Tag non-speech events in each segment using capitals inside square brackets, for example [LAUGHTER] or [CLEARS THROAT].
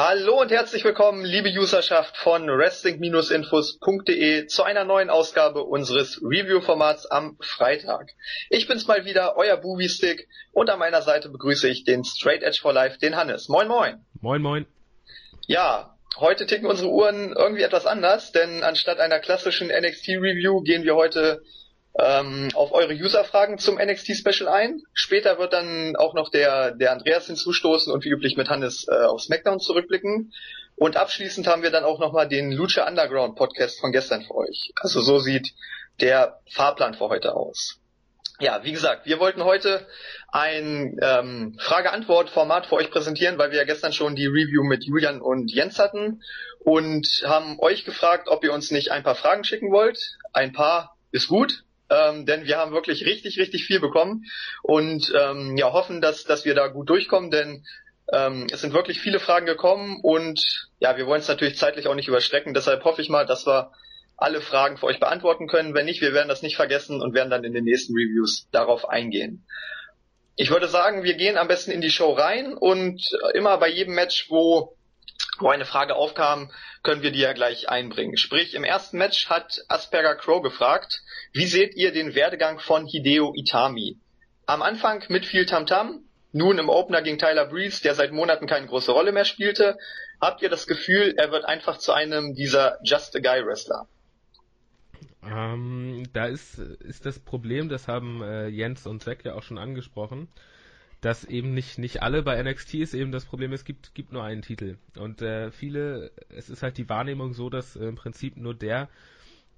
Hallo und herzlich willkommen, liebe Userschaft von wrestling-infos.de zu einer neuen Ausgabe unseres Review-Formats am Freitag. Ich bin's mal wieder, euer Booby-Stick und an meiner Seite begrüße ich den Straight Edge for Life, den Hannes. Moin moin. Moin moin. Ja, heute ticken unsere Uhren irgendwie etwas anders, denn anstatt einer klassischen NXT-Review gehen wir heute ähm, auf eure User-Fragen zum NXT-Special ein. Später wird dann auch noch der, der Andreas hinzustoßen und wie üblich mit Hannes äh, auf SmackDown zurückblicken. Und abschließend haben wir dann auch nochmal den Lucha Underground Podcast von gestern für euch. Also so sieht der Fahrplan für heute aus. Ja, wie gesagt, wir wollten heute ein ähm, Frage-Antwort-Format für euch präsentieren, weil wir ja gestern schon die Review mit Julian und Jens hatten und haben euch gefragt, ob ihr uns nicht ein paar Fragen schicken wollt. Ein paar ist gut, ähm, denn wir haben wirklich richtig, richtig viel bekommen und ähm, ja, hoffen, dass, dass wir da gut durchkommen, denn ähm, es sind wirklich viele Fragen gekommen und ja, wir wollen es natürlich zeitlich auch nicht überstrecken. Deshalb hoffe ich mal, dass wir alle Fragen für euch beantworten können. Wenn nicht, wir werden das nicht vergessen und werden dann in den nächsten Reviews darauf eingehen. Ich würde sagen, wir gehen am besten in die Show rein und immer bei jedem Match, wo wo eine Frage aufkam, können wir die ja gleich einbringen. Sprich, im ersten Match hat Asperger Crow gefragt, wie seht ihr den Werdegang von Hideo Itami? Am Anfang mit viel Tamtam, nun im Opener gegen Tyler Breeze, der seit Monaten keine große Rolle mehr spielte. Habt ihr das Gefühl, er wird einfach zu einem dieser Just a Guy Wrestler? Ähm, da ist, ist das Problem, das haben äh, Jens und Zack ja auch schon angesprochen dass eben nicht, nicht alle bei NXT ist eben das Problem, es gibt, gibt nur einen Titel. Und äh, viele, es ist halt die Wahrnehmung so, dass äh, im Prinzip nur der,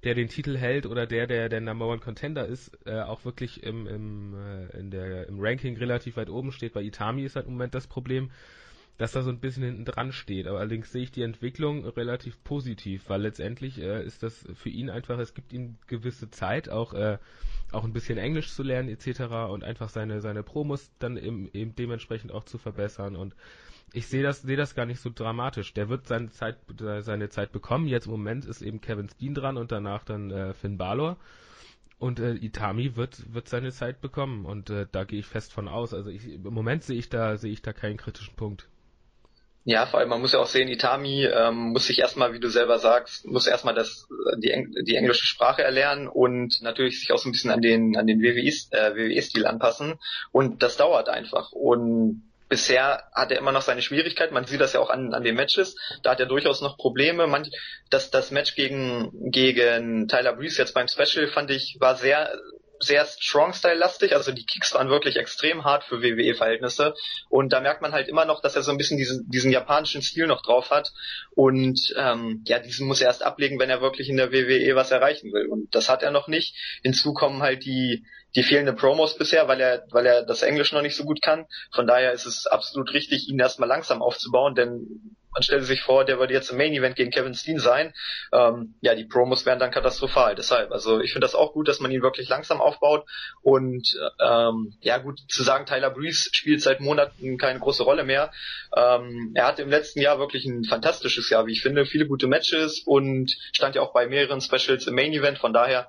der den Titel hält oder der, der der Number One Contender ist, äh, auch wirklich im, im, äh, in der, im Ranking relativ weit oben steht. Bei Itami ist halt im Moment das Problem, dass da so ein bisschen hinten dran steht. Aber allerdings sehe ich die Entwicklung relativ positiv, weil letztendlich äh, ist das für ihn einfach, es gibt ihm gewisse Zeit, auch äh, auch ein bisschen Englisch zu lernen etc. und einfach seine seine Promos dann eben, eben dementsprechend auch zu verbessern und ich sehe das sehe das gar nicht so dramatisch. Der wird seine Zeit seine Zeit bekommen. Jetzt im Moment ist eben Kevin Steen dran und danach dann äh, Finn Balor. Und äh, Itami wird wird seine Zeit bekommen und äh, da gehe ich fest von aus. Also ich, im Moment sehe ich da sehe ich da keinen kritischen Punkt. Ja, vor allem, man muss ja auch sehen, Itami ähm, muss sich erstmal, wie du selber sagst, muss erstmal das, die, Eng die englische Sprache erlernen und natürlich sich auch so ein bisschen an den, an den WWE-Stil äh, WWE anpassen. Und das dauert einfach. Und bisher hat er immer noch seine Schwierigkeiten. Man sieht das ja auch an, an den Matches. Da hat er durchaus noch Probleme. Man, das, das Match gegen, gegen Tyler Breeze jetzt beim Special fand ich, war sehr, sehr Strong-Style-lastig, also die Kicks waren wirklich extrem hart für WWE-Verhältnisse und da merkt man halt immer noch, dass er so ein bisschen diesen, diesen japanischen Stil noch drauf hat und ähm, ja, diesen muss er erst ablegen, wenn er wirklich in der WWE was erreichen will und das hat er noch nicht. Hinzu kommen halt die die fehlende Promos bisher, weil er weil er das Englisch noch nicht so gut kann. Von daher ist es absolut richtig, ihn erstmal langsam aufzubauen, denn man stellt sich vor, der würde jetzt im Main Event gegen Kevin Steen sein. Ähm, ja, die Promos wären dann katastrophal. Deshalb, also ich finde das auch gut, dass man ihn wirklich langsam aufbaut. Und ähm, ja gut, zu sagen, Tyler Breeze spielt seit Monaten keine große Rolle mehr. Ähm, er hatte im letzten Jahr wirklich ein fantastisches Jahr, wie ich finde, viele gute Matches und stand ja auch bei mehreren Specials im Main Event. Von daher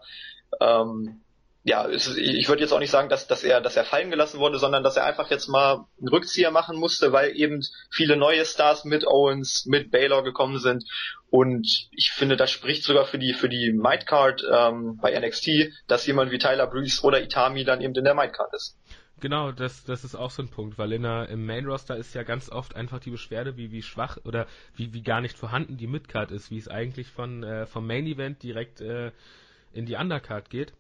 ähm, ja, es, ich würde jetzt auch nicht sagen, dass, dass er, dass er fallen gelassen wurde, sondern dass er einfach jetzt mal einen Rückzieher machen musste, weil eben viele neue Stars mit Owens, mit Baylor gekommen sind. Und ich finde, das spricht sogar für die, für die Mightcard ähm, bei NXT, dass jemand wie Tyler Breeze oder Itami dann eben in der Mightcard ist. Genau, das, das ist auch so ein Punkt, weil in der, im Main Roster ist ja ganz oft einfach die Beschwerde, wie, wie schwach oder wie, wie gar nicht vorhanden die Midcard ist, wie es eigentlich von, äh, vom Main Event direkt äh, in die Undercard geht.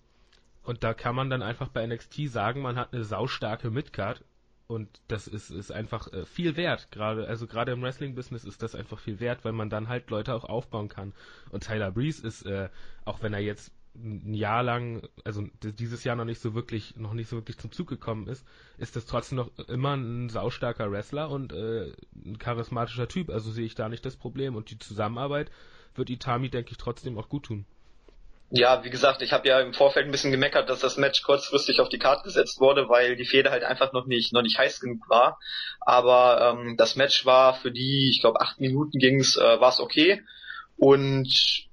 Und da kann man dann einfach bei NXT sagen, man hat eine saustarke Midcard und das ist, ist einfach äh, viel wert. Gerade, also gerade im Wrestling-Business ist das einfach viel wert, weil man dann halt Leute auch aufbauen kann. Und Tyler Breeze ist, äh, auch wenn er jetzt ein Jahr lang, also dieses Jahr noch nicht so wirklich, noch nicht so wirklich zum Zug gekommen ist, ist das trotzdem noch immer ein saustarker Wrestler und äh, ein charismatischer Typ. Also sehe ich da nicht das Problem. Und die Zusammenarbeit wird Itami, denke ich, trotzdem auch gut tun. Ja, wie gesagt, ich habe ja im Vorfeld ein bisschen gemeckert, dass das Match kurzfristig auf die Karte gesetzt wurde, weil die Fehde halt einfach noch nicht noch nicht heiß genug war. Aber ähm, das Match war für die, ich glaube, acht Minuten ging's, äh, war es okay. Und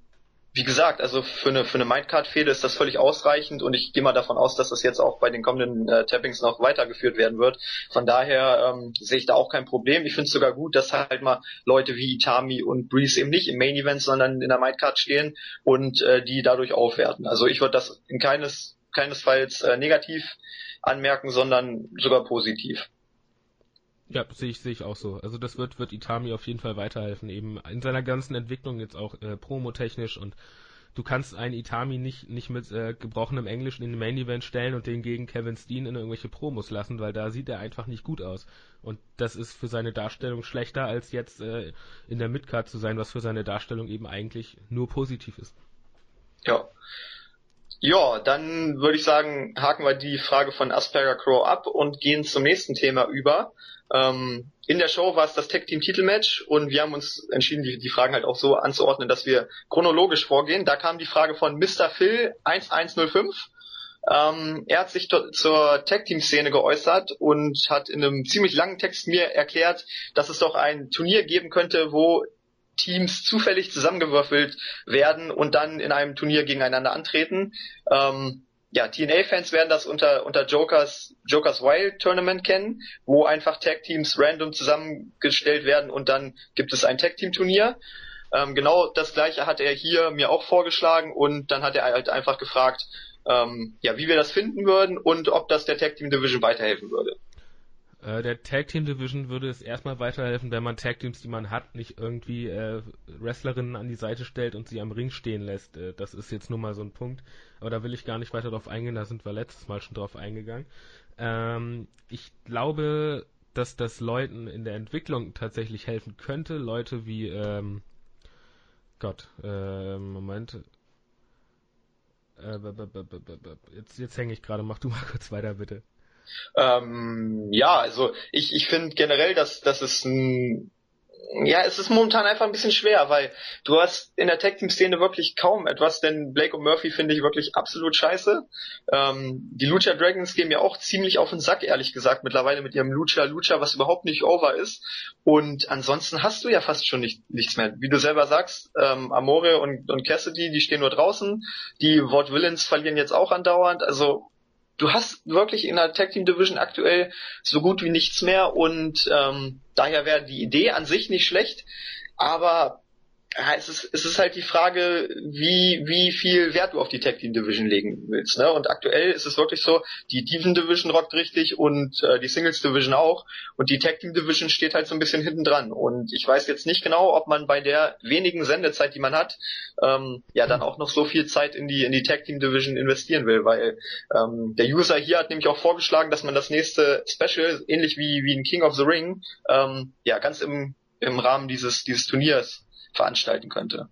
wie gesagt, also für eine, für eine Mindcard-Fehde ist das völlig ausreichend und ich gehe mal davon aus, dass das jetzt auch bei den kommenden äh, Tappings noch weitergeführt werden wird. Von daher ähm, sehe ich da auch kein Problem. Ich finde es sogar gut, dass halt mal Leute wie Itami und Breeze eben nicht im Main Event, sondern in der Mindcard stehen und äh, die dadurch aufwerten. Also ich würde das in keines, keinesfalls äh, negativ anmerken, sondern sogar positiv. Ja, sehe ich, sehe ich auch so. Also das wird, wird Itami auf jeden Fall weiterhelfen, eben in seiner ganzen Entwicklung jetzt auch äh, promotechnisch und du kannst einen Itami nicht, nicht mit äh, gebrochenem Englisch in den Main Event stellen und den gegen Kevin Steen in irgendwelche Promos lassen, weil da sieht er einfach nicht gut aus. Und das ist für seine Darstellung schlechter, als jetzt äh, in der Midcard zu sein, was für seine Darstellung eben eigentlich nur positiv ist. Ja. Ja, dann würde ich sagen, haken wir die Frage von Asperger Crow ab und gehen zum nächsten Thema über. Ähm, in der Show war es das Tag Team Titelmatch und wir haben uns entschieden, die, die Fragen halt auch so anzuordnen, dass wir chronologisch vorgehen. Da kam die Frage von Mr. Phil 1105. Ähm, er hat sich zur Tag Team Szene geäußert und hat in einem ziemlich langen Text mir erklärt, dass es doch ein Turnier geben könnte, wo Teams zufällig zusammengewürfelt werden und dann in einem Turnier gegeneinander antreten. Ähm, ja, TNA-Fans werden das unter, unter Jokers, Jokers Wild Tournament kennen, wo einfach Tag-Teams random zusammengestellt werden und dann gibt es ein Tag-Team-Turnier. Ähm, genau das gleiche hat er hier mir auch vorgeschlagen und dann hat er halt einfach gefragt, ähm, ja, wie wir das finden würden und ob das der Tag-Team Division weiterhelfen würde. Äh, der Tag Team Division würde es erstmal weiterhelfen, wenn man Tag Teams, die man hat, nicht irgendwie äh, Wrestlerinnen an die Seite stellt und sie am Ring stehen lässt. Äh, das ist jetzt nur mal so ein Punkt. Aber da will ich gar nicht weiter drauf eingehen, da sind wir letztes Mal schon drauf eingegangen. Ähm, ich glaube, dass das Leuten in der Entwicklung tatsächlich helfen könnte. Leute wie, ähm, Gott, äh, Moment. Äh, jetzt, jetzt hänge ich gerade, mach du mal [LAUGHS] kurz weiter, bitte. Ähm, ja, also ich, ich finde generell, dass, dass es ein ja, es ist momentan einfach ein bisschen schwer, weil du hast in der Tag-Team-Szene wirklich kaum etwas, denn Blake und Murphy finde ich wirklich absolut scheiße. Ähm, die Lucha Dragons gehen mir auch ziemlich auf den Sack, ehrlich gesagt, mittlerweile mit ihrem Lucha Lucha, was überhaupt nicht over ist. Und ansonsten hast du ja fast schon nicht, nichts mehr. Wie du selber sagst, ähm, Amore und, und Cassidy, die stehen nur draußen. Die Ward Villains verlieren jetzt auch andauernd. Also du hast wirklich in der Tag Team Division aktuell so gut wie nichts mehr und ähm, daher wäre die Idee an sich nicht schlecht, aber ja, es ist, es ist halt die Frage, wie, wie viel Wert du auf die Tag Team Division legen willst. Ne? Und aktuell ist es wirklich so, die Diven Division rockt richtig und äh, die Singles Division auch. Und die Tag Team Division steht halt so ein bisschen hinten dran. Und ich weiß jetzt nicht genau, ob man bei der wenigen Sendezeit, die man hat, ähm, ja dann auch noch so viel Zeit in die, in die Tag Team Division investieren will, weil ähm, der User hier hat nämlich auch vorgeschlagen, dass man das nächste Special, ähnlich wie, wie in King of the Ring, ähm, ja, ganz im, im Rahmen dieses, dieses Turniers veranstalten könnte.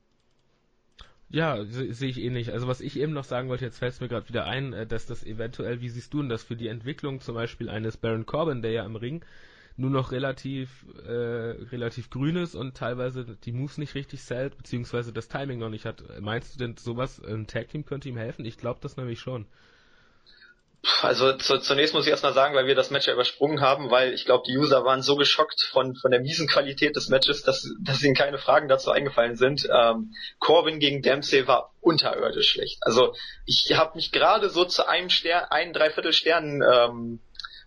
Ja, sehe ich ähnlich. Also was ich eben noch sagen wollte, jetzt fällt es mir gerade wieder ein, äh, dass das eventuell, wie siehst du denn das für die Entwicklung zum Beispiel eines Baron Corbin, der ja im Ring nur noch relativ äh, relativ grün ist und teilweise die Moves nicht richtig zählt, beziehungsweise das Timing noch nicht hat. Meinst du denn sowas, ein Tag Team könnte ihm helfen? Ich glaube das nämlich schon. Also zu, zunächst muss ich erstmal sagen, weil wir das Match ja übersprungen haben, weil ich glaube, die User waren so geschockt von, von der miesen Qualität des Matches, dass, dass ihnen keine Fragen dazu eingefallen sind. Ähm, Corbin gegen Dempsey war unterirdisch schlecht. Also ich habe mich gerade so zu einem Stern, ein Dreiviertel Stern ähm,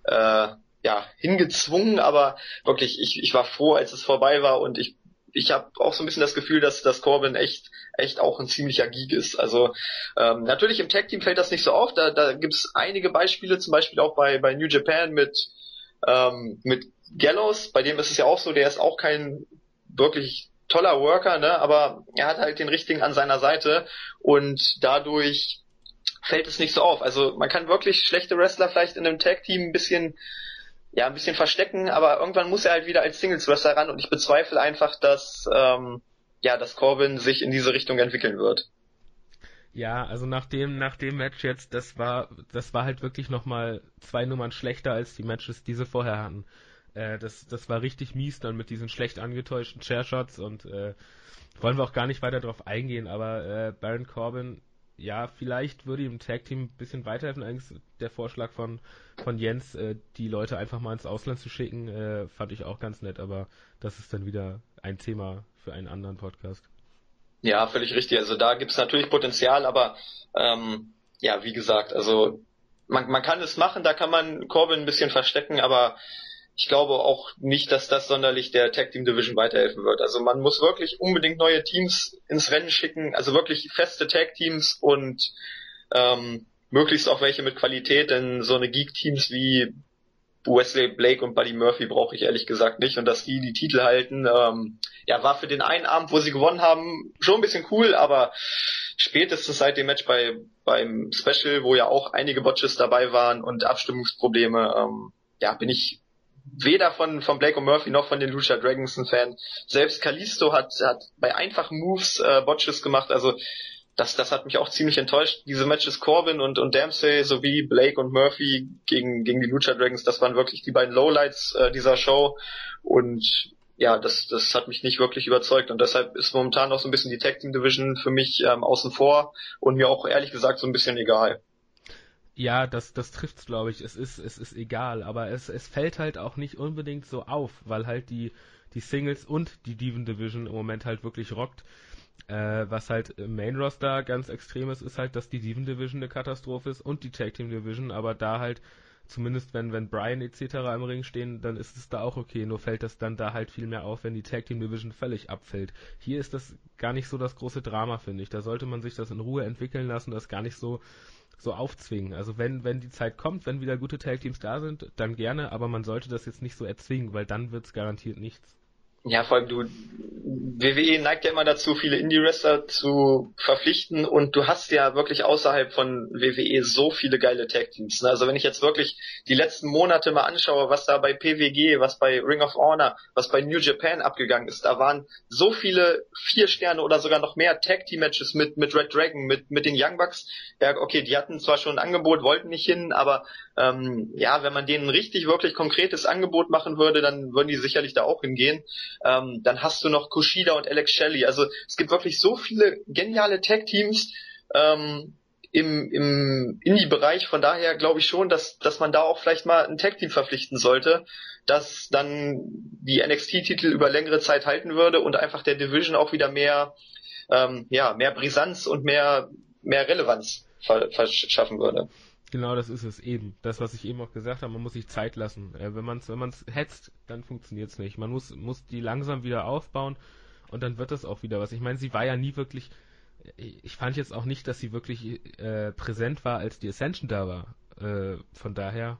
äh, ja, hingezwungen, aber wirklich, ich, ich war froh, als es vorbei war und ich ich habe auch so ein bisschen das Gefühl, dass, dass Corbin echt, echt auch ein ziemlicher Geek ist. Also ähm, natürlich im Tag-Team fällt das nicht so auf. Da, da gibt es einige Beispiele, zum Beispiel auch bei, bei New Japan mit, ähm, mit Gallows. Bei dem ist es ja auch so, der ist auch kein wirklich toller Worker, ne? aber er hat halt den richtigen an seiner Seite und dadurch fällt es nicht so auf. Also man kann wirklich schlechte Wrestler vielleicht in einem Tag-Team ein bisschen ja, ein bisschen verstecken, aber irgendwann muss er halt wieder als Singles Wrestler ran und ich bezweifle einfach, dass, ähm, ja, dass Corbin sich in diese Richtung entwickeln wird. Ja, also nach dem, nach dem Match jetzt, das war, das war halt wirklich nochmal zwei Nummern schlechter als die Matches, die sie vorher hatten. Äh, das, das war richtig mies dann mit diesen schlecht angetäuschten Chairshots und äh, wollen wir auch gar nicht weiter drauf eingehen, aber äh, Baron Corbin ja, vielleicht würde ihm Tag Team ein bisschen weiterhelfen. Eigentlich der Vorschlag von, von Jens, äh, die Leute einfach mal ins Ausland zu schicken, äh, fand ich auch ganz nett, aber das ist dann wieder ein Thema für einen anderen Podcast. Ja, völlig richtig. Also da gibt's natürlich Potenzial, aber ähm, ja, wie gesagt, also man, man kann es machen, da kann man Corbin ein bisschen verstecken, aber ich glaube auch nicht, dass das sonderlich der Tag Team Division weiterhelfen wird. Also man muss wirklich unbedingt neue Teams ins Rennen schicken, also wirklich feste Tag Teams und ähm, möglichst auch welche mit Qualität, denn so eine Geek Teams wie Wesley Blake und Buddy Murphy brauche ich ehrlich gesagt nicht und dass die die Titel halten, ähm, ja, war für den einen Abend, wo sie gewonnen haben, schon ein bisschen cool, aber spätestens seit dem Match bei beim Special, wo ja auch einige Botches dabei waren und Abstimmungsprobleme, ähm, ja, bin ich weder von, von Blake und Murphy noch von den Lucha Dragons ein Fan. Selbst Kalisto hat, hat bei einfachen Moves äh, Botches gemacht, also das, das hat mich auch ziemlich enttäuscht. Diese Matches Corbin und, und Dempsey sowie Blake und Murphy gegen, gegen die Lucha Dragons, das waren wirklich die beiden Lowlights äh, dieser Show. Und ja, das, das hat mich nicht wirklich überzeugt. Und deshalb ist momentan noch so ein bisschen die Tag Team Division für mich ähm, außen vor und mir auch ehrlich gesagt so ein bisschen egal. Ja, das, das trifft's, glaube ich. Es ist, es ist egal, aber es, es fällt halt auch nicht unbedingt so auf, weil halt die, die Singles und die Diven Division im Moment halt wirklich rockt. Äh, was halt im Main Roster ganz extrem ist, ist halt, dass die Diven Division eine Katastrophe ist und die Tag Team Division, aber da halt, zumindest wenn, wenn Brian etc. im Ring stehen, dann ist es da auch okay, nur fällt das dann da halt viel mehr auf, wenn die Tag Team Division völlig abfällt. Hier ist das gar nicht so das große Drama, finde ich. Da sollte man sich das in Ruhe entwickeln lassen, das gar nicht so so aufzwingen. Also wenn, wenn die Zeit kommt, wenn wieder gute Tag Teams da sind, dann gerne, aber man sollte das jetzt nicht so erzwingen, weil dann wird's garantiert nichts. Ja, vor allem du, WWE neigt ja immer dazu, viele Indie-Wrestler zu verpflichten und du hast ja wirklich außerhalb von WWE so viele geile Tag-Teams. Ne? Also wenn ich jetzt wirklich die letzten Monate mal anschaue, was da bei PWG, was bei Ring of Honor, was bei New Japan abgegangen ist, da waren so viele vier Sterne oder sogar noch mehr Tag-Team-Matches mit, mit Red Dragon, mit, mit den Young Bucks. Ja, okay, die hatten zwar schon ein Angebot, wollten nicht hin, aber ähm, ja, wenn man denen richtig, wirklich konkretes Angebot machen würde, dann würden die sicherlich da auch hingehen. Ähm, dann hast du noch Kushida und Alex Shelley. Also es gibt wirklich so viele geniale Tag-Teams ähm, im, im Indie-Bereich. Von daher glaube ich schon, dass, dass man da auch vielleicht mal ein Tag-Team verpflichten sollte, das dann die NXT-Titel über längere Zeit halten würde und einfach der Division auch wieder mehr, ähm, ja, mehr Brisanz und mehr, mehr Relevanz verschaffen würde. Genau, das ist es eben. Das, was ich eben auch gesagt habe, man muss sich Zeit lassen. Wenn man es wenn man's hetzt, dann funktioniert es nicht. Man muss, muss die langsam wieder aufbauen und dann wird das auch wieder was. Ich meine, sie war ja nie wirklich. Ich fand jetzt auch nicht, dass sie wirklich äh, präsent war, als die Ascension da war. Äh, von daher,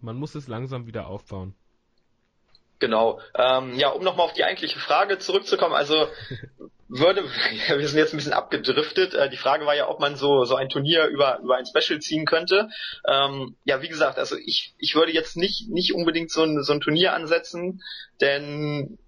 man muss es langsam wieder aufbauen. Genau. Ähm, ja, um nochmal auf die eigentliche Frage zurückzukommen, also [LAUGHS] würde, [LAUGHS] wir sind jetzt ein bisschen abgedriftet. Äh, die Frage war ja, ob man so so ein Turnier über über ein Special ziehen könnte. Ähm, ja, wie gesagt, also ich ich würde jetzt nicht nicht unbedingt so ein so ein Turnier ansetzen, denn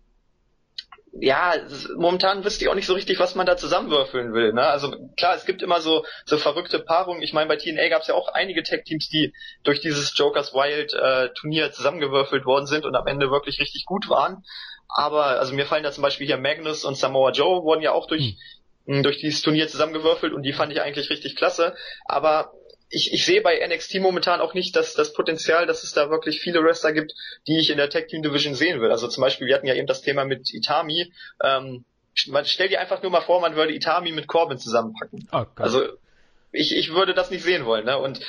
ja, momentan wüsste ich auch nicht so richtig, was man da zusammenwürfeln will. Ne? Also klar, es gibt immer so so verrückte Paarungen. Ich meine, bei TNA gab es ja auch einige Tech-Teams, die durch dieses Jokers Wild äh, Turnier zusammengewürfelt worden sind und am Ende wirklich richtig gut waren. Aber also mir fallen da zum Beispiel hier Magnus und Samoa Joe wurden ja auch durch hm. durch dieses Turnier zusammengewürfelt und die fand ich eigentlich richtig klasse. Aber ich, ich sehe bei NXT momentan auch nicht das, das Potenzial, dass es da wirklich viele Wrestler gibt, die ich in der Tag Team Division sehen will. Also zum Beispiel, wir hatten ja eben das Thema mit Itami. Ähm, man stell dir einfach nur mal vor, man würde Itami mit Corbin zusammenpacken. Oh, also ich, ich würde das nicht sehen wollen. Ne? Und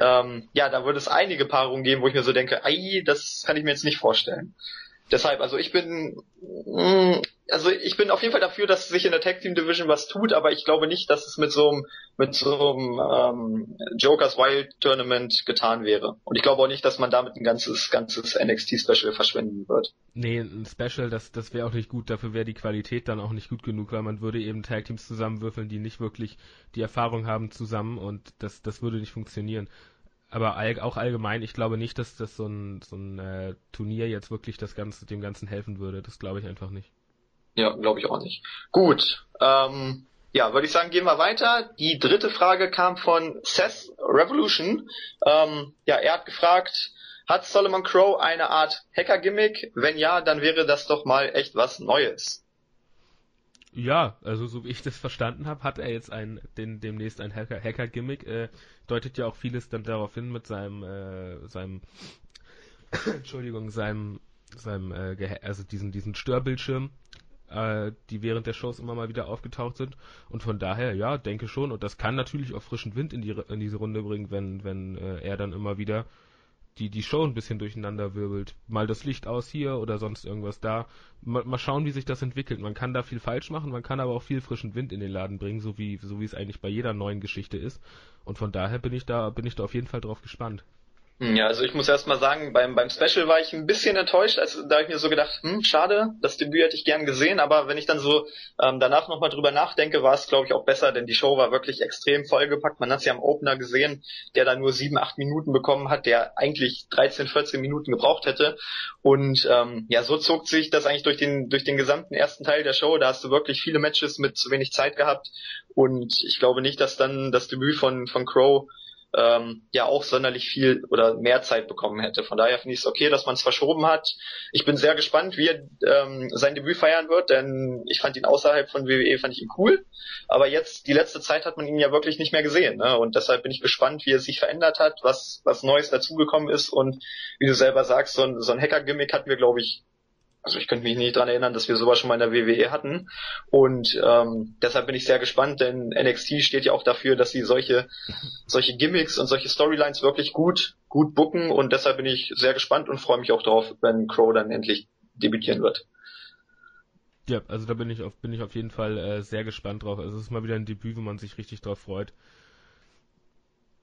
ähm, ja, da würde es einige Paarungen geben, wo ich mir so denke, ei, das kann ich mir jetzt nicht vorstellen deshalb, also ich bin, mm, also ich bin auf jeden Fall dafür, dass sich in der Tag Team Division was tut, aber ich glaube nicht, dass es mit so einem, mit so einem ähm, Jokers Wild Tournament getan wäre. Und ich glaube auch nicht, dass man damit ein ganzes, ganzes NXT Special verschwenden wird. Nee, ein Special, das, das wäre auch nicht gut. Dafür wäre die Qualität dann auch nicht gut genug, weil man würde eben Tag Teams zusammenwürfeln, die nicht wirklich die Erfahrung haben zusammen und das, das würde nicht funktionieren aber all, auch allgemein, ich glaube nicht, dass das so ein, so ein äh, Turnier jetzt wirklich das Ganze, dem Ganzen helfen würde. Das glaube ich einfach nicht. Ja, glaube ich auch nicht. Gut. Ähm, ja, würde ich sagen, gehen wir weiter. Die dritte Frage kam von Seth Revolution. Ähm, ja, er hat gefragt, hat Solomon Crow eine Art Hacker-Gimmick? Wenn ja, dann wäre das doch mal echt was Neues. Ja, also so wie ich das verstanden habe, hat er jetzt ein, den, demnächst ein Hacker-Gimmick. Äh, deutet ja auch vieles dann darauf hin mit seinem, äh, seinem, [COUGHS] Entschuldigung, seinem, seinem, äh, also diesen, diesen Störbildschirm. äh, die während der Shows immer mal wieder aufgetaucht sind. Und von daher, ja, denke schon. Und das kann natürlich auch frischen Wind in, die, in diese Runde bringen, wenn, wenn äh, er dann immer wieder die, die Show ein bisschen durcheinander wirbelt. Mal das Licht aus hier oder sonst irgendwas da. Mal, mal schauen, wie sich das entwickelt. Man kann da viel falsch machen, man kann aber auch viel frischen Wind in den Laden bringen, so wie, so wie es eigentlich bei jeder neuen Geschichte ist. Und von daher bin ich da, bin ich da auf jeden Fall drauf gespannt. Hm, ja, also ich muss erst mal sagen, beim, beim Special war ich ein bisschen enttäuscht, als da habe ich mir so gedacht, hm, schade, das Debüt hätte ich gern gesehen, aber wenn ich dann so ähm, danach nochmal drüber nachdenke, war es glaube ich auch besser, denn die Show war wirklich extrem vollgepackt. Man hat sie am Opener gesehen, der da nur sieben, acht Minuten bekommen hat, der eigentlich 13, 14 Minuten gebraucht hätte. Und ähm, ja, so zog sich das eigentlich durch den, durch den gesamten ersten Teil der Show. Da hast du wirklich viele Matches mit zu wenig Zeit gehabt. Und ich glaube nicht, dass dann das Debüt von, von Crow ähm, ja auch sonderlich viel oder mehr Zeit bekommen hätte. Von daher finde ich es okay, dass man es verschoben hat. Ich bin sehr gespannt, wie er ähm, sein Debüt feiern wird, denn ich fand ihn außerhalb von WWE fand ich ihn cool, aber jetzt die letzte Zeit hat man ihn ja wirklich nicht mehr gesehen, ne? und deshalb bin ich gespannt, wie er sich verändert hat, was was Neues dazugekommen ist und wie du selber sagst, so ein, so ein Hacker-Gimmick hatten wir glaube ich also ich könnte mich nicht dran erinnern, dass wir sowas schon mal in der WWE hatten. Und ähm, deshalb bin ich sehr gespannt, denn NXT steht ja auch dafür, dass sie solche, solche Gimmicks und solche Storylines wirklich gut, gut booken. Und deshalb bin ich sehr gespannt und freue mich auch darauf, wenn Crow dann endlich debütieren wird. Ja, also da bin ich auf, bin ich auf jeden Fall äh, sehr gespannt drauf. Also es ist mal wieder ein Debüt, wo man sich richtig drauf freut.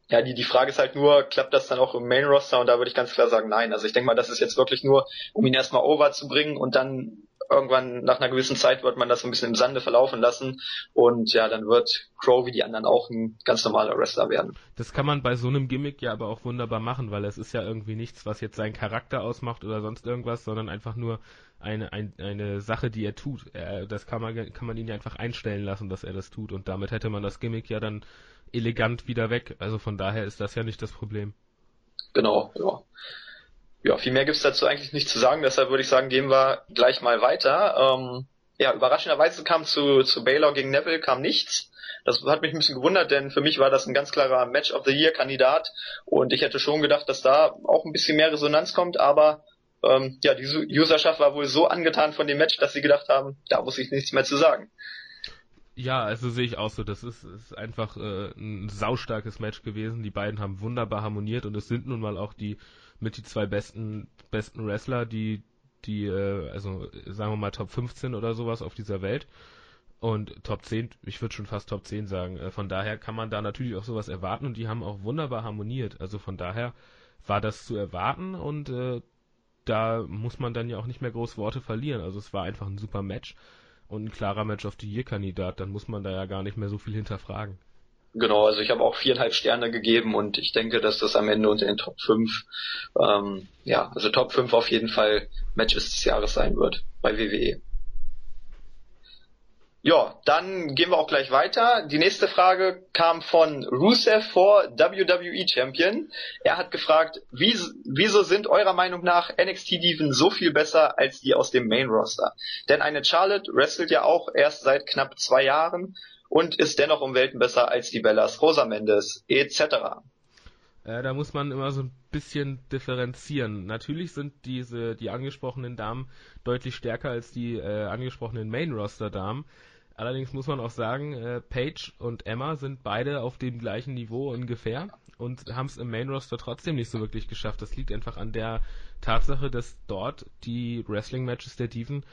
Ja, die, die Frage ist halt nur, klappt das dann auch im Main Roster? Und da würde ich ganz klar sagen, nein. Also ich denke mal, das ist jetzt wirklich nur, um ihn erstmal over zu bringen und dann irgendwann nach einer gewissen Zeit wird man das so ein bisschen im Sande verlaufen lassen und ja, dann wird Crow wie die anderen auch ein ganz normaler Wrestler werden. Das kann man bei so einem Gimmick ja aber auch wunderbar machen, weil es ist ja irgendwie nichts, was jetzt seinen Charakter ausmacht oder sonst irgendwas, sondern einfach nur eine, ein, eine Sache, die er tut. Das kann man, kann man ihn ja einfach einstellen lassen, dass er das tut und damit hätte man das Gimmick ja dann elegant wieder weg. Also von daher ist das ja nicht das Problem. Genau, ja. Ja, viel mehr gibt's dazu eigentlich nicht zu sagen, deshalb würde ich sagen, gehen wir gleich mal weiter. Ähm, ja, überraschenderweise kam zu, zu Baylor gegen Neville kam nichts. Das hat mich ein bisschen gewundert, denn für mich war das ein ganz klarer Match of the Year Kandidat und ich hätte schon gedacht, dass da auch ein bisschen mehr Resonanz kommt, aber ähm, ja, die Userschaft war wohl so angetan von dem Match, dass sie gedacht haben, da muss ich nichts mehr zu sagen. Ja, also sehe ich auch so. Das ist, ist einfach äh, ein saustarkes Match gewesen. Die beiden haben wunderbar harmoniert und es sind nun mal auch die mit die zwei besten besten Wrestler, die die äh, also sagen wir mal Top 15 oder sowas auf dieser Welt und Top 10, ich würde schon fast Top 10 sagen. Äh, von daher kann man da natürlich auch sowas erwarten und die haben auch wunderbar harmoniert. Also von daher war das zu erwarten und äh, da muss man dann ja auch nicht mehr groß Worte verlieren. Also es war einfach ein super Match und ein klarer Match of the Year Kandidat, dann muss man da ja gar nicht mehr so viel hinterfragen. Genau, also ich habe auch viereinhalb Sterne gegeben und ich denke, dass das am Ende unter den Top 5, ähm, ja, also Top 5 auf jeden Fall Matches des Jahres sein wird bei WWE. Ja, dann gehen wir auch gleich weiter. Die nächste Frage kam von Rusev vor WWE Champion. Er hat gefragt, wie, wieso sind eurer Meinung nach NXT-Diven so viel besser als die aus dem Main Roster? Denn eine Charlotte wrestelt ja auch erst seit knapp zwei Jahren und ist dennoch um Welten besser als die Bellas, Rosa Mendes etc. Äh, da muss man immer so ein bisschen differenzieren. Natürlich sind diese die angesprochenen Damen deutlich stärker als die äh, angesprochenen Main Roster Damen. Allerdings muss man auch sagen, äh, Paige und Emma sind beide auf dem gleichen Niveau ungefähr und haben es im Main Roster trotzdem nicht so wirklich geschafft. Das liegt einfach an der Tatsache, dass dort die Wrestling Matches der Diven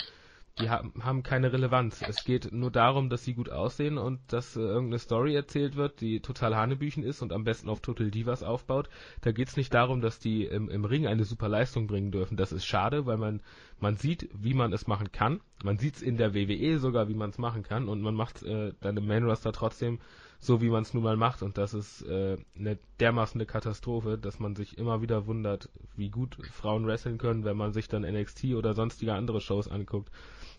die haben, haben keine Relevanz. Es geht nur darum, dass sie gut aussehen und dass äh, irgendeine Story erzählt wird, die total Hanebüchen ist und am besten auf Total Divas aufbaut. Da geht es nicht darum, dass die im, im Ring eine super Leistung bringen dürfen. Das ist schade, weil man, man sieht, wie man es machen kann. Man sieht es in der WWE sogar, wie man es machen kann und man macht äh, dann im Main Roster trotzdem so, wie man es nun mal macht und das ist äh, eine dermaßen eine Katastrophe, dass man sich immer wieder wundert, wie gut Frauen wresteln können, wenn man sich dann NXT oder sonstige andere Shows anguckt.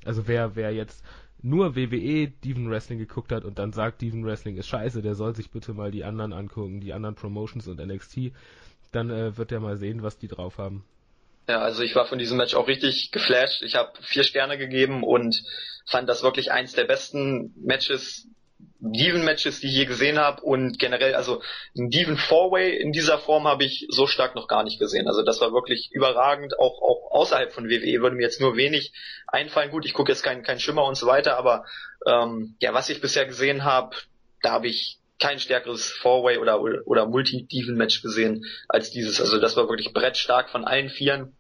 Also wer, wer jetzt nur WWE Diven Wrestling geguckt hat und dann sagt, Diven Wrestling ist scheiße, der soll sich bitte mal die anderen angucken, die anderen Promotions und NXT, dann äh, wird er mal sehen, was die drauf haben. Ja, also ich war von diesem Match auch richtig geflasht. Ich habe vier Sterne gegeben und fand das wirklich eins der besten Matches Diven-Matches, die ich je gesehen habe und generell, also ein Diven Four-Way in dieser Form habe ich so stark noch gar nicht gesehen. Also das war wirklich überragend, auch, auch außerhalb von WWE würde mir jetzt nur wenig einfallen. Gut, ich gucke jetzt keinen kein Schimmer und so weiter, aber ähm, ja, was ich bisher gesehen habe, da habe ich kein stärkeres Four-Way oder, oder Multi-Diven-Match gesehen als dieses. Also das war wirklich brettstark von allen Vieren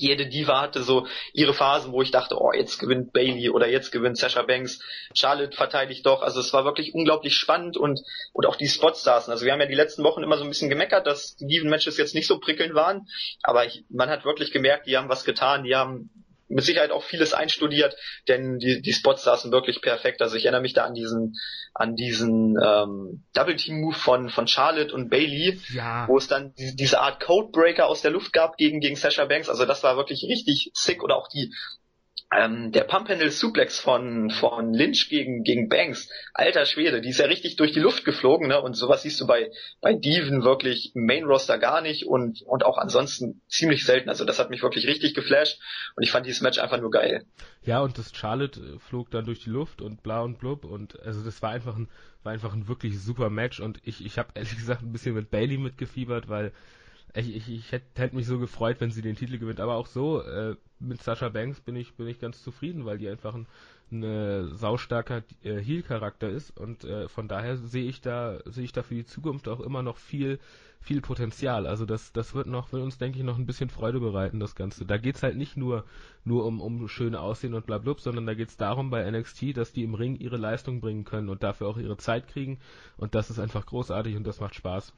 jede Diva hatte so ihre Phasen, wo ich dachte, oh, jetzt gewinnt Bailey oder jetzt gewinnt Sasha Banks, Charlotte verteidigt doch. Also es war wirklich unglaublich spannend und, und auch die Spotstars. Also wir haben ja die letzten Wochen immer so ein bisschen gemeckert, dass die Diven-Matches jetzt nicht so prickelnd waren, aber ich, man hat wirklich gemerkt, die haben was getan, die haben mit Sicherheit auch vieles einstudiert, denn die, die Spots saßen wirklich perfekt. Also ich erinnere mich da an diesen, an diesen ähm, Double Team Move von von Charlotte und Bailey, ja. wo es dann die, diese Art Codebreaker aus der Luft gab gegen gegen Sasha Banks. Also das war wirklich richtig sick oder auch die ähm, der Pump Handle Suplex von, von Lynch gegen, gegen Banks, alter Schwede, die ist ja richtig durch die Luft geflogen, ne? Und sowas siehst du bei, bei Diven wirklich Main Roster gar nicht und, und auch ansonsten ziemlich selten. Also das hat mich wirklich richtig geflasht und ich fand dieses Match einfach nur geil. Ja, und das Charlotte äh, flog dann durch die Luft und bla und blub und also das war einfach ein, war einfach ein wirklich super Match und ich, ich habe ehrlich gesagt ein bisschen mit Bailey mitgefiebert, weil ich, ich, ich hätte hätt mich so gefreut, wenn sie den Titel gewinnt, aber auch so, äh, mit Sasha Banks bin ich, bin ich ganz zufrieden, weil die einfach ein, ein äh, saustarker äh, Heel-Charakter ist und äh, von daher sehe ich da, sehe ich da für die Zukunft auch immer noch viel, viel Potenzial. Also das, das wird noch, wird uns denke ich noch ein bisschen Freude bereiten, das Ganze. Da geht's halt nicht nur, nur um, um schön aussehen und blablub, sondern da geht's darum bei NXT, dass die im Ring ihre Leistung bringen können und dafür auch ihre Zeit kriegen und das ist einfach großartig und das macht Spaß.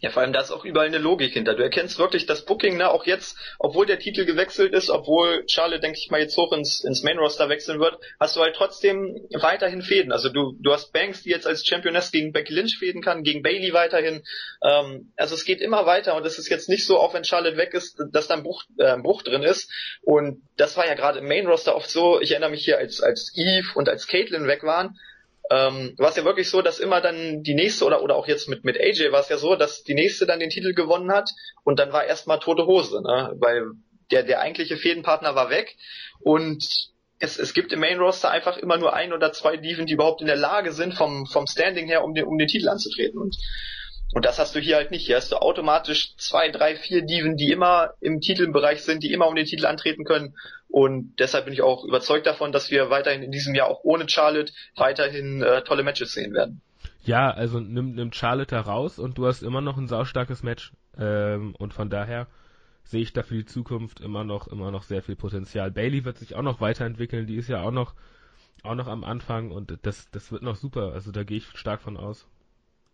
Ja, vor allem da ist auch überall eine Logik hinter. Du erkennst wirklich das Booking, ne, auch jetzt, obwohl der Titel gewechselt ist, obwohl Charlotte, denke ich mal, jetzt hoch ins, ins Main Roster wechseln wird, hast du halt trotzdem weiterhin Fäden. Also du, du hast Banks, die jetzt als Championess gegen Becky Lynch fäden kann, gegen Bailey weiterhin. Ähm, also es geht immer weiter und es ist jetzt nicht so, auch wenn Charlotte weg ist, dass da ein Bruch, äh, ein Bruch drin ist. Und das war ja gerade im Main Roster oft so. Ich erinnere mich hier, als, als Eve und als Caitlyn weg waren, ähm, war es ja wirklich so, dass immer dann die nächste oder oder auch jetzt mit mit AJ war es ja so, dass die nächste dann den Titel gewonnen hat und dann war erstmal tote Hose, ne? weil der der eigentliche Fädenpartner war weg und es, es gibt im Main Roster einfach immer nur ein oder zwei Diven, die überhaupt in der Lage sind vom vom Standing her, um den um den Titel anzutreten und und das hast du hier halt nicht. Hier hast du automatisch zwei, drei, vier Diven, die immer im Titelbereich sind, die immer um den Titel antreten können. Und deshalb bin ich auch überzeugt davon, dass wir weiterhin in diesem Jahr auch ohne Charlotte weiterhin äh, tolle Matches sehen werden. Ja, also nimm, nimm Charlotte heraus und du hast immer noch ein saustarkes Match. Ähm, und von daher sehe ich da für die Zukunft immer noch, immer noch sehr viel Potenzial. Bailey wird sich auch noch weiterentwickeln, die ist ja auch noch, auch noch am Anfang und das, das wird noch super. Also da gehe ich stark von aus.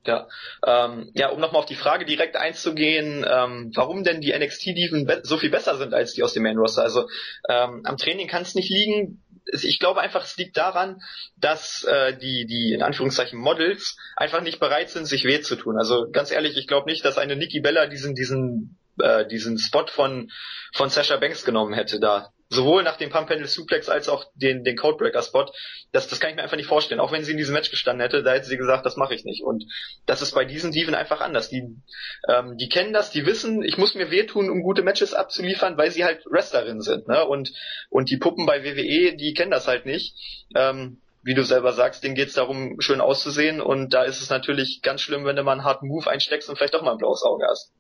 Ja, ähm, ja, um nochmal auf die Frage direkt einzugehen, ähm, warum denn die NXT-Diven so viel besser sind als die aus dem Main Roster. Also ähm, am Training kann es nicht liegen. Ich glaube einfach, es liegt daran, dass äh, die, die in Anführungszeichen Models einfach nicht bereit sind, sich weh zu tun. Also ganz ehrlich, ich glaube nicht, dass eine Nikki Bella diesen, diesen, äh, diesen Spot von, von Sasha Banks genommen hätte da sowohl nach dem Pump Panel Suplex als auch den, den Codebreaker Spot, das, das kann ich mir einfach nicht vorstellen. Auch wenn sie in diesem Match gestanden hätte, da hätte sie gesagt, das mache ich nicht. Und das ist bei diesen Diven einfach anders. Die, ähm, die kennen das, die wissen, ich muss mir wehtun, um gute Matches abzuliefern, weil sie halt Wrestlerinnen sind. Ne? Und, und die Puppen bei WWE, die kennen das halt nicht. Ähm, wie du selber sagst, denen geht's darum, schön auszusehen. Und da ist es natürlich ganz schlimm, wenn du mal einen harten Move einsteckst und vielleicht doch mal ein blaues Auge hast.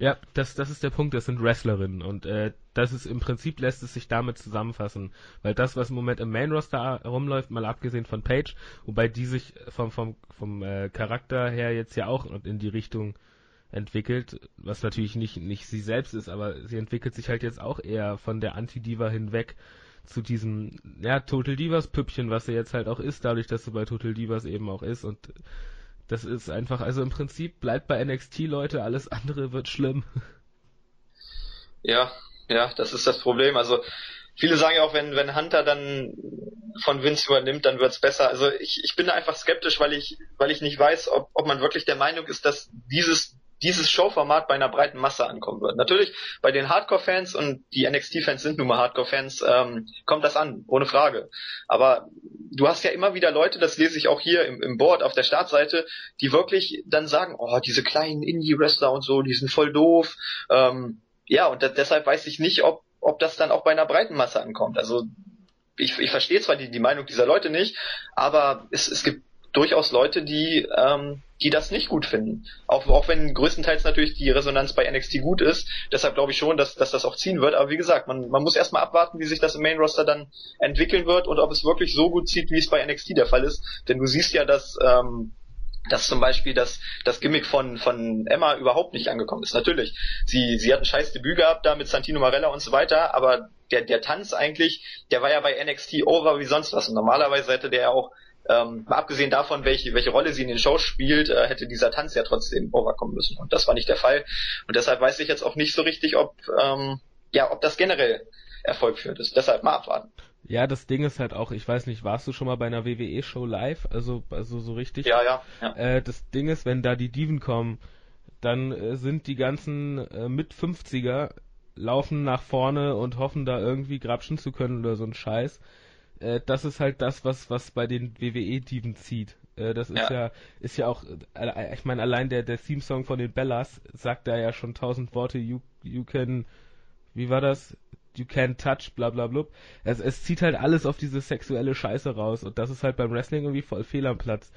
Ja, das, das ist der Punkt, das sind Wrestlerinnen und äh, das ist im Prinzip lässt es sich damit zusammenfassen, weil das, was im Moment im Main Roster rumläuft, mal abgesehen von Page, wobei die sich vom, vom, vom äh, Charakter her jetzt ja auch in die Richtung entwickelt, was natürlich nicht, nicht sie selbst ist, aber sie entwickelt sich halt jetzt auch eher von der Anti-Diva hinweg zu diesem, ja, Total Divas Püppchen, was sie jetzt halt auch ist, dadurch, dass sie bei Total Divas eben auch ist und das ist einfach, also im Prinzip bleibt bei NXT Leute, alles andere wird schlimm. Ja, ja, das ist das Problem. Also viele sagen ja auch, wenn, wenn Hunter dann von Vince übernimmt, dann wird's besser. Also ich, ich bin da einfach skeptisch, weil ich, weil ich nicht weiß, ob, ob man wirklich der Meinung ist, dass dieses dieses Showformat bei einer breiten Masse ankommen wird. Natürlich bei den Hardcore-Fans und die NXT-Fans sind nun mal Hardcore-Fans, ähm, kommt das an, ohne Frage. Aber du hast ja immer wieder Leute, das lese ich auch hier im, im Board auf der Startseite, die wirklich dann sagen, oh, diese kleinen Indie-Wrestler und so, die sind voll doof. Ähm, ja, und deshalb weiß ich nicht, ob, ob das dann auch bei einer breiten Masse ankommt. Also ich, ich verstehe zwar die, die Meinung dieser Leute nicht, aber es, es gibt durchaus Leute, die, ähm, die das nicht gut finden. Auch, auch wenn größtenteils natürlich die Resonanz bei NXT gut ist. Deshalb glaube ich schon, dass, dass das auch ziehen wird. Aber wie gesagt, man, man muss erstmal abwarten, wie sich das im Main Roster dann entwickeln wird und ob es wirklich so gut zieht, wie es bei NXT der Fall ist. Denn du siehst ja, dass ähm, dass zum Beispiel das, das Gimmick von, von Emma überhaupt nicht angekommen ist. Natürlich, sie, sie hat ein scheiß Debüt gehabt da mit Santino Marella und so weiter, aber der, der Tanz eigentlich, der war ja bei NXT over wie sonst was. Und normalerweise hätte der ja auch, ähm, abgesehen davon, welche, welche Rolle sie in den Shows spielt, äh, hätte dieser Tanz ja trotzdem overkommen müssen. Und das war nicht der Fall. Und deshalb weiß ich jetzt auch nicht so richtig, ob, ähm, ja, ob das generell Erfolg führt. Ist. Deshalb mal abwarten. Ja, das Ding ist halt auch, ich weiß nicht, warst du schon mal bei einer WWE-Show live? Also, also so richtig? Ja, ja. ja. Äh, das Ding ist, wenn da die Diven kommen, dann äh, sind die ganzen äh, mit 50er laufen nach vorne und hoffen da irgendwie grapschen zu können oder so ein Scheiß. Äh, das ist halt das, was was bei den WWE-Diven zieht. Äh, das ist ja. ja ist ja auch, äh, ich meine allein der der Theme-Song von den Bellas sagt da ja schon tausend Worte. You you can, wie war das? you can't touch, bla bla bla. Es, es zieht halt alles auf diese sexuelle Scheiße raus und das ist halt beim Wrestling irgendwie voll fehl am Platz.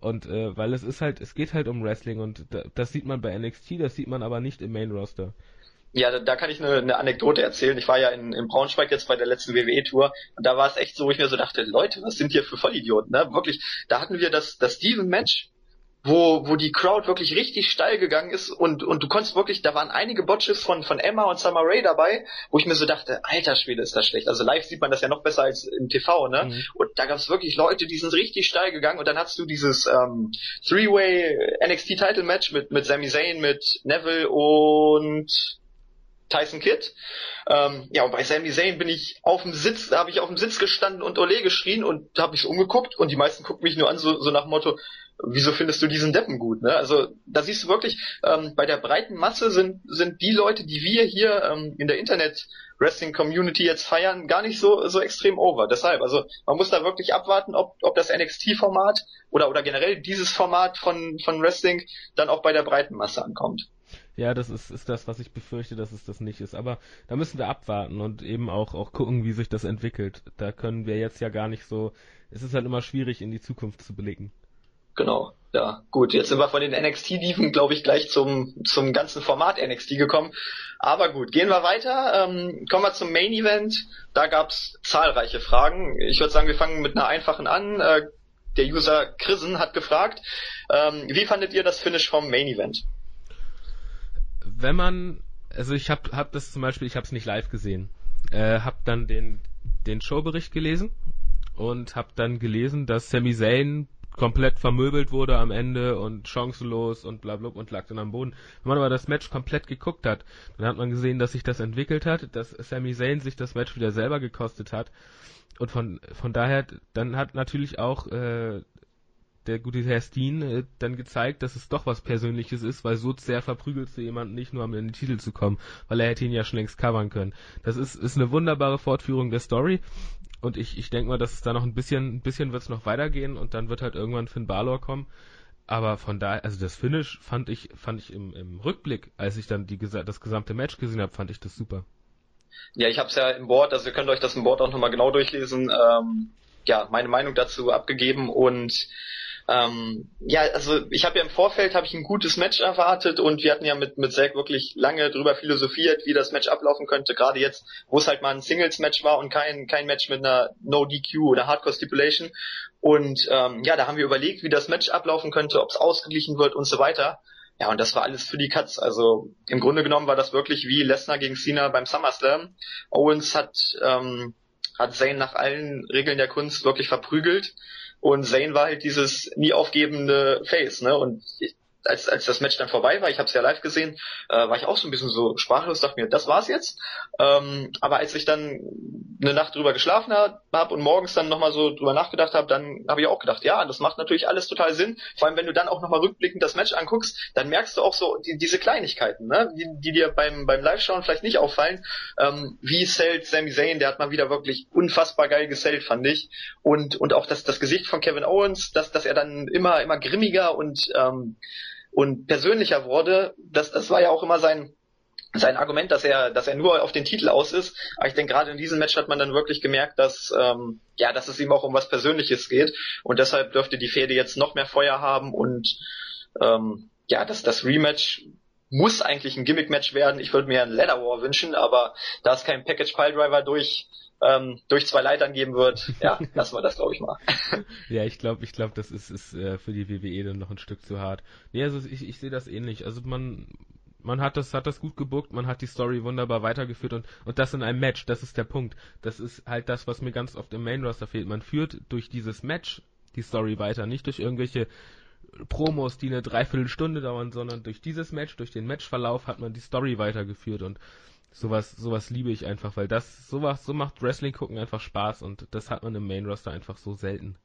Und äh, weil es ist halt, es geht halt um Wrestling und da, das sieht man bei NXT, das sieht man aber nicht im Main Roster. Ja, da, da kann ich eine, eine Anekdote erzählen. Ich war ja in, in Braunschweig jetzt bei der letzten WWE-Tour und da war es echt so, wo ich mir so dachte, Leute, was sind hier für Vollidioten, ne? Wirklich, da hatten wir das, das Steven-Match wo, wo die Crowd wirklich richtig steil gegangen ist und, und du konntest wirklich, da waren einige Botches von, von Emma und Summer Ray dabei, wo ich mir so dachte, alter Schwede, ist das schlecht. Also live sieht man das ja noch besser als im TV, ne? Mhm. Und da gab es wirklich Leute, die sind richtig steil gegangen und dann hast du dieses ähm, Three-Way NXT Title Match mit, mit Sami Zayn, mit Neville und Tyson Kidd. Ähm, ja, und bei Sami Zayn bin ich auf dem Sitz, da habe ich auf dem Sitz gestanden und Ole geschrien und habe mich umgeguckt und die meisten gucken mich nur an, so, so nach dem Motto, wieso findest du diesen Deppen gut? Ne? Also da siehst du wirklich, ähm, bei der breiten Masse sind, sind die Leute, die wir hier ähm, in der Internet-Wrestling-Community jetzt feiern, gar nicht so, so extrem over. Deshalb, also man muss da wirklich abwarten, ob, ob das NXT-Format oder, oder generell dieses Format von, von Wrestling dann auch bei der breiten Masse ankommt. Ja, das ist, ist das, was ich befürchte, dass es das nicht ist. Aber da müssen wir abwarten und eben auch, auch gucken, wie sich das entwickelt. Da können wir jetzt ja gar nicht so, es ist halt immer schwierig, in die Zukunft zu blicken. Genau, ja, gut. Jetzt sind wir von den NXT-Dieven, glaube ich, gleich zum, zum ganzen Format NXT gekommen. Aber gut, gehen wir weiter. Ähm, kommen wir zum Main Event. Da gab's zahlreiche Fragen. Ich würde sagen, wir fangen mit einer einfachen an. Äh, der User Chrisen hat gefragt, ähm, wie fandet ihr das Finish vom Main Event? Wenn man, also ich habe hab das zum Beispiel, ich habe es nicht live gesehen, äh, habe dann den den Showbericht gelesen und habe dann gelesen, dass Sami Zayn komplett vermöbelt wurde am Ende und chancenlos und bla bla und lag dann am Boden. Wenn man aber das Match komplett geguckt hat, dann hat man gesehen, dass sich das entwickelt hat, dass Sami Zayn sich das Match wieder selber gekostet hat. Und von, von daher, dann hat natürlich auch äh, der gute Herr Steen äh, dann gezeigt, dass es doch was Persönliches ist, weil so sehr verprügelt du jemanden nicht nur, um in den Titel zu kommen, weil er hätte ihn ja schon längst covern können. Das ist, ist eine wunderbare Fortführung der Story und ich, ich denke mal, dass es da noch ein bisschen, ein bisschen wird es noch weitergehen und dann wird halt irgendwann Finn Balor kommen. Aber von daher, also das Finish fand ich, fand ich im, im Rückblick, als ich dann die, das gesamte Match gesehen habe, fand ich das super. Ja, ich habe es ja im Board, also ihr könnt euch das im Board auch nochmal genau durchlesen. Ähm, ja, meine Meinung dazu abgegeben und ähm, ja, also ich habe ja im Vorfeld habe ich ein gutes Match erwartet und wir hatten ja mit mit Zack wirklich lange drüber philosophiert, wie das Match ablaufen könnte. Gerade jetzt, wo es halt mal ein Singles-Match war und kein kein Match mit einer No DQ oder Hardcore Stipulation. Und ähm, ja, da haben wir überlegt, wie das Match ablaufen könnte, ob es ausgeglichen wird und so weiter. Ja, und das war alles für die Cuts. Also im Grunde genommen war das wirklich wie Lesnar gegen Cena beim SummerSlam. Owens hat ähm, hat Zayn nach allen Regeln der Kunst wirklich verprügelt und Zane war halt dieses nie aufgebende Face, ne? Und als, als das Match dann vorbei war, ich habe es ja live gesehen, äh, war ich auch so ein bisschen so sprachlos, dachte mir, das war's jetzt. Ähm, aber als ich dann eine Nacht drüber geschlafen habe und morgens dann nochmal so drüber nachgedacht habe, dann habe ich auch gedacht, ja, das macht natürlich alles total Sinn. Vor allem, wenn du dann auch nochmal rückblickend das Match anguckst, dann merkst du auch so die, diese Kleinigkeiten, ne? die, die dir beim, beim Live-Schauen vielleicht nicht auffallen. Ähm, wie Selt Sami Zayn, der hat mal wieder wirklich unfassbar geil gesellt, fand ich. Und, und auch das, das Gesicht von Kevin Owens, dass, dass er dann immer, immer grimmiger und ähm, und persönlicher wurde, das, das war ja auch immer sein, sein Argument, dass er, dass er nur auf den Titel aus ist. Aber ich denke, gerade in diesem Match hat man dann wirklich gemerkt, dass, ähm, ja, dass es ihm auch um was Persönliches geht. Und deshalb dürfte die Fehde jetzt noch mehr Feuer haben und ähm, ja, dass das Rematch muss eigentlich ein Gimmick-Match werden. Ich würde mir ein Leather War wünschen, aber da es kein Package Piledriver durch ähm, durch zwei Leitern geben wird, ja, [LAUGHS] lassen wir das, glaube ich, mal. ja, ich glaube, ich glaube, das ist, ist äh, für die WWE dann noch ein Stück zu hart. Nee, also ich, ich sehe das ähnlich. Also man man hat das, hat das gut gebuckt, man hat die Story wunderbar weitergeführt und, und das in einem Match, das ist der Punkt. Das ist halt das, was mir ganz oft im Main Roster fehlt. Man führt durch dieses Match die Story weiter, nicht durch irgendwelche Promos, die eine Dreiviertelstunde dauern, sondern durch dieses Match, durch den Matchverlauf hat man die Story weitergeführt und sowas, sowas liebe ich einfach, weil das, sowas, so macht Wrestling gucken einfach Spaß und das hat man im Main Roster einfach so selten.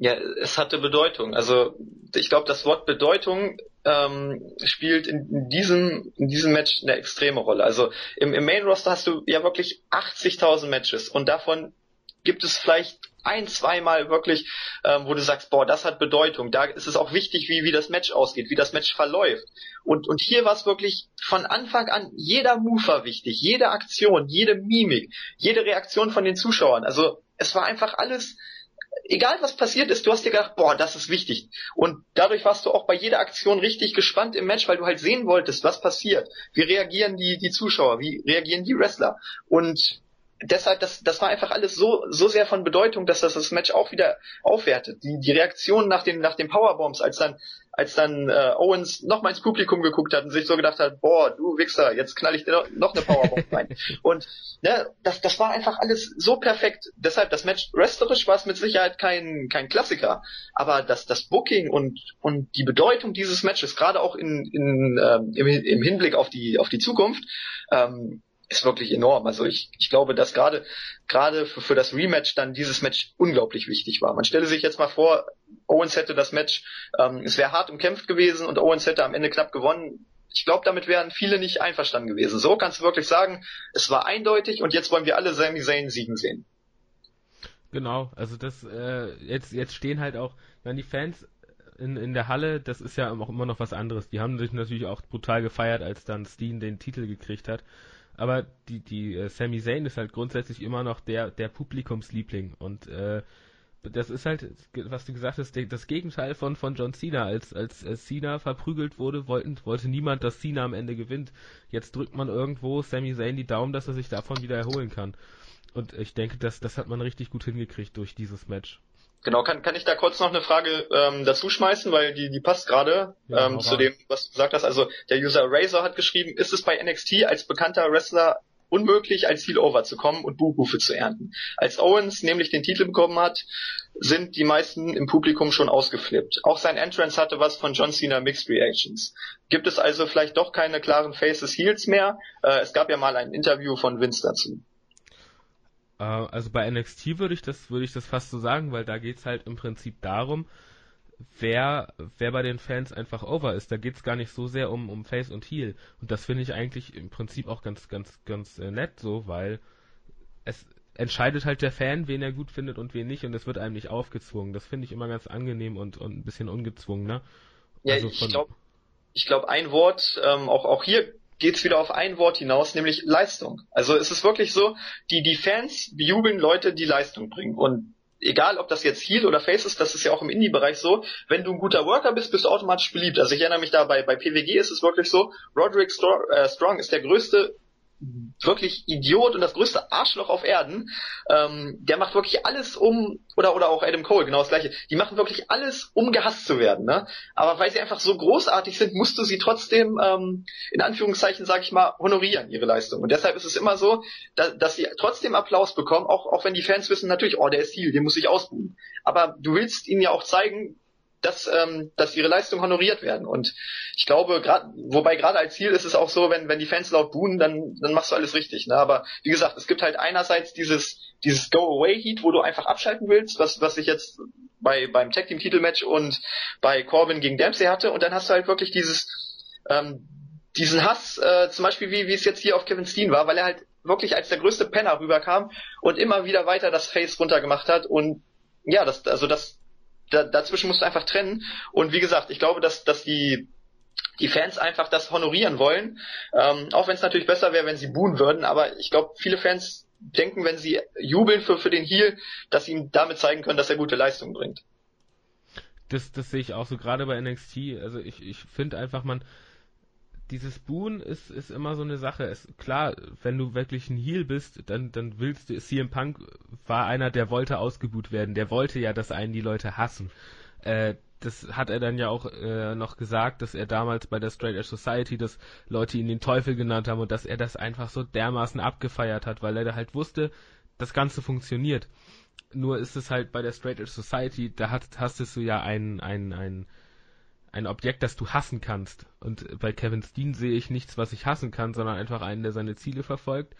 Ja, es hatte Bedeutung. Also ich glaube, das Wort Bedeutung ähm, spielt in, diesem in diesem Match eine extreme Rolle. Also im, im Main Roster hast du ja wirklich 80.000 Matches und davon gibt es vielleicht ein, zweimal wirklich, ähm, wo du sagst, boah, das hat Bedeutung. Da ist es auch wichtig, wie, wie das Match ausgeht, wie das Match verläuft. Und, und hier war es wirklich von Anfang an, jeder Move war wichtig, jede Aktion, jede Mimik, jede Reaktion von den Zuschauern. Also es war einfach alles, egal was passiert ist, du hast dir gedacht, boah, das ist wichtig. Und dadurch warst du auch bei jeder Aktion richtig gespannt im Match, weil du halt sehen wolltest, was passiert. Wie reagieren die, die Zuschauer? Wie reagieren die Wrestler? Und deshalb, das, das war einfach alles so, so sehr von Bedeutung, dass das das Match auch wieder aufwertet. Die, die Reaktion nach den, nach den Powerbombs, als dann, als dann äh, Owens noch mal ins Publikum geguckt hat und sich so gedacht hat, boah, du Wichser, jetzt knall ich dir noch, noch eine Powerbomb rein. [LAUGHS] und ne, das, das war einfach alles so perfekt. Deshalb, das Match wrestlerisch war es mit Sicherheit kein, kein Klassiker. Aber das, das Booking und, und die Bedeutung dieses Matches, gerade auch in, in, ähm, im, im Hinblick auf die, auf die Zukunft, ähm, ist wirklich enorm. Also ich, ich glaube, dass gerade gerade für, für das Rematch dann dieses Match unglaublich wichtig war. Man stelle sich jetzt mal vor, Owens hätte das Match, ähm, es wäre hart umkämpft gewesen und Owens hätte am Ende knapp gewonnen. Ich glaube, damit wären viele nicht einverstanden gewesen. So kannst du wirklich sagen, es war eindeutig und jetzt wollen wir alle Sami Zayn siegen sehen. Genau, also das äh, jetzt jetzt stehen halt auch, wenn die Fans in, in der Halle, das ist ja auch immer noch was anderes. Die haben sich natürlich auch brutal gefeiert, als dann Steen den Titel gekriegt hat aber die, die äh, Sami Zayn ist halt grundsätzlich immer noch der, der Publikumsliebling und äh, das ist halt, was du gesagt hast, das Gegenteil von, von John Cena. Als, als Cena verprügelt wurde, wollten, wollte niemand, dass Cena am Ende gewinnt. Jetzt drückt man irgendwo Sami Zayn die Daumen, dass er sich davon wieder erholen kann. Und ich denke, das, das hat man richtig gut hingekriegt durch dieses Match. Genau, kann, kann ich da kurz noch eine Frage ähm, dazu schmeißen, weil die, die passt gerade ja, ähm, zu dem, was du gesagt hast. Also der User Razor hat geschrieben, ist es bei NXT als bekannter Wrestler unmöglich, als Heel Over zu kommen und Buhrufe zu ernten. Als Owens nämlich den Titel bekommen hat, sind die meisten im Publikum schon ausgeflippt. Auch sein Entrance hatte was von John Cena Mixed Reactions. Gibt es also vielleicht doch keine klaren Faces Heels mehr? Äh, es gab ja mal ein Interview von Vince dazu. Äh, also bei NXT würde ich das, würde ich das fast so sagen, weil da geht's halt im Prinzip darum, wer, wer bei den Fans einfach over ist. Da geht's gar nicht so sehr um, um Face und Heel. Und das finde ich eigentlich im Prinzip auch ganz, ganz, ganz äh, nett so, weil es entscheidet halt der Fan, wen er gut findet und wen nicht, und es wird einem nicht aufgezwungen. Das finde ich immer ganz angenehm und, und ein bisschen ungezwungen, ne? Ja, also ich glaube, ich glaube, ein Wort, ähm, auch, auch hier geht's wieder auf ein Wort hinaus, nämlich Leistung. Also es ist wirklich so, die, die Fans bejubeln Leute, die Leistung bringen. Und egal ob das jetzt Heal oder Face ist, das ist ja auch im Indie-Bereich so, wenn du ein guter Worker bist, bist du automatisch beliebt. Also ich erinnere mich da bei, bei PWG ist es wirklich so, Roderick äh, Strong ist der größte wirklich Idiot und das größte Arschloch auf Erden. Ähm, der macht wirklich alles um, oder oder auch Adam Cole, genau das gleiche. Die machen wirklich alles, um gehasst zu werden. Ne? Aber weil sie einfach so großartig sind, musst du sie trotzdem, ähm, in Anführungszeichen, sag ich mal, honorieren, ihre Leistung. Und deshalb ist es immer so, da, dass sie trotzdem Applaus bekommen, auch, auch wenn die Fans wissen natürlich, oh, der ist Heal, den muss ich ausbuhen. Aber du willst ihnen ja auch zeigen, dass, ähm, dass ihre Leistungen honoriert werden. Und ich glaube, gerade, wobei gerade als Ziel ist es auch so, wenn, wenn die Fans laut buhen, dann, dann machst du alles richtig. Ne? Aber wie gesagt, es gibt halt einerseits dieses, dieses Go-Away-Heat, wo du einfach abschalten willst, was, was ich jetzt bei, beim Tag Team Titelmatch und bei Corbin gegen Dempsey hatte. Und dann hast du halt wirklich dieses, ähm, diesen Hass, äh, zum Beispiel wie, wie es jetzt hier auf Kevin Steen war, weil er halt wirklich als der größte Penner rüberkam und immer wieder weiter das Face runtergemacht hat und ja, das, also das, da, dazwischen musst du einfach trennen. Und wie gesagt, ich glaube, dass, dass die, die Fans einfach das honorieren wollen. Ähm, auch wenn es natürlich besser wäre, wenn sie buhen würden, aber ich glaube, viele Fans denken, wenn sie jubeln für, für den Heel, dass sie ihm damit zeigen können, dass er gute Leistung bringt. Das, das sehe ich auch so gerade bei NXT. Also ich, ich finde einfach, man, dieses Boon ist, ist immer so eine Sache. Es, klar, wenn du wirklich ein Heel bist, dann, dann willst du, CM Punk war einer, der wollte ausgebuht werden. Der wollte ja, dass einen die Leute hassen. Äh, das hat er dann ja auch äh, noch gesagt, dass er damals bei der Straight Edge Society, dass Leute ihn den Teufel genannt haben und dass er das einfach so dermaßen abgefeiert hat, weil er da halt wusste, das Ganze funktioniert. Nur ist es halt bei der Straight Edge Society, da hast, hast du ja ein, ein, ein, ein Objekt, das du hassen kannst. Und bei Kevin Steen sehe ich nichts, was ich hassen kann, sondern einfach einen, der seine Ziele verfolgt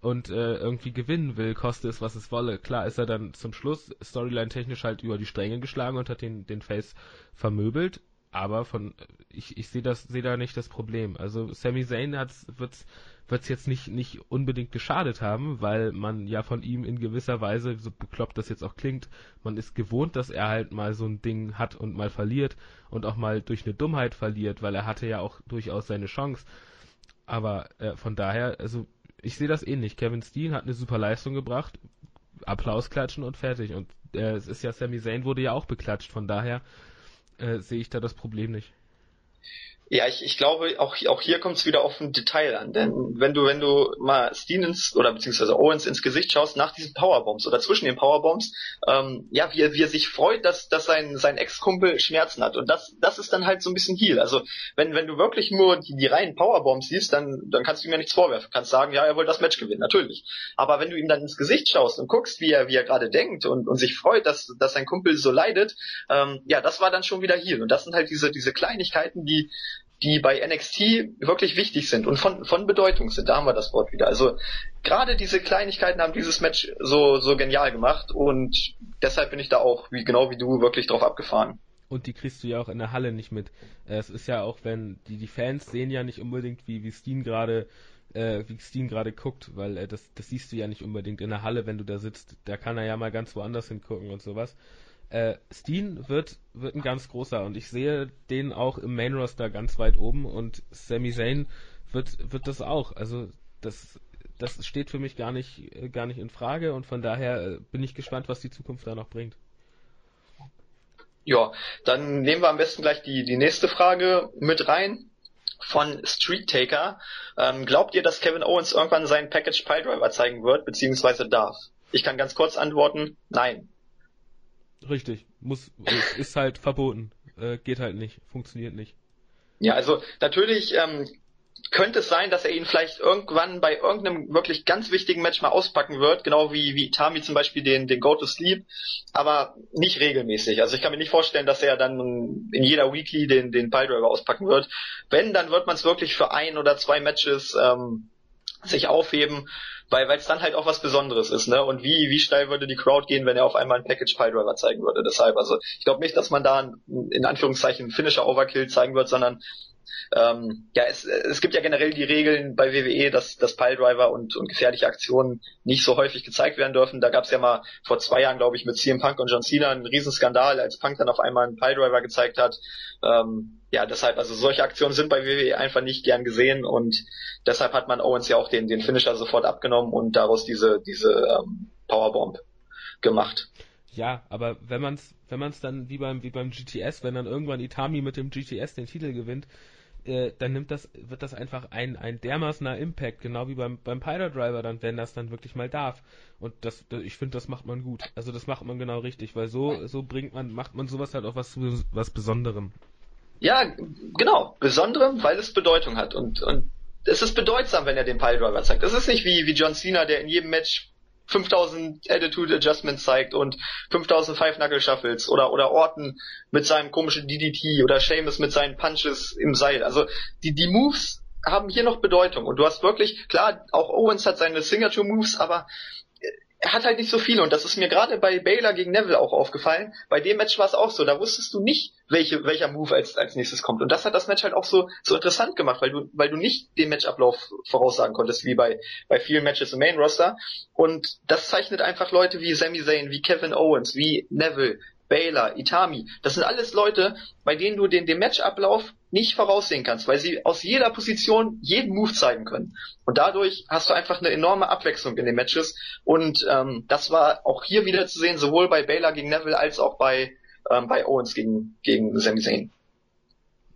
und äh, irgendwie gewinnen will, koste es, was es wolle. Klar ist er dann zum Schluss storyline-technisch halt über die Stränge geschlagen und hat den, den Face vermöbelt, aber von ich, ich sehe das sehe da nicht das Problem. Also Sami Zayn hat's wird's wird's jetzt nicht nicht unbedingt geschadet haben, weil man ja von ihm in gewisser Weise so bekloppt das jetzt auch klingt, man ist gewohnt, dass er halt mal so ein Ding hat und mal verliert und auch mal durch eine Dummheit verliert, weil er hatte ja auch durchaus seine Chance. Aber äh, von daher, also ich sehe das ähnlich. Kevin Steen hat eine super Leistung gebracht, Applaus klatschen und fertig. Und äh, es ist ja, Sami Zayn wurde ja auch beklatscht, von daher äh, sehe ich da das Problem nicht. Ja, ich, ich glaube, auch, auch hier kommt es wieder auf ein Detail an. Denn wenn du, wenn du mal Stevens oder beziehungsweise Owens ins Gesicht schaust nach diesen Powerbombs oder zwischen den Powerbombs, ähm, ja, wie er, wie er sich freut, dass, dass sein, sein Ex-Kumpel Schmerzen hat. Und das, das ist dann halt so ein bisschen Heal. Also wenn, wenn du wirklich nur die, die reinen Powerbombs siehst, dann, dann kannst du ihm ja nichts vorwerfen. Du kannst sagen, ja, er wollte das Match gewinnen, natürlich. Aber wenn du ihm dann ins Gesicht schaust und guckst, wie er, wie er gerade denkt und, und sich freut, dass, dass sein Kumpel so leidet, ähm, ja, das war dann schon wieder Heal. Und das sind halt diese, diese Kleinigkeiten, die, die bei NXT wirklich wichtig sind und von, von Bedeutung sind. Da haben wir das Wort wieder. Also gerade diese Kleinigkeiten haben dieses Match so, so genial gemacht und deshalb bin ich da auch, wie, genau wie du, wirklich drauf abgefahren. Und die kriegst du ja auch in der Halle nicht mit. Es ist ja auch, wenn die, die Fans sehen ja nicht unbedingt, wie, wie Steen gerade äh, wie Steen gerade guckt, weil äh, das, das siehst du ja nicht unbedingt in der Halle, wenn du da sitzt. Da kann er ja mal ganz woanders hingucken und sowas. Äh, Steen wird, wird ein ganz großer und ich sehe den auch im Main Roster ganz weit oben und Sami Zayn wird, wird das auch. Also das, das steht für mich gar nicht, äh, gar nicht in Frage und von daher äh, bin ich gespannt, was die Zukunft da noch bringt. Ja, dann nehmen wir am besten gleich die, die nächste Frage mit rein von Street Taker. Ähm, glaubt ihr, dass Kevin Owens irgendwann seinen Package Piledriver zeigen wird, beziehungsweise darf? Ich kann ganz kurz antworten, nein. Richtig, muss ist halt verboten, äh, geht halt nicht, funktioniert nicht. Ja, also natürlich ähm, könnte es sein, dass er ihn vielleicht irgendwann bei irgendeinem wirklich ganz wichtigen Match mal auspacken wird, genau wie, wie Tami zum Beispiel den, den Go to Sleep, aber nicht regelmäßig. Also ich kann mir nicht vorstellen, dass er dann in jeder Weekly den, den Piledriver auspacken wird. Wenn, dann wird man es wirklich für ein oder zwei Matches ähm, sich aufheben weil es dann halt auch was Besonderes ist, ne? Und wie wie steil würde die Crowd gehen, wenn er auf einmal einen Package Piledriver zeigen würde? Deshalb, also ich glaube nicht, dass man da in Anführungszeichen Finisher Overkill zeigen wird, sondern ähm, ja, es, es gibt ja generell die Regeln bei WWE, dass, dass Piledriver und, und gefährliche Aktionen nicht so häufig gezeigt werden dürfen. Da gab es ja mal vor zwei Jahren, glaube ich, mit CM Punk und John Cena einen Riesenskandal, als Punk dann auf einmal einen Piledriver gezeigt hat. Ähm, ja, deshalb, also solche Aktionen sind bei WWE einfach nicht gern gesehen und deshalb hat man Owens ja auch den, den Finisher sofort abgenommen und daraus diese, diese ähm, Powerbomb gemacht. Ja, aber wenn man es wenn man's dann wie beim wie beim GTS, wenn dann irgendwann Itami mit dem GTS den Titel gewinnt, äh, dann nimmt das, wird das einfach ein, ein dermaßener Impact, genau wie beim, beim Pilot Driver dann, wenn das dann wirklich mal darf. Und das, ich finde, das macht man gut. Also das macht man genau richtig, weil so, so bringt man, macht man sowas halt auch was, was Besonderem. Ja, genau. Besonderem, weil es Bedeutung hat. Und, und es ist bedeutsam, wenn er den Pile Driver zeigt. Das ist nicht wie, wie John Cena, der in jedem Match 5000 Attitude Adjustments zeigt und 5000 Five Knuckle Shuffles oder oder Orton mit seinem komischen DDT oder Seamus mit seinen Punches im Seil. Also die die Moves haben hier noch Bedeutung und du hast wirklich klar auch Owens hat seine Signature Moves, aber er hat halt nicht so viele und das ist mir gerade bei Baylor gegen Neville auch aufgefallen. Bei dem Match war es auch so, da wusstest du nicht, welche, welcher Move als, als nächstes kommt. Und das hat das Match halt auch so, so interessant gemacht, weil du, weil du nicht den Matchablauf voraussagen konntest, wie bei, bei vielen Matches im Main Roster. Und das zeichnet einfach Leute wie Sami Zayn, wie Kevin Owens, wie Neville, Baylor, Itami, das sind alles Leute, bei denen du den, den Matchablauf nicht voraussehen kannst, weil sie aus jeder Position jeden Move zeigen können. Und dadurch hast du einfach eine enorme Abwechslung in den Matches. Und ähm, das war auch hier wieder zu sehen, sowohl bei Baylor gegen Neville als auch bei, ähm, bei Owens gegen, gegen Sami Zayn.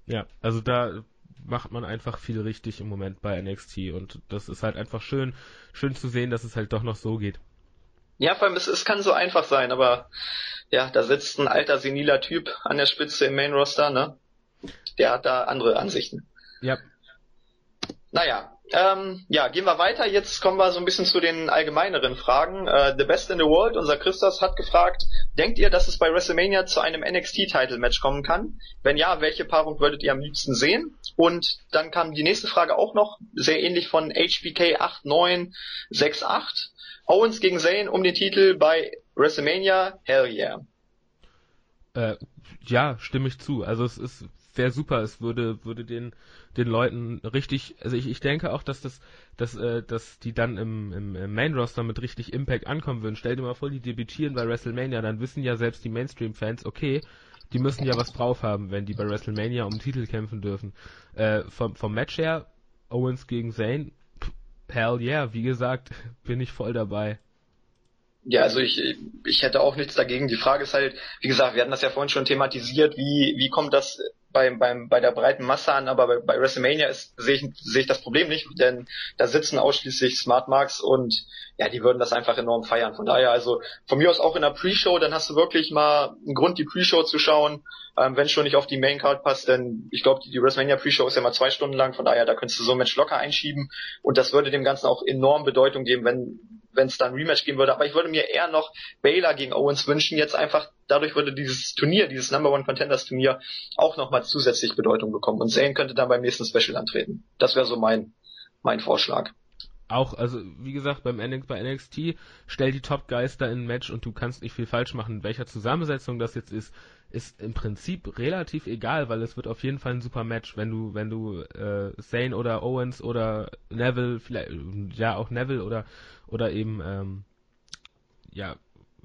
Ja, also da macht man einfach viel richtig im Moment bei NXT und das ist halt einfach schön, schön zu sehen, dass es halt doch noch so geht. Ja, vor allem, es, es kann so einfach sein, aber ja, da sitzt ein alter, seniler Typ an der Spitze im Main Roster, ne? Der hat da andere Ansichten. Ja. Naja, ähm, ja, gehen wir weiter. Jetzt kommen wir so ein bisschen zu den allgemeineren Fragen. Äh, the Best in the World, unser Christos, hat gefragt, denkt ihr, dass es bei WrestleMania zu einem NXT-Title-Match kommen kann? Wenn ja, welche Paarung würdet ihr am liebsten sehen? Und dann kam die nächste Frage auch noch, sehr ähnlich von HBK 8968. Owens gegen Zayn um den Titel bei WrestleMania, hell yeah. Äh, ja, stimme ich zu. Also es ist wäre super, es würde würde den den Leuten richtig, also ich, ich denke auch, dass das dass äh, dass die dann im, im, im Main Roster mit richtig Impact ankommen würden. Stell dir mal vor, die debütieren bei WrestleMania, dann wissen ja selbst die Mainstream Fans, okay, die müssen ja was drauf haben, wenn die bei WrestleMania um Titel kämpfen dürfen. Äh, vom vom Match her Owens gegen Zayn, hell yeah, wie gesagt, [LAUGHS] bin ich voll dabei. Ja, also ich, ich hätte auch nichts dagegen. Die Frage ist halt, wie gesagt, wir hatten das ja vorhin schon thematisiert, wie, wie kommt das beim, beim, bei der breiten Masse an, aber bei, bei WrestleMania ist, sehe ich, sehe ich das Problem nicht, denn da sitzen ausschließlich Smart Marks und ja, die würden das einfach enorm feiern. Von daher, also von mir aus auch in der Pre-Show, dann hast du wirklich mal einen Grund, die Pre-Show zu schauen, ähm, wenn schon nicht auf die Main Card passt, denn ich glaube, die, die WrestleMania Pre-Show ist ja mal zwei Stunden lang, von daher, da könntest du so ein Match locker einschieben und das würde dem Ganzen auch enorm Bedeutung geben, wenn wenn es da ein Rematch geben würde. Aber ich würde mir eher noch Baylor gegen Owens wünschen. Jetzt einfach, dadurch würde dieses Turnier, dieses Number One Contenders Turnier auch nochmal zusätzlich Bedeutung bekommen. Und Zayn könnte dann beim nächsten Special antreten. Das wäre so mein, mein Vorschlag. Auch, also wie gesagt, beim NXT, bei NXT stell die Top da in ein Match und du kannst nicht viel falsch machen. In welcher Zusammensetzung das jetzt ist, ist im Prinzip relativ egal, weil es wird auf jeden Fall ein super Match, wenn du, wenn du äh, Zane oder Owens oder Neville, vielleicht, ja auch Neville oder oder eben, ähm, ja,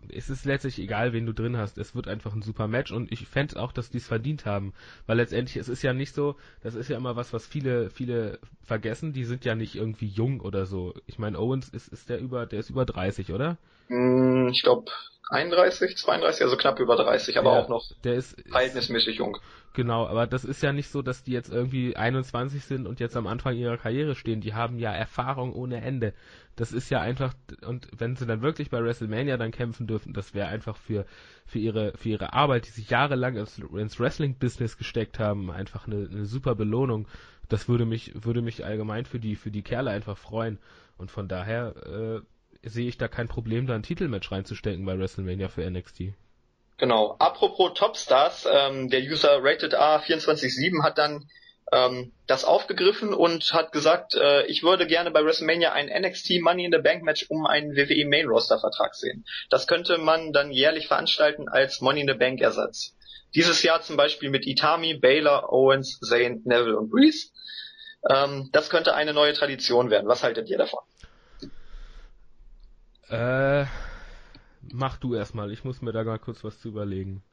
es ist letztlich egal, wen du drin hast. Es wird einfach ein super Match und ich fände auch, dass die es verdient haben. Weil letztendlich, es ist ja nicht so, das ist ja immer was, was viele, viele vergessen. Die sind ja nicht irgendwie jung oder so. Ich meine, Owens ist, ist der über, der ist über 30, oder? Mm, ich glaube 31, 32, also knapp über 30, aber ja, auch noch der ist, verhältnismäßig jung. Genau, aber das ist ja nicht so, dass die jetzt irgendwie 21 sind und jetzt am Anfang ihrer Karriere stehen. Die haben ja Erfahrung ohne Ende. Das ist ja einfach, und wenn sie dann wirklich bei WrestleMania dann kämpfen dürfen, das wäre einfach für, für ihre, für ihre Arbeit, die sich jahrelang ins, ins Wrestling-Business gesteckt haben, einfach eine, eine super Belohnung. Das würde mich, würde mich allgemein für die, für die Kerle einfach freuen. Und von daher, äh, sehe ich da kein Problem, da ein Titelmatch reinzustecken bei WrestleMania für NXT. Genau. Apropos Topstars, ähm, der User Rated A247 hat dann ähm, das aufgegriffen und hat gesagt, äh, ich würde gerne bei WrestleMania ein NXT Money in the Bank Match um einen WWE Main Roster Vertrag sehen. Das könnte man dann jährlich veranstalten als Money in the Bank Ersatz. Dieses Jahr zum Beispiel mit Itami, Baylor, Owens, Zayn, Neville und Breeze. Ähm, das könnte eine neue Tradition werden. Was haltet ihr davon? Äh, Mach du erstmal, ich muss mir da mal kurz was zu überlegen.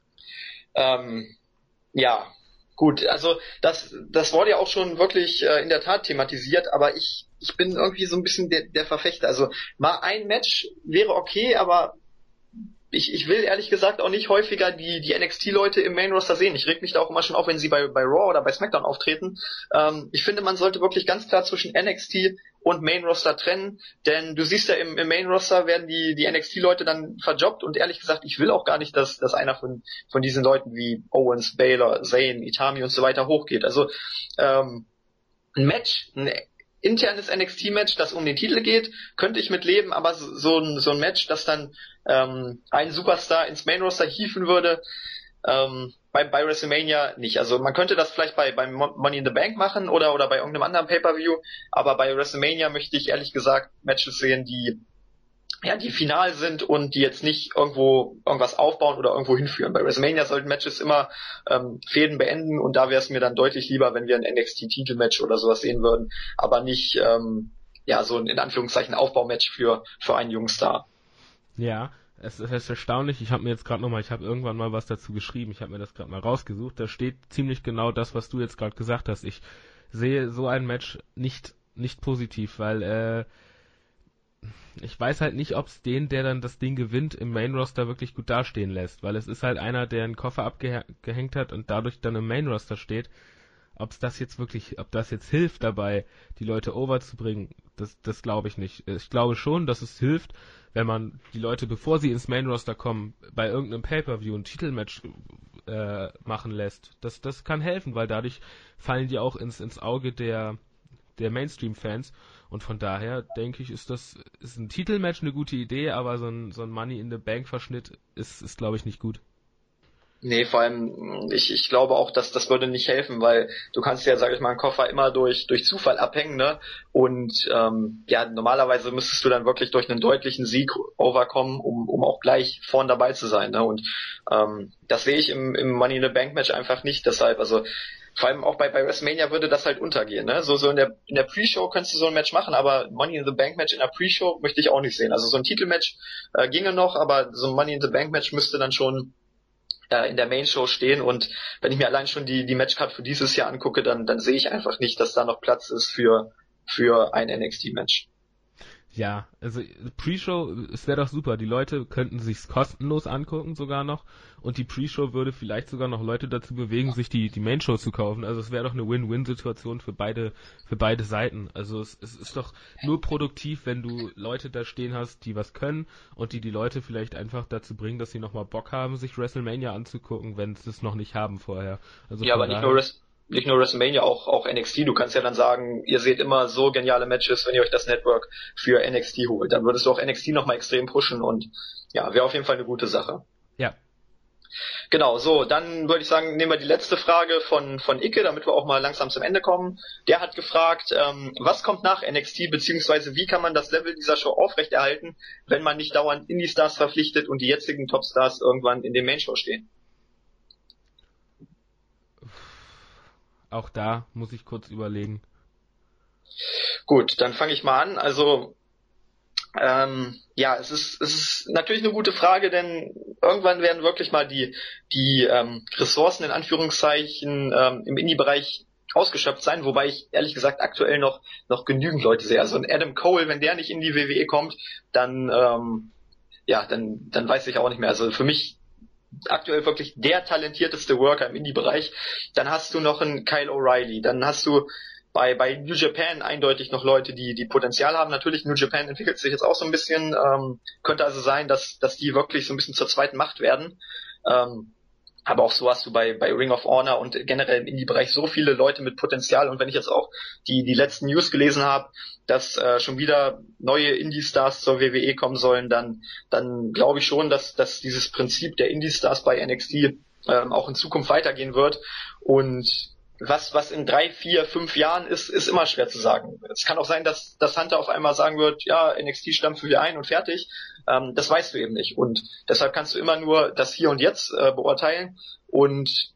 Ähm, ja, gut, also das, das wurde ja auch schon wirklich äh, in der Tat thematisiert, aber ich, ich bin irgendwie so ein bisschen der, der Verfechter. Also mal ein Match wäre okay, aber ich, ich will ehrlich gesagt auch nicht häufiger die, die NXT-Leute im Main Roster sehen. Ich reg mich da auch immer schon auf, wenn sie bei, bei Raw oder bei SmackDown auftreten. Ähm, ich finde, man sollte wirklich ganz klar zwischen NXT und Main Roster trennen, denn du siehst ja im, im Main Roster werden die, die NXT-Leute dann verjobbt und ehrlich gesagt, ich will auch gar nicht, dass, dass einer von, von diesen Leuten wie Owens, Baylor, Zane, Itami und so weiter hochgeht. Also ähm, ein Match, ein internes NXT-Match, das um den Titel geht, könnte ich mit leben, aber so, ein, so ein Match, das dann ähm, einen Superstar ins Main Roster hieven würde, ähm, bei, bei WrestleMania nicht. Also man könnte das vielleicht bei beim Money in the Bank machen oder oder bei irgendeinem anderen Pay-per-View, aber bei WrestleMania möchte ich ehrlich gesagt Matches sehen, die ja, die final sind und die jetzt nicht irgendwo irgendwas aufbauen oder irgendwo hinführen. Bei WrestleMania sollten Matches immer ähm, Fäden beenden und da wäre es mir dann deutlich lieber, wenn wir ein NXT-Titelmatch oder sowas sehen würden, aber nicht ähm, ja so ein in Anführungszeichen Aufbaumatch für für einen jungen Star. Ja, es ist erstaunlich, ich habe mir jetzt gerade nochmal, ich habe irgendwann mal was dazu geschrieben, ich habe mir das gerade mal rausgesucht, da steht ziemlich genau das, was du jetzt gerade gesagt hast. Ich sehe so ein Match nicht, nicht positiv, weil äh, ich weiß halt nicht, ob es den, der dann das Ding gewinnt, im Main Roster wirklich gut dastehen lässt, weil es ist halt einer, der einen Koffer abgehängt hat und dadurch dann im Main Roster steht. Ob es das jetzt wirklich, ob das jetzt hilft dabei, die Leute overzubringen, das, das glaube ich nicht. Ich glaube schon, dass es hilft, wenn man die Leute, bevor sie ins Main Roster kommen, bei irgendeinem Pay-Per-View ein Titelmatch äh, machen lässt. Das, das kann helfen, weil dadurch fallen die auch ins, ins Auge der, der Mainstream-Fans. Und von daher denke ich, ist das ist ein Titelmatch eine gute Idee, aber so ein, so ein Money in the Bank Verschnitt ist, ist glaube ich nicht gut. Nee, vor allem, ich, ich glaube auch, dass das würde nicht helfen, weil du kannst ja, sag ich mal, einen Koffer immer durch, durch Zufall abhängen, ne? Und ähm, ja, normalerweise müsstest du dann wirklich durch einen deutlichen Sieg overkommen, um, um auch gleich vorn dabei zu sein. Ne? Und ähm, das sehe ich im, im Money in the Bank Match einfach nicht. Deshalb, also vor allem auch bei, bei WrestleMania würde das halt untergehen. Ne? So, so in der, in der Pre-Show könntest du so ein Match machen, aber Money in the Bank Match in der Pre-Show möchte ich auch nicht sehen. Also so ein Titelmatch äh, ginge noch, aber so ein Money in the Bank Match müsste dann schon äh, in der Main Show stehen und wenn ich mir allein schon die, die Matchcard für dieses Jahr angucke, dann, dann sehe ich einfach nicht, dass da noch Platz ist für, für ein NXT-Match. Ja, also Pre-Show, es wäre doch super. Die Leute könnten sich's kostenlos angucken sogar noch und die Pre-Show würde vielleicht sogar noch Leute dazu bewegen, sich die die Main-Show zu kaufen. Also es wäre doch eine Win-Win-Situation für beide für beide Seiten. Also es, es ist doch nur produktiv, wenn du Leute da stehen hast, die was können und die die Leute vielleicht einfach dazu bringen, dass sie nochmal Bock haben, sich WrestleMania anzugucken, wenn sie es noch nicht haben vorher. Also ja, aber nicht nur nicht nur WrestleMania, auch, auch NXT. Du kannst ja dann sagen, ihr seht immer so geniale Matches, wenn ihr euch das Network für NXT holt. Dann würdest du auch NXT nochmal extrem pushen und ja, wäre auf jeden Fall eine gute Sache. Ja. Genau, so, dann würde ich sagen, nehmen wir die letzte Frage von, von Icke, damit wir auch mal langsam zum Ende kommen. Der hat gefragt, ähm, was kommt nach NXT, beziehungsweise wie kann man das Level dieser Show aufrechterhalten, wenn man nicht dauernd Indie-Stars verpflichtet und die jetzigen Topstars irgendwann in den Main-Show stehen? Auch da muss ich kurz überlegen. Gut, dann fange ich mal an. Also ähm, ja, es ist, es ist natürlich eine gute Frage, denn irgendwann werden wirklich mal die, die ähm, Ressourcen in Anführungszeichen ähm, im Indie-Bereich ausgeschöpft sein, wobei ich ehrlich gesagt aktuell noch, noch genügend Leute sehe. Also ein Adam Cole, wenn der nicht in die WWE kommt, dann, ähm, ja, dann, dann weiß ich auch nicht mehr. Also für mich aktuell wirklich der talentierteste Worker im Indie-Bereich. Dann hast du noch einen Kyle O'Reilly, dann hast du bei, bei New Japan eindeutig noch Leute, die, die Potenzial haben. Natürlich, New Japan entwickelt sich jetzt auch so ein bisschen, ähm, könnte also sein, dass, dass die wirklich so ein bisschen zur zweiten Macht werden. Ähm, aber auch so hast du bei, bei Ring of Honor und generell im Indie-Bereich so viele Leute mit Potenzial. Und wenn ich jetzt auch die, die letzten News gelesen habe, dass äh, schon wieder neue Indie-Stars zur WWE kommen sollen, dann, dann glaube ich schon, dass, dass dieses Prinzip der Indie-Stars bei NXT ähm, auch in Zukunft weitergehen wird. Und was, was in drei, vier, fünf Jahren ist, ist immer schwer zu sagen. Es kann auch sein, dass, dass Hunter auf einmal sagen wird, ja, NXT stampfen wir ein und fertig. Ähm, das weißt du eben nicht. Und deshalb kannst du immer nur das Hier und Jetzt äh, beurteilen. Und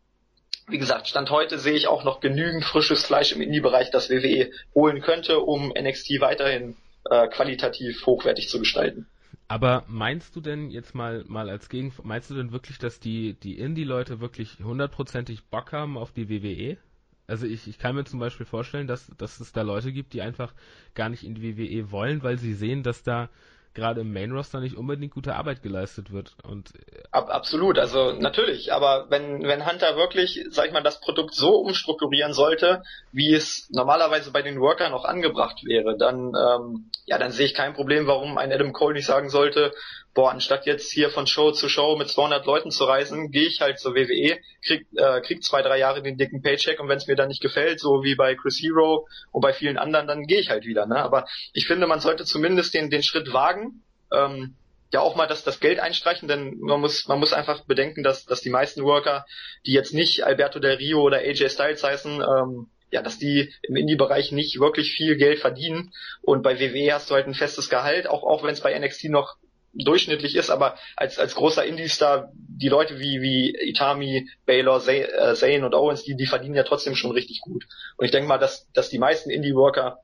wie gesagt, Stand heute sehe ich auch noch genügend frisches Fleisch im Indie-Bereich, das WWE holen könnte, um NXT weiterhin äh, qualitativ hochwertig zu gestalten. Aber meinst du denn jetzt mal mal als Gegen meinst du denn wirklich, dass die die Indie-Leute wirklich hundertprozentig Bock haben auf die WWE? Also ich, ich kann mir zum Beispiel vorstellen, dass, dass es da Leute gibt, die einfach gar nicht in die WWE wollen, weil sie sehen, dass da gerade im Main Roster nicht unbedingt gute Arbeit geleistet wird. Und äh, Ab, absolut, also natürlich, aber wenn wenn Hunter wirklich, sag ich mal, das Produkt so umstrukturieren sollte, wie es normalerweise bei den Workern auch angebracht wäre, dann ähm, ja, dann sehe ich kein Problem, warum ein Adam Cole nicht sagen sollte, boah, anstatt jetzt hier von Show zu Show mit 200 Leuten zu reisen, gehe ich halt zur WWE, krieg, äh, krieg zwei, drei Jahre den dicken Paycheck und wenn es mir dann nicht gefällt, so wie bei Chris Hero und bei vielen anderen, dann gehe ich halt wieder. Ne? Aber ich finde, man sollte zumindest den, den Schritt wagen, ähm, ja auch mal das, das Geld einstreichen, denn man muss, man muss einfach bedenken, dass, dass die meisten Worker, die jetzt nicht Alberto Del Rio oder AJ Styles heißen, ähm, ja, dass die im Indie-Bereich nicht wirklich viel Geld verdienen. Und bei WWE hast du halt ein festes Gehalt, auch, auch wenn es bei NXT noch durchschnittlich ist, aber als, als großer Indie-Star, die Leute wie, wie Itami, Baylor, äh, Zane und Owens, die, die verdienen ja trotzdem schon richtig gut. Und ich denke mal, dass, dass die meisten Indie-Worker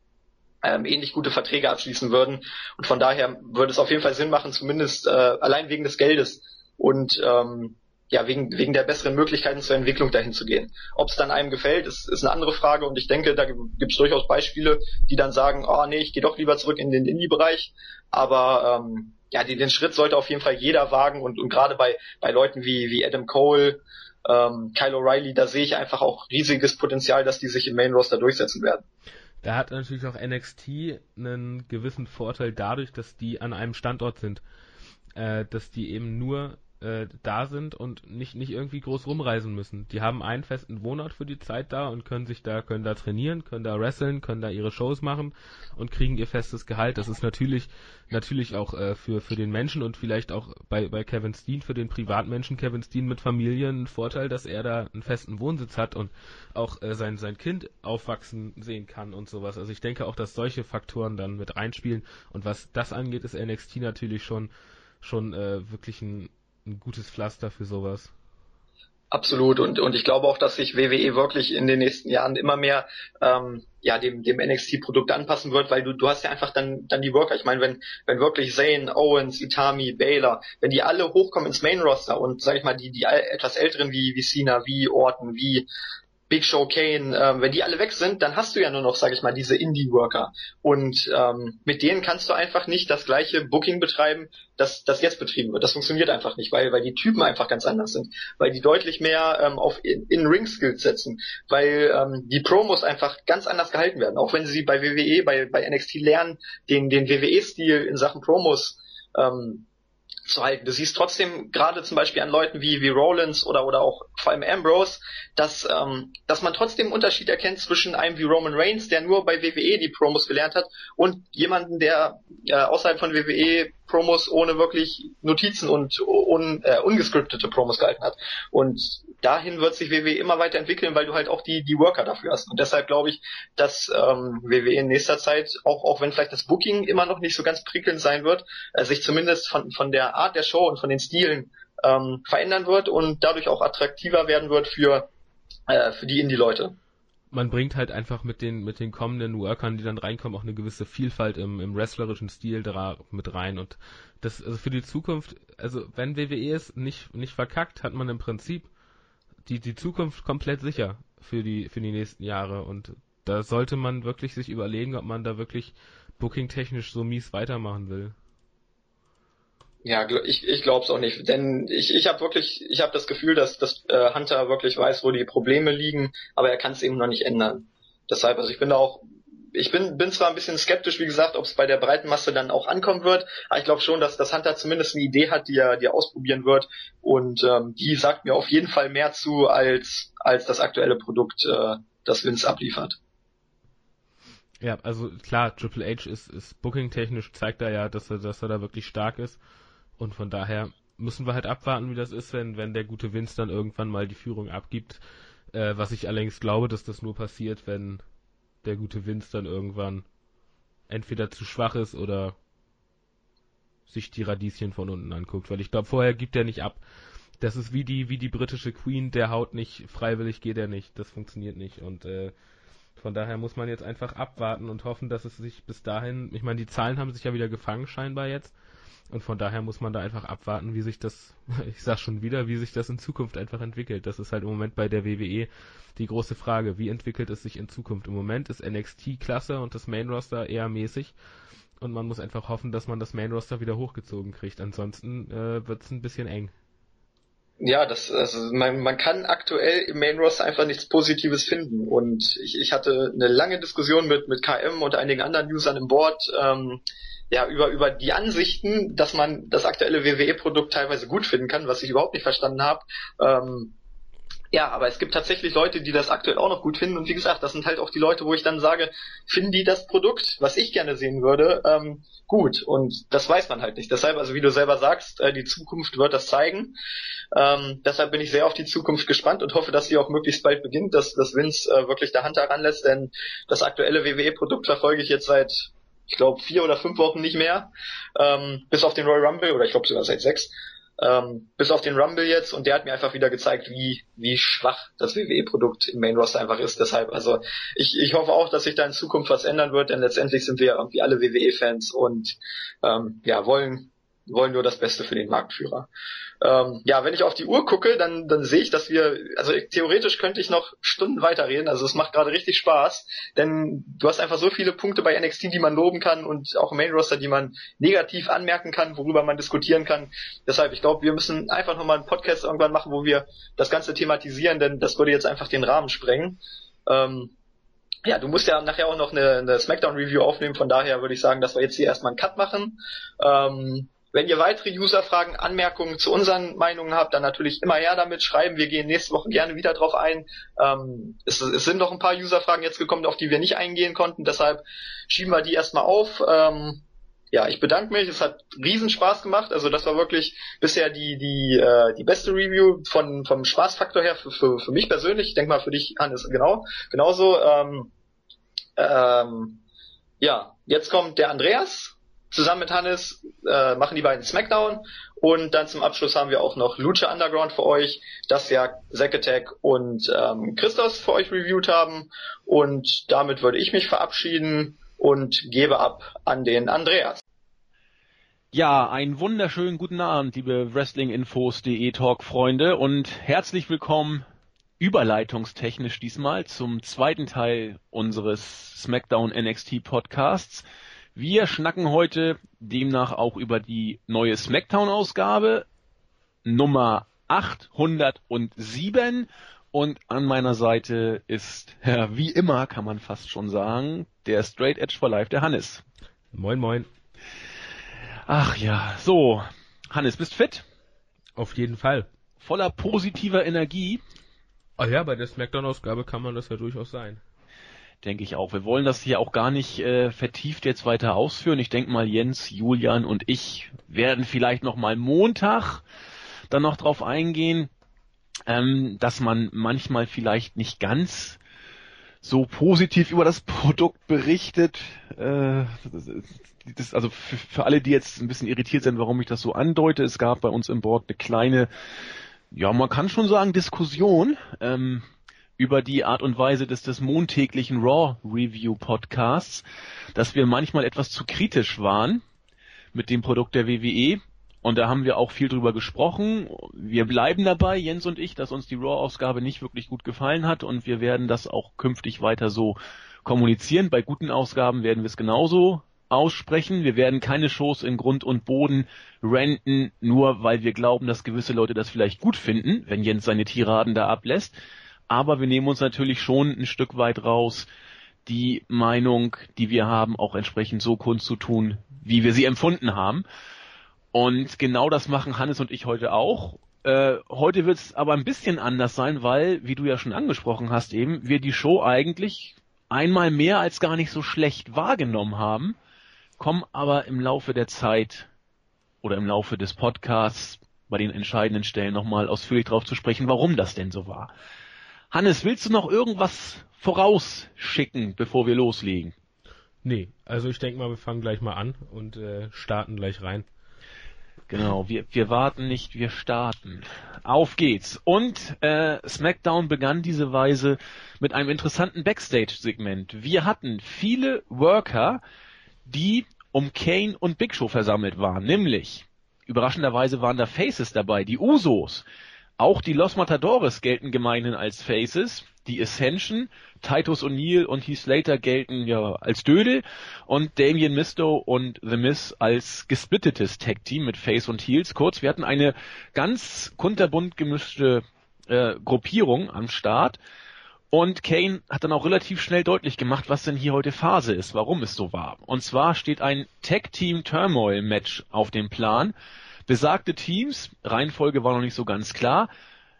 ähm, ähnlich gute Verträge abschließen würden. Und von daher würde es auf jeden Fall Sinn machen, zumindest äh, allein wegen des Geldes und ähm, ja, wegen, wegen der besseren Möglichkeiten zur Entwicklung dahin zu gehen. Ob es dann einem gefällt, ist, ist eine andere Frage und ich denke, da gibt es durchaus Beispiele, die dann sagen, oh nee, ich gehe doch lieber zurück in den Indie-Bereich. Aber ähm, ja, die, den Schritt sollte auf jeden Fall jeder wagen und, und gerade bei, bei Leuten wie, wie Adam Cole, ähm, Kyle O'Reilly, da sehe ich einfach auch riesiges Potenzial, dass die sich im Main Roster durchsetzen werden. Da hat natürlich auch NXT einen gewissen Vorteil dadurch, dass die an einem Standort sind. Äh, dass die eben nur äh, da sind und nicht, nicht irgendwie groß rumreisen müssen. Die haben einen festen Wohnort für die Zeit da und können sich da, können da trainieren, können da wresteln, können da ihre Shows machen und kriegen ihr festes Gehalt. Das ist natürlich, natürlich auch äh, für, für den Menschen und vielleicht auch bei, bei Kevin Steen, für den Privatmenschen Kevin Steen mit Familie ein Vorteil, dass er da einen festen Wohnsitz hat und auch äh, sein, sein Kind aufwachsen sehen kann und sowas. Also ich denke auch, dass solche Faktoren dann mit reinspielen und was das angeht, ist NXT natürlich schon schon äh, wirklich ein ein gutes Pflaster für sowas. Absolut und und ich glaube auch, dass sich WWE wirklich in den nächsten Jahren immer mehr ähm, ja dem dem NXT-Produkt anpassen wird, weil du du hast ja einfach dann dann die Worker. Ich meine, wenn wenn wirklich Zayn, Owens, Itami, Baylor, wenn die alle hochkommen ins Main Roster und sag ich mal die die etwas älteren wie wie Cena, wie Orton, wie Big Show Kane, ähm, wenn die alle weg sind, dann hast du ja nur noch, sag ich mal, diese Indie-Worker. Und ähm, mit denen kannst du einfach nicht das gleiche Booking betreiben, das, das jetzt betrieben wird. Das funktioniert einfach nicht, weil, weil die Typen einfach ganz anders sind, weil die deutlich mehr ähm, auf In-Ring-Skills setzen, weil ähm, die Promos einfach ganz anders gehalten werden. Auch wenn sie bei WWE, bei, bei NXT lernen, den, den WWE-Stil in Sachen Promos ähm, zu halten. Du siehst trotzdem gerade zum Beispiel an Leuten wie, wie Rollins oder, oder auch vor allem Ambrose, dass, ähm, dass man trotzdem einen Unterschied erkennt zwischen einem wie Roman Reigns, der nur bei WWE die Promos gelernt hat, und jemanden, der äh, außerhalb von WWE Promos ohne wirklich Notizen und un, äh, ungescriptete Promos gehalten hat. Und dahin wird sich WWE immer weiter entwickeln, weil du halt auch die, die Worker dafür hast. Und deshalb glaube ich, dass ähm, WWE in nächster Zeit, auch, auch wenn vielleicht das Booking immer noch nicht so ganz prickelnd sein wird, äh, sich zumindest von, von der Art der Show und von den Stilen ähm, verändern wird und dadurch auch attraktiver werden wird für, äh, für die Indie-Leute man bringt halt einfach mit den mit den kommenden Workern, die dann reinkommen, auch eine gewisse Vielfalt im, im wrestlerischen Stil da mit rein und das also für die Zukunft, also wenn WWE es nicht nicht verkackt, hat man im Prinzip die die Zukunft komplett sicher für die für die nächsten Jahre und da sollte man wirklich sich überlegen, ob man da wirklich booking technisch so mies weitermachen will. Ja, ich, ich glaube es auch nicht, denn ich, ich habe wirklich, ich habe das Gefühl, dass, dass äh, Hunter wirklich weiß, wo die Probleme liegen, aber er kann es eben noch nicht ändern. Deshalb, also ich bin da auch, ich bin, bin zwar ein bisschen skeptisch, wie gesagt, ob es bei der breiten Masse dann auch ankommen wird, aber ich glaube schon, dass, dass Hunter zumindest eine Idee hat, die er, die er ausprobieren wird und ähm, die sagt mir auf jeden Fall mehr zu als, als das aktuelle Produkt, äh, das Vince abliefert. Ja, also klar, Triple H ist, ist booking-technisch, zeigt er ja, dass er, dass er da wirklich stark ist. Und von daher müssen wir halt abwarten, wie das ist, wenn, wenn der gute Vince dann irgendwann mal die Führung abgibt. Äh, was ich allerdings glaube, dass das nur passiert, wenn der gute Vince dann irgendwann entweder zu schwach ist oder sich die Radieschen von unten anguckt. Weil ich glaube, vorher gibt er nicht ab. Das ist wie die, wie die britische Queen, der haut nicht, freiwillig geht er nicht. Das funktioniert nicht. Und äh, von daher muss man jetzt einfach abwarten und hoffen, dass es sich bis dahin, ich meine, die Zahlen haben sich ja wieder gefangen scheinbar jetzt. Und von daher muss man da einfach abwarten, wie sich das, [LAUGHS] ich sag schon wieder, wie sich das in Zukunft einfach entwickelt. Das ist halt im Moment bei der WWE die große Frage. Wie entwickelt es sich in Zukunft? Im Moment ist NXT klasse und das Main Roster eher mäßig. Und man muss einfach hoffen, dass man das Main Roster wieder hochgezogen kriegt. Ansonsten äh, wird es ein bisschen eng. Ja, das, also man, man kann aktuell im Main Roster einfach nichts Positives finden. Und ich, ich hatte eine lange Diskussion mit, mit KM und einigen anderen Usern im Board. Ähm, ja, über, über die Ansichten, dass man das aktuelle WWE-Produkt teilweise gut finden kann, was ich überhaupt nicht verstanden habe. Ähm, ja, aber es gibt tatsächlich Leute, die das aktuell auch noch gut finden. Und wie gesagt, das sind halt auch die Leute, wo ich dann sage, finden die das Produkt, was ich gerne sehen würde, ähm, gut. Und das weiß man halt nicht. Deshalb, also wie du selber sagst, äh, die Zukunft wird das zeigen. Ähm, deshalb bin ich sehr auf die Zukunft gespannt und hoffe, dass sie auch möglichst bald beginnt, dass, dass Vince äh, wirklich der Hand daran lässt. Denn das aktuelle WWE-Produkt verfolge ich jetzt seit ich glaube, vier oder fünf Wochen nicht mehr, ähm, bis auf den Royal Rumble, oder ich glaube sogar seit sechs. Ähm, bis auf den Rumble jetzt und der hat mir einfach wieder gezeigt, wie, wie schwach das WWE-Produkt im Main Roster einfach ist. Deshalb, also ich, ich hoffe auch, dass sich da in Zukunft was ändern wird, denn letztendlich sind wir irgendwie alle WWE-Fans und ähm, ja, wollen, wollen nur das Beste für den Marktführer. Ähm, ja, wenn ich auf die Uhr gucke, dann, dann sehe ich, dass wir, also theoretisch könnte ich noch Stunden weiterreden, also es macht gerade richtig Spaß, denn du hast einfach so viele Punkte bei NXT, die man loben kann und auch im Main Roster, die man negativ anmerken kann, worüber man diskutieren kann. Deshalb, ich glaube, wir müssen einfach nochmal einen Podcast irgendwann machen, wo wir das Ganze thematisieren, denn das würde jetzt einfach den Rahmen sprengen. Ähm, ja, du musst ja nachher auch noch eine, eine Smackdown-Review aufnehmen, von daher würde ich sagen, dass wir jetzt hier erstmal einen Cut machen. Ähm, wenn ihr weitere User-Fragen, Anmerkungen zu unseren Meinungen habt, dann natürlich immer her damit schreiben. Wir gehen nächste Woche gerne wieder drauf ein. Ähm, es, es, sind noch ein paar User-Fragen jetzt gekommen, auf die wir nicht eingehen konnten. Deshalb schieben wir die erstmal auf. Ähm, ja, ich bedanke mich. Es hat riesen Spaß gemacht. Also das war wirklich bisher die die äh, die beste Review von vom Spaßfaktor her für, für, für mich persönlich. Ich denke mal für dich, Hannes, genau genauso. Ähm, ähm, ja, jetzt kommt der Andreas Zusammen mit Hannes äh, machen die beiden Smackdown und dann zum Abschluss haben wir auch noch Lucha Underground für euch, das ja Zack Attack und ähm, Christos für euch reviewed haben und damit würde ich mich verabschieden und gebe ab an den Andreas. Ja, einen wunderschönen guten Abend, liebe Wrestlinginfos.de Talk-Freunde und herzlich willkommen überleitungstechnisch diesmal zum zweiten Teil unseres SmackDown NXT Podcasts. Wir schnacken heute demnach auch über die neue Smackdown-Ausgabe Nummer 807 und an meiner Seite ist, [LAUGHS] ja, wie immer kann man fast schon sagen, der Straight Edge for Life, der Hannes. Moin, moin. Ach ja, so. Hannes, bist fit? Auf jeden Fall. Voller positiver Energie. Ah ja, bei der Smackdown-Ausgabe kann man das ja durchaus sein denke ich auch. Wir wollen das hier auch gar nicht äh, vertieft jetzt weiter ausführen. Ich denke mal, Jens, Julian und ich werden vielleicht noch mal Montag dann noch drauf eingehen, ähm, dass man manchmal vielleicht nicht ganz so positiv über das [LAUGHS] Produkt berichtet. Äh, das, also für, für alle, die jetzt ein bisschen irritiert sind, warum ich das so andeute, es gab bei uns im Board eine kleine, ja, man kann schon sagen, Diskussion. Ähm, über die Art und Weise des, des montäglichen Raw Review Podcasts, dass wir manchmal etwas zu kritisch waren mit dem Produkt der WWE. Und da haben wir auch viel drüber gesprochen. Wir bleiben dabei, Jens und ich, dass uns die Raw-Ausgabe nicht wirklich gut gefallen hat und wir werden das auch künftig weiter so kommunizieren. Bei guten Ausgaben werden wir es genauso aussprechen. Wir werden keine Shows in Grund und Boden renten, nur weil wir glauben, dass gewisse Leute das vielleicht gut finden, wenn Jens seine Tiraden da ablässt aber wir nehmen uns natürlich schon ein Stück weit raus, die Meinung, die wir haben, auch entsprechend so kundzutun, wie wir sie empfunden haben. Und genau das machen Hannes und ich heute auch. Äh, heute wird es aber ein bisschen anders sein, weil, wie du ja schon angesprochen hast eben, wir die Show eigentlich einmal mehr als gar nicht so schlecht wahrgenommen haben, kommen aber im Laufe der Zeit oder im Laufe des Podcasts bei den entscheidenden Stellen nochmal ausführlich darauf zu sprechen, warum das denn so war. Hannes, willst du noch irgendwas vorausschicken, bevor wir loslegen? Nee, also ich denke mal, wir fangen gleich mal an und äh, starten gleich rein. Genau, wir, wir warten nicht, wir starten. Auf geht's. Und äh, SmackDown begann diese Weise mit einem interessanten Backstage-Segment. Wir hatten viele Worker, die um Kane und Big Show versammelt waren. Nämlich, überraschenderweise waren da Faces dabei, die Usos, auch die Los Matadores gelten gemeinhin als Faces. Die Ascension, Titus O'Neill und Heath Slater gelten ja als Dödel und Damien Misto und The Miz als gesplittetes Tag Team mit Face und Heels. Kurz, wir hatten eine ganz kunterbunt gemischte äh, Gruppierung am Start. Und Kane hat dann auch relativ schnell deutlich gemacht, was denn hier heute Phase ist, warum es so war. Und zwar steht ein Tag Team Turmoil Match auf dem Plan. Besagte Teams, Reihenfolge war noch nicht so ganz klar,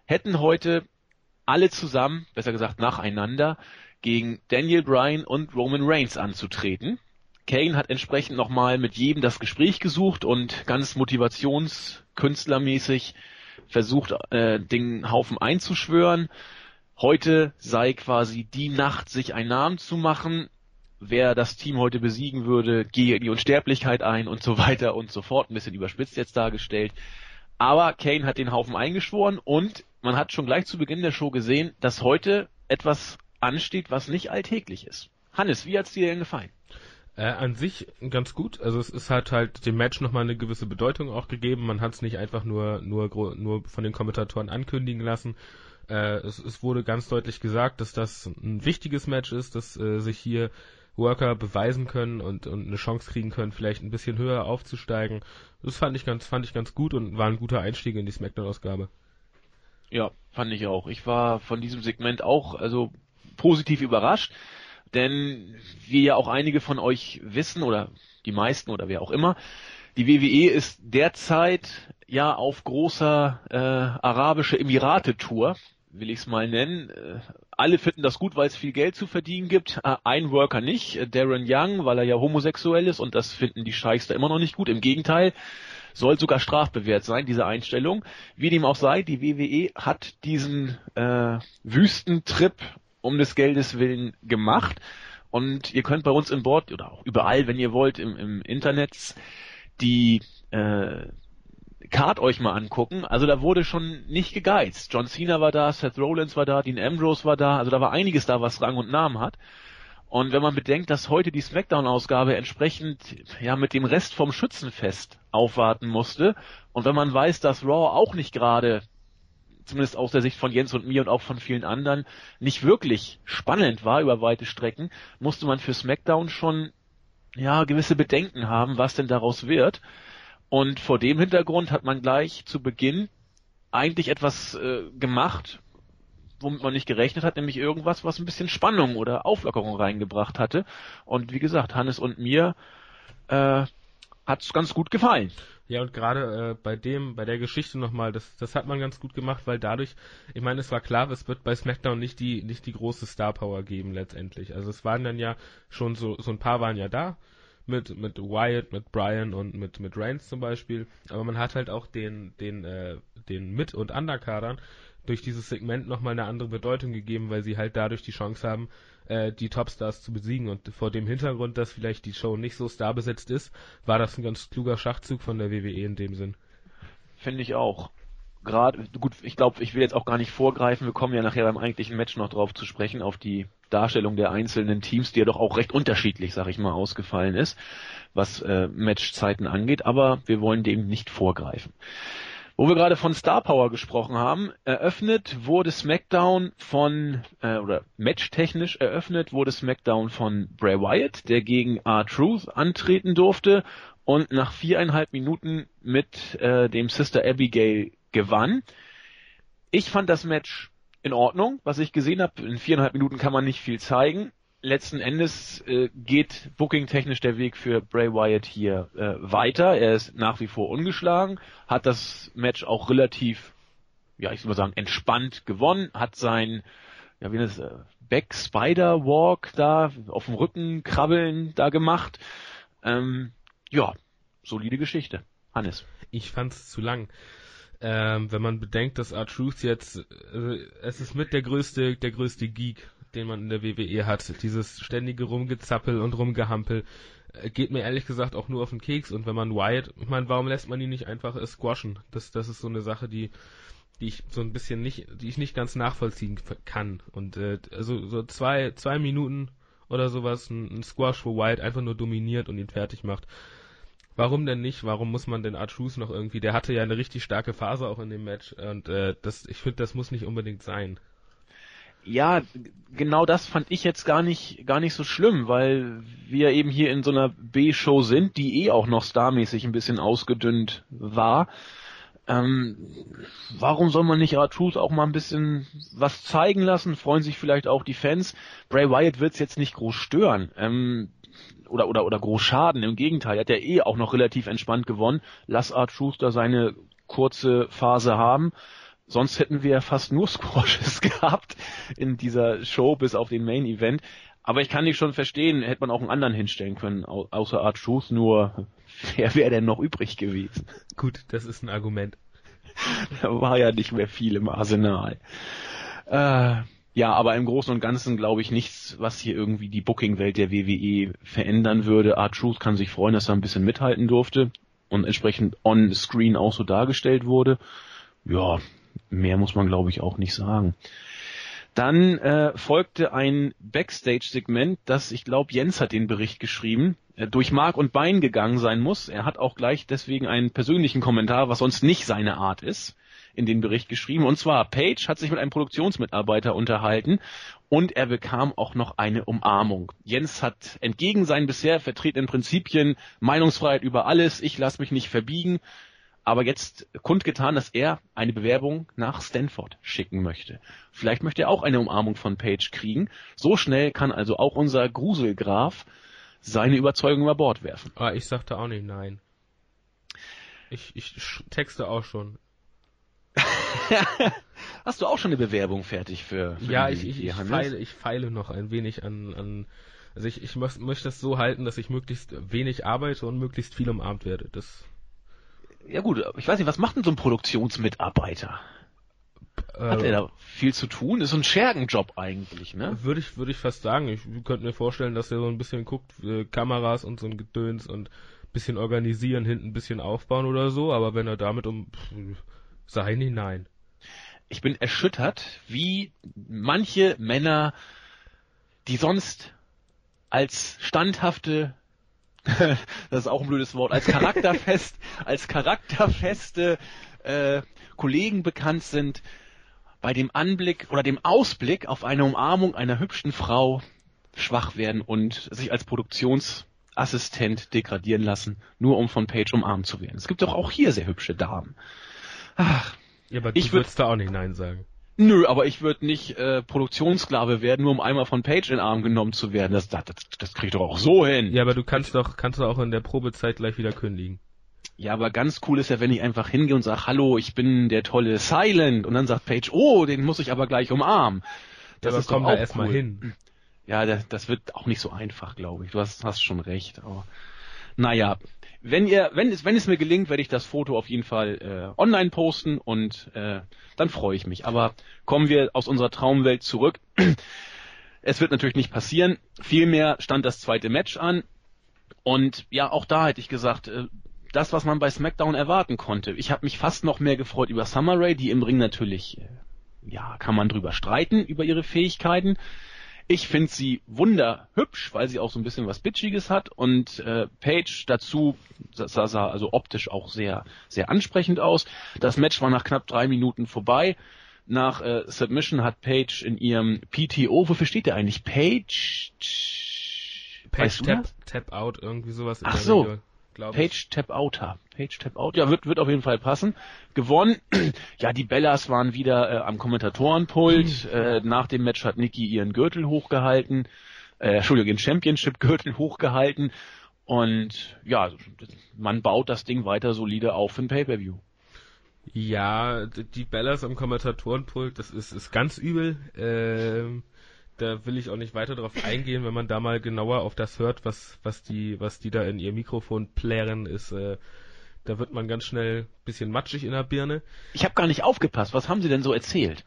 hätten heute alle zusammen, besser gesagt nacheinander, gegen Daniel Bryan und Roman Reigns anzutreten. Kane hat entsprechend nochmal mit jedem das Gespräch gesucht und ganz motivationskünstlermäßig versucht, äh, den Haufen einzuschwören. Heute sei quasi die Nacht, sich einen Namen zu machen wer das Team heute besiegen würde, gehe in die Unsterblichkeit ein und so [LAUGHS] weiter und so fort. Ein bisschen überspitzt jetzt dargestellt. Aber Kane hat den Haufen eingeschworen und man hat schon gleich zu Beginn der Show gesehen, dass heute etwas ansteht, was nicht alltäglich ist. Hannes, wie hat's dir denn gefallen? Äh, an sich ganz gut. Also es ist halt halt dem Match nochmal eine gewisse Bedeutung auch gegeben. Man hat es nicht einfach nur, nur, nur von den Kommentatoren ankündigen lassen. Äh, es, es wurde ganz deutlich gesagt, dass das ein wichtiges Match ist, dass äh, sich hier Worker beweisen können und, und eine Chance kriegen können, vielleicht ein bisschen höher aufzusteigen. Das fand ich ganz, fand ich ganz gut und war ein guter Einstieg in die Smackdown-Ausgabe. Ja, fand ich auch. Ich war von diesem Segment auch also positiv überrascht. Denn wie ja auch einige von euch wissen oder die meisten oder wer auch immer, die WWE ist derzeit ja auf großer äh, arabische Emirate-Tour, will ich es mal nennen. Alle finden das gut, weil es viel Geld zu verdienen gibt. Äh, ein Worker nicht, äh, Darren Young, weil er ja homosexuell ist und das finden die Scheichs da immer noch nicht gut. Im Gegenteil, soll sogar strafbewehrt sein, diese Einstellung. Wie dem auch sei, die WWE hat diesen äh, Wüstentrip um des Geldes willen gemacht. Und ihr könnt bei uns im Board oder auch überall, wenn ihr wollt, im, im Internet die äh, Card euch mal angucken. Also da wurde schon nicht gegeizt. John Cena war da, Seth Rollins war da, Dean Ambrose war da. Also da war einiges da, was Rang und Namen hat. Und wenn man bedenkt, dass heute die Smackdown-Ausgabe entsprechend ja mit dem Rest vom Schützenfest aufwarten musste und wenn man weiß, dass Raw auch nicht gerade zumindest aus der Sicht von Jens und mir und auch von vielen anderen, nicht wirklich spannend war über weite Strecken, musste man für SmackDown schon ja gewisse Bedenken haben, was denn daraus wird. Und vor dem Hintergrund hat man gleich zu Beginn eigentlich etwas äh, gemacht, womit man nicht gerechnet hat, nämlich irgendwas, was ein bisschen Spannung oder Auflockerung reingebracht hatte. Und wie gesagt, Hannes und mir äh, es ganz gut gefallen. Ja, und gerade äh, bei dem, bei der Geschichte nochmal, das, das hat man ganz gut gemacht, weil dadurch, ich meine, es war klar, es wird bei SmackDown nicht die, nicht die große Star Power geben letztendlich. Also es waren dann ja schon so, so ein paar waren ja da, mit, mit Wyatt, mit Brian und mit, mit Reigns zum Beispiel. Aber man hat halt auch den, den, äh, den Mit- und Underkadern durch dieses Segment nochmal eine andere Bedeutung gegeben, weil sie halt dadurch die Chance haben, äh, die Topstars zu besiegen. Und vor dem Hintergrund, dass vielleicht die Show nicht so starbesetzt ist, war das ein ganz kluger Schachzug von der WWE in dem Sinn. Finde ich auch. Gerade, gut, ich glaube, ich will jetzt auch gar nicht vorgreifen. Wir kommen ja nachher beim eigentlichen Match noch drauf zu sprechen, auf die Darstellung der einzelnen Teams, die ja doch auch recht unterschiedlich, sag ich mal, ausgefallen ist, was äh, Matchzeiten angeht. Aber wir wollen dem nicht vorgreifen. Wo wir gerade von Star Power gesprochen haben, eröffnet wurde SmackDown von, äh, oder matchtechnisch eröffnet wurde SmackDown von Bray Wyatt, der gegen R-Truth antreten durfte und nach viereinhalb Minuten mit äh, dem Sister Abigail gewann. Ich fand das Match in Ordnung, was ich gesehen habe. In viereinhalb Minuten kann man nicht viel zeigen letzten Endes äh, geht booking-technisch der Weg für Bray Wyatt hier äh, weiter. Er ist nach wie vor ungeschlagen, hat das Match auch relativ, ja, ich würde sagen, entspannt gewonnen, hat sein, ja, wie das, äh, Back Spider Walk da auf dem Rücken krabbeln da gemacht. Ähm, ja, solide Geschichte. Hannes. Ich fand's zu lang. Ähm, wenn man bedenkt, dass R-Truth jetzt, äh, es ist mit der größte, der größte Geek den man in der WWE hat. Dieses ständige Rumgezappel und Rumgehampel äh, geht mir ehrlich gesagt auch nur auf den Keks. Und wenn man Wyatt, ich meine, warum lässt man ihn nicht einfach äh, squashen? Das, das ist so eine Sache, die, die ich so ein bisschen nicht, die ich nicht ganz nachvollziehen kann. Und äh, also so zwei, zwei Minuten oder sowas, ein, ein Squash, wo Wyatt einfach nur dominiert und ihn fertig macht. Warum denn nicht? Warum muss man den Art noch irgendwie? Der hatte ja eine richtig starke Phase auch in dem Match und äh, das, ich finde, das muss nicht unbedingt sein ja, genau das fand ich jetzt gar nicht, gar nicht so schlimm, weil wir eben hier in so einer B-Show sind, die eh auch noch starmäßig ein bisschen ausgedünnt war. Ähm, warum soll man nicht R-Truth auch mal ein bisschen was zeigen lassen? Freuen sich vielleicht auch die Fans. Bray Wyatt wird's jetzt nicht groß stören. Ähm, oder, oder, oder groß schaden. Im Gegenteil, er hat ja eh auch noch relativ entspannt gewonnen. Lass R-Truth da seine kurze Phase haben. Sonst hätten wir fast nur [LAUGHS] Squashes gehabt in dieser Show bis auf den Main Event. Aber ich kann dich schon verstehen, hätte man auch einen anderen hinstellen können, außer Art Truth, nur [LAUGHS] wer wäre denn noch übrig gewesen? Gut, das ist ein Argument. [LAUGHS] da war ja nicht mehr viel im Arsenal. Äh, ja, aber im Großen und Ganzen glaube ich nichts, was hier irgendwie die Booking-Welt der WWE verändern würde. Art Truth kann sich freuen, dass er ein bisschen mithalten durfte. und entsprechend on-screen auch so dargestellt wurde. Ja, mehr muss man glaube ich auch nicht sagen. Dann äh, folgte ein Backstage-Segment, das, ich glaube, Jens hat den Bericht geschrieben, äh, durch Mark und Bein gegangen sein muss. Er hat auch gleich deswegen einen persönlichen Kommentar, was sonst nicht seine Art ist, in den Bericht geschrieben. Und zwar, Page hat sich mit einem Produktionsmitarbeiter unterhalten und er bekam auch noch eine Umarmung. Jens hat entgegen seinen bisher vertretenen Prinzipien Meinungsfreiheit über alles, ich lasse mich nicht verbiegen, aber jetzt kundgetan, dass er eine Bewerbung nach Stanford schicken möchte. Vielleicht möchte er auch eine Umarmung von Page kriegen. So schnell kann also auch unser Gruselgraf seine Überzeugung über Bord werfen. Ah, ich sagte auch nicht nein. Ich, ich texte auch schon. [LAUGHS] Hast du auch schon eine Bewerbung fertig für, für Ja, ich, ich, ich, feile, ich feile noch ein wenig an, an also ich, ich möchte das so halten, dass ich möglichst wenig arbeite und möglichst viel umarmt werde. Das ja gut, ich weiß nicht, was macht denn so ein Produktionsmitarbeiter? Hat er da viel zu tun? Ist so ein Schergenjob eigentlich, ne? Würde ich, würde ich fast sagen. Ich könnte mir vorstellen, dass er so ein bisschen guckt, äh, Kameras und so ein Gedöns und bisschen organisieren, hinten ein bisschen aufbauen oder so, aber wenn er damit um, pff, sei nie nein. Ich bin erschüttert, wie manche Männer, die sonst als standhafte [LAUGHS] das ist auch ein blödes Wort, als charakterfest, [LAUGHS] als charakterfeste äh, Kollegen bekannt sind, bei dem Anblick oder dem Ausblick auf eine Umarmung einer hübschen Frau schwach werden und sich als Produktionsassistent degradieren lassen, nur um von Page umarmt zu werden. Es gibt doch auch hier sehr hübsche Damen. Ach, ja, aber ich würde da auch nicht Nein sagen. Nö, aber ich würde nicht äh, Produktionssklave werden, nur um einmal von Page in den Arm genommen zu werden. Das, das, das krieg ich doch auch so hin. Ja, aber du kannst doch, kannst doch auch in der Probezeit gleich wieder kündigen. Ja, aber ganz cool ist ja, wenn ich einfach hingehe und sage, hallo, ich bin der tolle Silent. Und dann sagt Page, oh, den muss ich aber gleich umarmen. Das ja, ist komm doch da erstmal cool. hin. Ja, das, das wird auch nicht so einfach, glaube ich. Du hast, hast schon recht. Aber naja, wenn ihr, wenn es, wenn es mir gelingt, werde ich das Foto auf jeden Fall äh, online posten und äh, dann freue ich mich. Aber kommen wir aus unserer Traumwelt zurück. [CLEARS THROAT] Es wird natürlich nicht passieren. Vielmehr stand das zweite Match an. Und ja, auch da hätte ich gesagt, äh, das, was man bei SmackDown erwarten konnte. Ich habe mich fast noch mehr gefreut über Summer Rae, die im Ring natürlich, äh, ja, kann man drüber streiten, über ihre Fähigkeiten. Ich finde sie wunderhübsch, weil sie auch so ein bisschen was Bitchiges hat und äh, Paige dazu sah, sah also optisch auch sehr, sehr ansprechend aus. Das Match war nach knapp drei Minuten vorbei. Nach äh, Submission hat Paige in ihrem PTO, wofür steht der eigentlich? Paige? Page Tap, Tap Out, irgendwie sowas. Ach so. Regel glaube. Page Tap Outer. Page Tap Out. Ja, wird, wird auf jeden Fall passen. Gewonnen. [CLEARS THROAT] ja, die Bellas waren wieder äh, am Kommentatorenpult. Mhm. Äh, nach dem Match hat Nikki ihren Gürtel hochgehalten. Äh, Entschuldigung, den Championship-Gürtel hochgehalten. Und ja, man baut das Ding weiter solide auf für ein Pay-Per-View. Ja, die Bellas am Kommentatorenpult, das ist, ist ganz übel. Ähm, da will ich auch nicht weiter drauf eingehen, wenn man da mal genauer auf das hört, was, was die, was die da in ihr Mikrofon plären, ist, äh, da wird man ganz schnell bisschen matschig in der Birne. Ich habe gar nicht aufgepasst. Was haben sie denn so erzählt?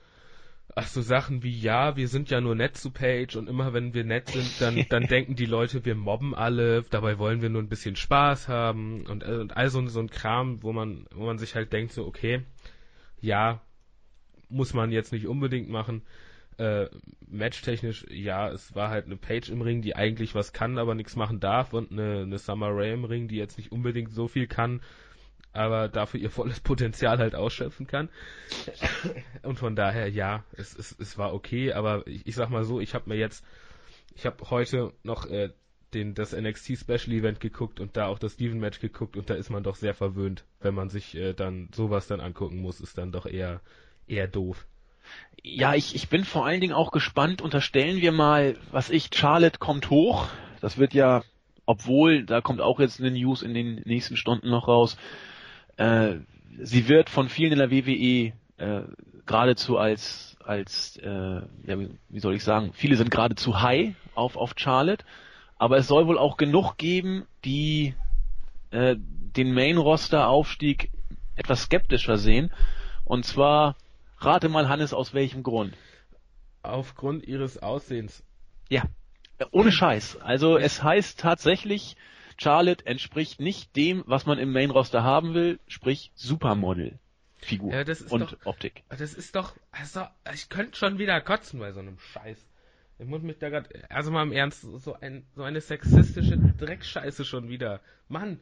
Ach so Sachen wie ja, wir sind ja nur nett zu Page und immer wenn wir nett sind, dann [LAUGHS] dann denken die Leute, wir mobben alle. Dabei wollen wir nur ein bisschen Spaß haben und, äh, und all so, so ein Kram, wo man wo man sich halt denkt so okay, ja, muss man jetzt nicht unbedingt machen. Äh, matchtechnisch, ja, es war halt eine Page im Ring, die eigentlich was kann, aber nichts machen darf und eine, eine Summer Rae im Ring, die jetzt nicht unbedingt so viel kann, aber dafür ihr volles Potenzial halt ausschöpfen kann. Und von daher, ja, es, es, es war okay, aber ich, ich sag mal so, ich habe mir jetzt, ich habe heute noch äh, den, das NXT Special Event geguckt und da auch das Steven Match geguckt und da ist man doch sehr verwöhnt, wenn man sich äh, dann sowas dann angucken muss, ist dann doch eher eher doof. Ja, ich, ich bin vor allen Dingen auch gespannt. Unterstellen wir mal, was ich, Charlotte kommt hoch. Das wird ja, obwohl, da kommt auch jetzt eine News in den nächsten Stunden noch raus. Äh, sie wird von vielen in der WWE äh, geradezu als, als äh, ja, wie, soll ich sagen, viele sind geradezu high auf, auf Charlotte. Aber es soll wohl auch genug geben, die äh, den Main-Roster-Aufstieg etwas skeptischer sehen. Und zwar Rate mal, Hannes, aus welchem Grund? Aufgrund ihres Aussehens. Ja, ohne Scheiß. Also es heißt tatsächlich, Charlotte entspricht nicht dem, was man im Main Roster haben will, sprich Supermodel. Figur Ja, das ist und doch- Optik. Das ist doch, also, ich könnte schon wieder kotzen bei so einem Scheiß. Ich muss mich da gerade, also mal im Ernst, so ein, so eine sexistische Dreckscheiße schon wieder. Mann,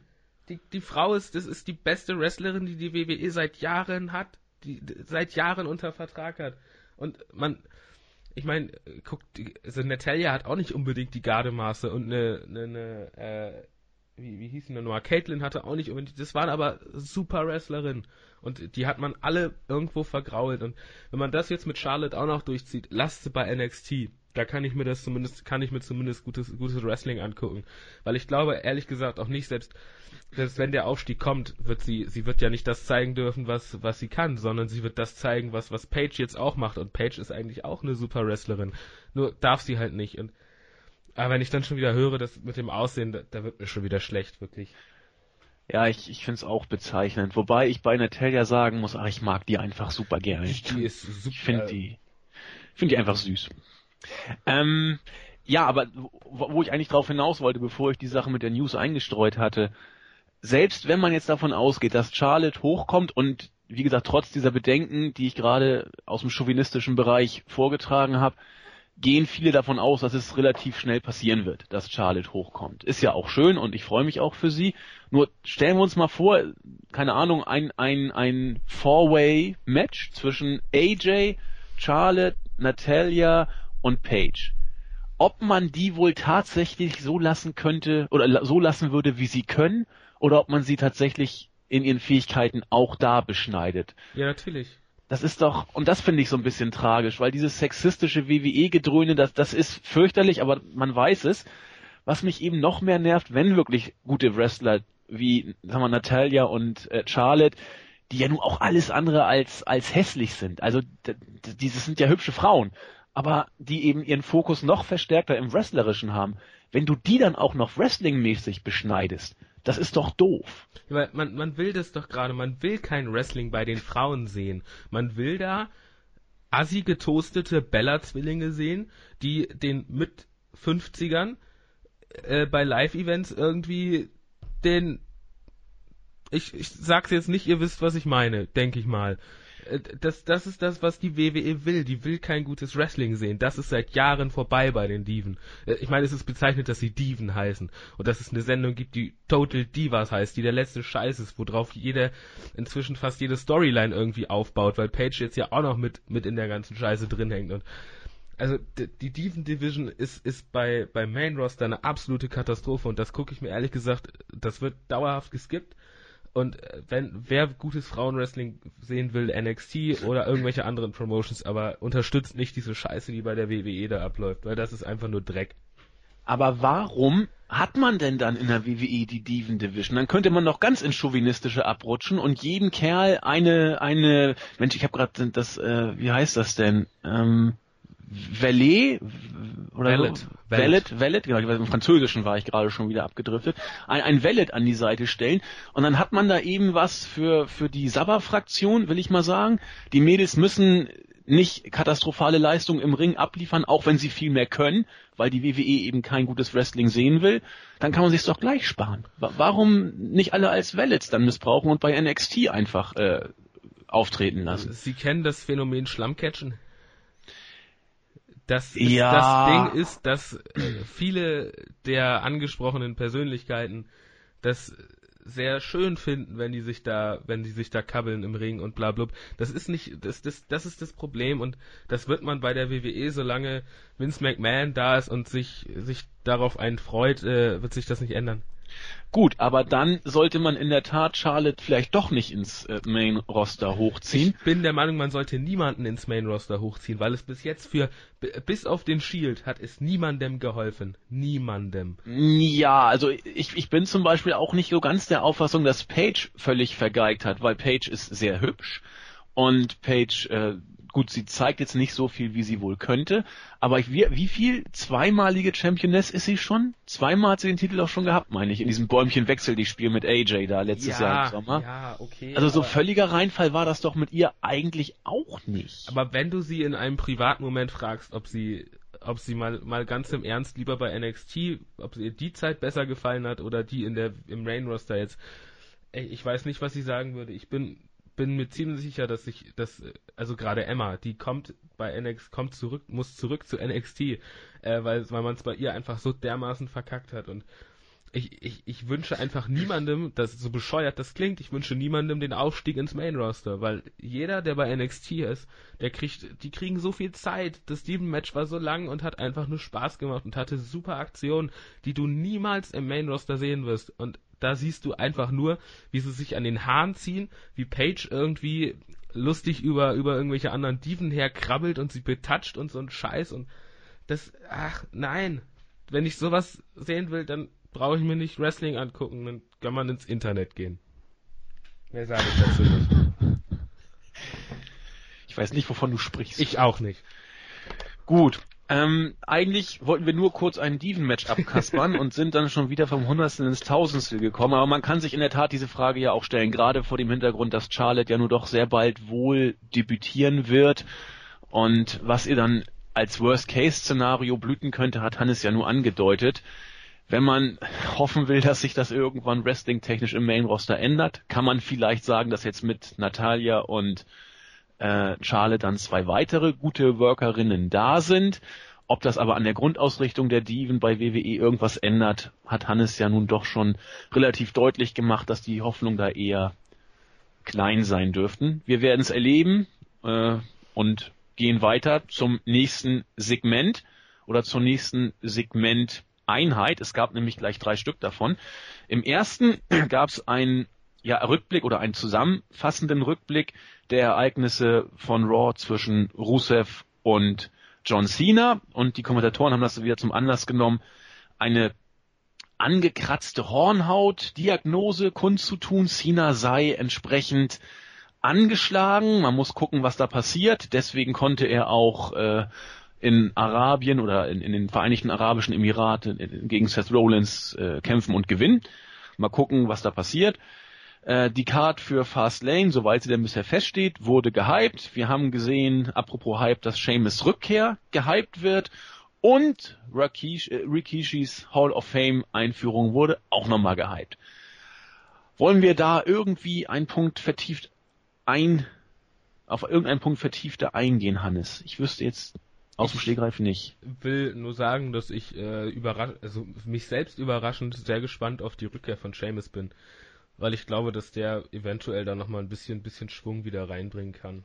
die, die Frau ist, das ist die beste Wrestlerin, die die WWE seit Jahren hat, die, seit Jahren unter Vertrag hat. Und man, ich meine, guck, die, also Natalia hat auch nicht unbedingt die Gardemaße und eine, eine, eine äh, wie, wie hieß denn nochmal? Caitlyn hatte auch nicht unbedingt, das waren aber super Wrestlerinnen. Und die hat man alle irgendwo vergrault. Und wenn man das jetzt mit Charlotte auch noch durchzieht, lasst sie bei NXT. Da kann ich mir das zumindest, kann ich mir zumindest gutes, gutes Wrestling angucken. Weil ich glaube, ehrlich gesagt, auch nicht selbst, selbst wenn der Aufstieg kommt, wird sie, sie wird ja nicht das zeigen dürfen, was, was sie kann, sondern sie wird das zeigen, was, was Paige jetzt auch macht. Und Paige ist eigentlich auch eine super Wrestlerin. Nur darf sie halt nicht. Und, aber wenn ich dann schon wieder höre, das mit dem Aussehen, da, da wird mir schon wieder schlecht, wirklich. Ja, ich, ich finde es auch bezeichnend. Wobei ich bei Natalia sagen muss, ach, ich mag die einfach super gerne. Die ist super. Ich finde die, finde die einfach süß. Ähm, ja, aber wo, ich eigentlich drauf hinaus wollte, bevor ich die Sache mit der News eingestreut hatte, selbst wenn man jetzt davon ausgeht, dass Charlotte hochkommt und wie gesagt, trotz dieser Bedenken, die ich gerade aus dem chauvinistischen Bereich vorgetragen habe, gehen viele davon aus, dass es relativ schnell passieren wird, dass Charlotte hochkommt. Ist ja auch schön und ich freue mich auch für sie. Nur stellen wir uns mal vor, keine Ahnung, ein, ein, ein Four-Way-Match zwischen AJ, Charlotte, Natalia und Paige. Ob man die wohl tatsächlich so lassen könnte oder so lassen würde, wie sie können, oder ob man sie tatsächlich in ihren Fähigkeiten auch da beschneidet. Ja, natürlich. Das ist doch, und das finde ich so ein bisschen tragisch, weil dieses sexistische WWE-Gedröhne, das, das ist fürchterlich, aber man weiß es. Was mich eben noch mehr nervt, wenn wirklich gute Wrestler wie, sagen wir, Natalia und äh, Charlotte, die ja nun auch alles andere als, als hässlich sind. Also, diese sind ja hübsche Frauen, aber die eben ihren Fokus noch verstärkter im Wrestlerischen haben. Wenn du die dann auch noch wrestlingmäßig beschneidest, das ist doch doof. Ja, man, man will das doch gerade, man will kein Wrestling bei den Frauen sehen. Man will da assi getoastete Bella-Zwillinge sehen, die den mit 50ern äh, bei Live-Events irgendwie den ich, ich sag's jetzt nicht, ihr wisst, was ich meine, denke ich mal. Äh, Das, das ist das, was die WWE will. Die will kein gutes Wrestling sehen. Das ist seit Jahren vorbei bei den Diven. Äh, Ich meine, es ist bezeichnet, dass sie Diven heißen. Und dass es eine Sendung gibt, die Total Divas heißt, die der letzte Scheiß ist, worauf jeder, inzwischen fast jede Storyline irgendwie aufbaut, weil Paige jetzt ja auch noch mit, mit in der ganzen Scheiße drin hängt. Und also die Diven Division ist, ist bei, bei Main Roster eine absolute Katastrophe und das gucke ich mir ehrlich gesagt, das wird dauerhaft geskippt. Und äh, wenn wer gutes Frauenwrestling sehen will, NXT oder irgendwelche anderen Promotions, aber unterstützt nicht diese Scheiße, die bei der WWE da abläuft, weil das ist einfach nur Dreck. Aber warum hat man denn dann in der WWE die Diven Division? Dann könnte man doch ganz ins Chauvinistische abrutschen und jedem Kerl eine, eine, Mensch, ich habe gerade das, äh, wie heißt das denn? Ähm, Valet oder Valet. so? Valet. Valet, Valet, genau, im Französischen war ich gerade schon wieder abgedriftet. Ein, ein Valet an die Seite stellen und dann hat man da eben was für für die Sabba-Fraktion, will ich mal sagen. Die Mädels müssen nicht katastrophale Leistungen im Ring abliefern, auch wenn sie viel mehr können, weil die WWE eben kein gutes Wrestling sehen will, dann kann man sich's doch gleich sparen. Wa- Warum nicht alle als Valets dann missbrauchen und bei NXT einfach äh, auftreten lassen? Sie kennen das Phänomen Schlammcatchen? Das, ist, Ja. das Ding ist, dass äh, viele der angesprochenen Persönlichkeiten das sehr schön finden, wenn die sich da, wenn die sich da kabbeln im Ring und bla bla. Das ist nicht, das, das, das ist das Problem und das wird man bei der WWE, solange Vince McMahon da ist und sich, sich darauf einen freut, äh, wird sich das nicht ändern. Gut, aber dann sollte man in der Tat Charlotte vielleicht doch nicht ins äh, Main Roster hochziehen. Ich bin der Meinung, man sollte niemanden ins Main Roster hochziehen, weil es bis jetzt für, bis auf den Shield hat es niemandem geholfen. Niemandem. Ja, also ich, ich bin zum Beispiel auch nicht so ganz der Auffassung, dass Paige völlig vergeigt hat, weil Paige ist sehr hübsch und Paige, äh, gut, sie zeigt jetzt nicht so viel, wie sie wohl könnte, aber ich, wie, wie viel zweimalige Championess ist sie schon? Zweimal hat sie den Titel auch schon gehabt, meine ich, in diesem Bäumchen-Wechsel, die Spiel mit AJ da letztes Jahr im Sommer. ja, okay. Also so völliger Reinfall war das doch mit ihr eigentlich auch nicht. aber wenn du sie in einem privaten Moment fragst, ob sie, ob sie mal, mal ganz im Ernst lieber bei NXT, ob ihr die Zeit besser gefallen hat oder die in der, im Main Roster jetzt. Ey, ich weiß nicht, was ich sagen würde. Ich bin, bin mir ziemlich sicher, dass ich, dass, also gerade Emma, die kommt bei NXT, kommt zurück, muss zurück zu NXT, äh, weil, weil man es bei ihr einfach so dermaßen verkackt hat und ich, ich, ich wünsche einfach niemandem, das so bescheuert das klingt, ich wünsche niemandem den Aufstieg ins Main Roster, weil jeder, der bei NXT ist, der kriegt, die kriegen so viel Zeit. Das Steven Match war so lang und hat einfach nur Spaß gemacht und hatte super Aktionen, die du niemals im Main Roster sehen wirst. Und da siehst du einfach nur, wie sie sich an den Haaren ziehen, wie Paige irgendwie lustig über, über irgendwelche anderen Dieven herkrabbelt und sie betatscht und so ein Scheiß und das, ach, nein. Wenn ich sowas sehen will, dann brauche ich mir nicht Wrestling angucken, dann kann man ins Internet gehen. Mehr sage ich dazu nicht. Ich weiß nicht, wovon du sprichst. Ich auch nicht. Gut. Ähm, eigentlich wollten wir nur kurz ein Diven-Match abkaspern [LAUGHS] und sind dann schon wieder vom Hundertstel ins Tausendstel gekommen. Aber man kann sich in der Tat diese Frage ja auch stellen, gerade vor dem Hintergrund, dass Charlotte ja nur doch sehr bald wohl debütieren wird. Und was ihr dann als Worst-Case-Szenario blüten könnte, hat Hannes ja nur angedeutet. Wenn man hoffen will, dass sich das irgendwann wrestling-technisch im Main-Roster ändert, kann man vielleicht sagen, dass jetzt mit Natalia und äh, Charlotte dann zwei weitere gute Workerinnen da sind. Ob das aber an der Grundausrichtung der Diven bei WWE irgendwas ändert, hat Hannes ja nun doch schon relativ deutlich gemacht, dass die Hoffnung da eher klein sein dürften. Wir werden es erleben äh, und gehen weiter zum nächsten Segment oder zur nächsten Segmenteinheit. Es gab nämlich gleich drei Stück davon. Im ersten [CLEARS THROAT] gab es einen ja, Rückblick oder einen zusammenfassenden Rückblick der Ereignisse von Raw zwischen Rusev und John Cena und die Kommentatoren haben das wieder zum Anlass genommen, eine angekratzte Hornhaut-Diagnose kundzutun. Cena sei entsprechend angeschlagen. Man muss gucken, was da passiert. Deswegen konnte er auch äh, in Arabien oder in, in, den Vereinigten Arabischen Emiraten gegen Seth Rollins äh, kämpfen und gewinnen. Mal gucken, was da passiert. Äh, die Card für Fastlane, soweit sie denn bisher feststeht, wurde gehypt. Wir haben gesehen, apropos Hype, dass Seamus Rückkehr gehypt wird. Und Rikish, äh, Rikishis Hall of Fame Einführung wurde auch nochmal gehypt. Wollen wir da irgendwie einen Punkt vertieft ein, auf irgendeinen Punkt vertiefter eingehen, Hannes? Ich wüsste jetzt aus dem Stegreif nicht. Ich will nur sagen, dass ich äh, überrasch also mich selbst überraschend sehr gespannt auf die Rückkehr von Seamus bin weil ich glaube, dass der eventuell da nochmal ein bisschen, bisschen Schwung wieder reinbringen kann.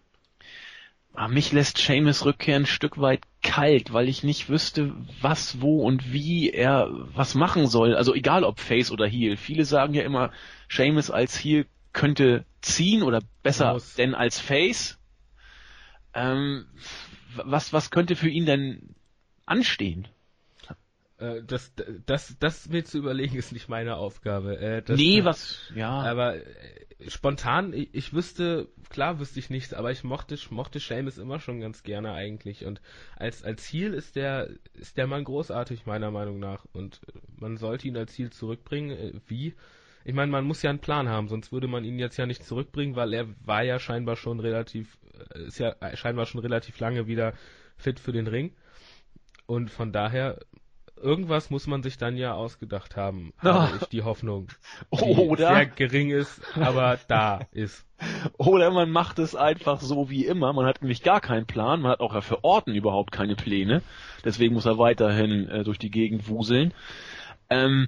Aber ah, mich lässt Seamus Rückkehr ein Stück weit kalt, weil ich nicht wüsste, was, wo und wie er was machen soll. Also egal ob Face oder Heel. Viele sagen ja immer, Seamus als Heel könnte ziehen oder besser Muss. denn als Face. Ähm, was, was könnte für ihn denn anstehen? Äh, das, das, das mir zu überlegen ist nicht meine Aufgabe. Äh, das, nee, was, ja. Aber äh, spontan, ich, ich wüsste, klar wüsste ich nichts, aber ich mochte, mochte Seamus immer schon ganz gerne eigentlich. Und als, als Ziel ist der, ist der Mann großartig, meiner Meinung nach. Und man sollte ihn als Ziel zurückbringen. Wie? Ich meine, man muss ja einen Plan haben, sonst würde man ihn jetzt ja nicht zurückbringen, weil er war ja scheinbar schon relativ, ist ja scheinbar schon relativ lange wieder fit für den Ring. Und von daher irgendwas muss man sich dann ja ausgedacht haben, [LAUGHS] habe ich die Hoffnung. Die Oder sehr gering ist, aber da [LAUGHS] ist. Oder man macht es einfach so wie immer. Man hat nämlich gar keinen Plan. Man hat auch ja für Orten überhaupt keine Pläne. Deswegen muss er weiterhin äh, durch die Gegend wuseln. Ähm,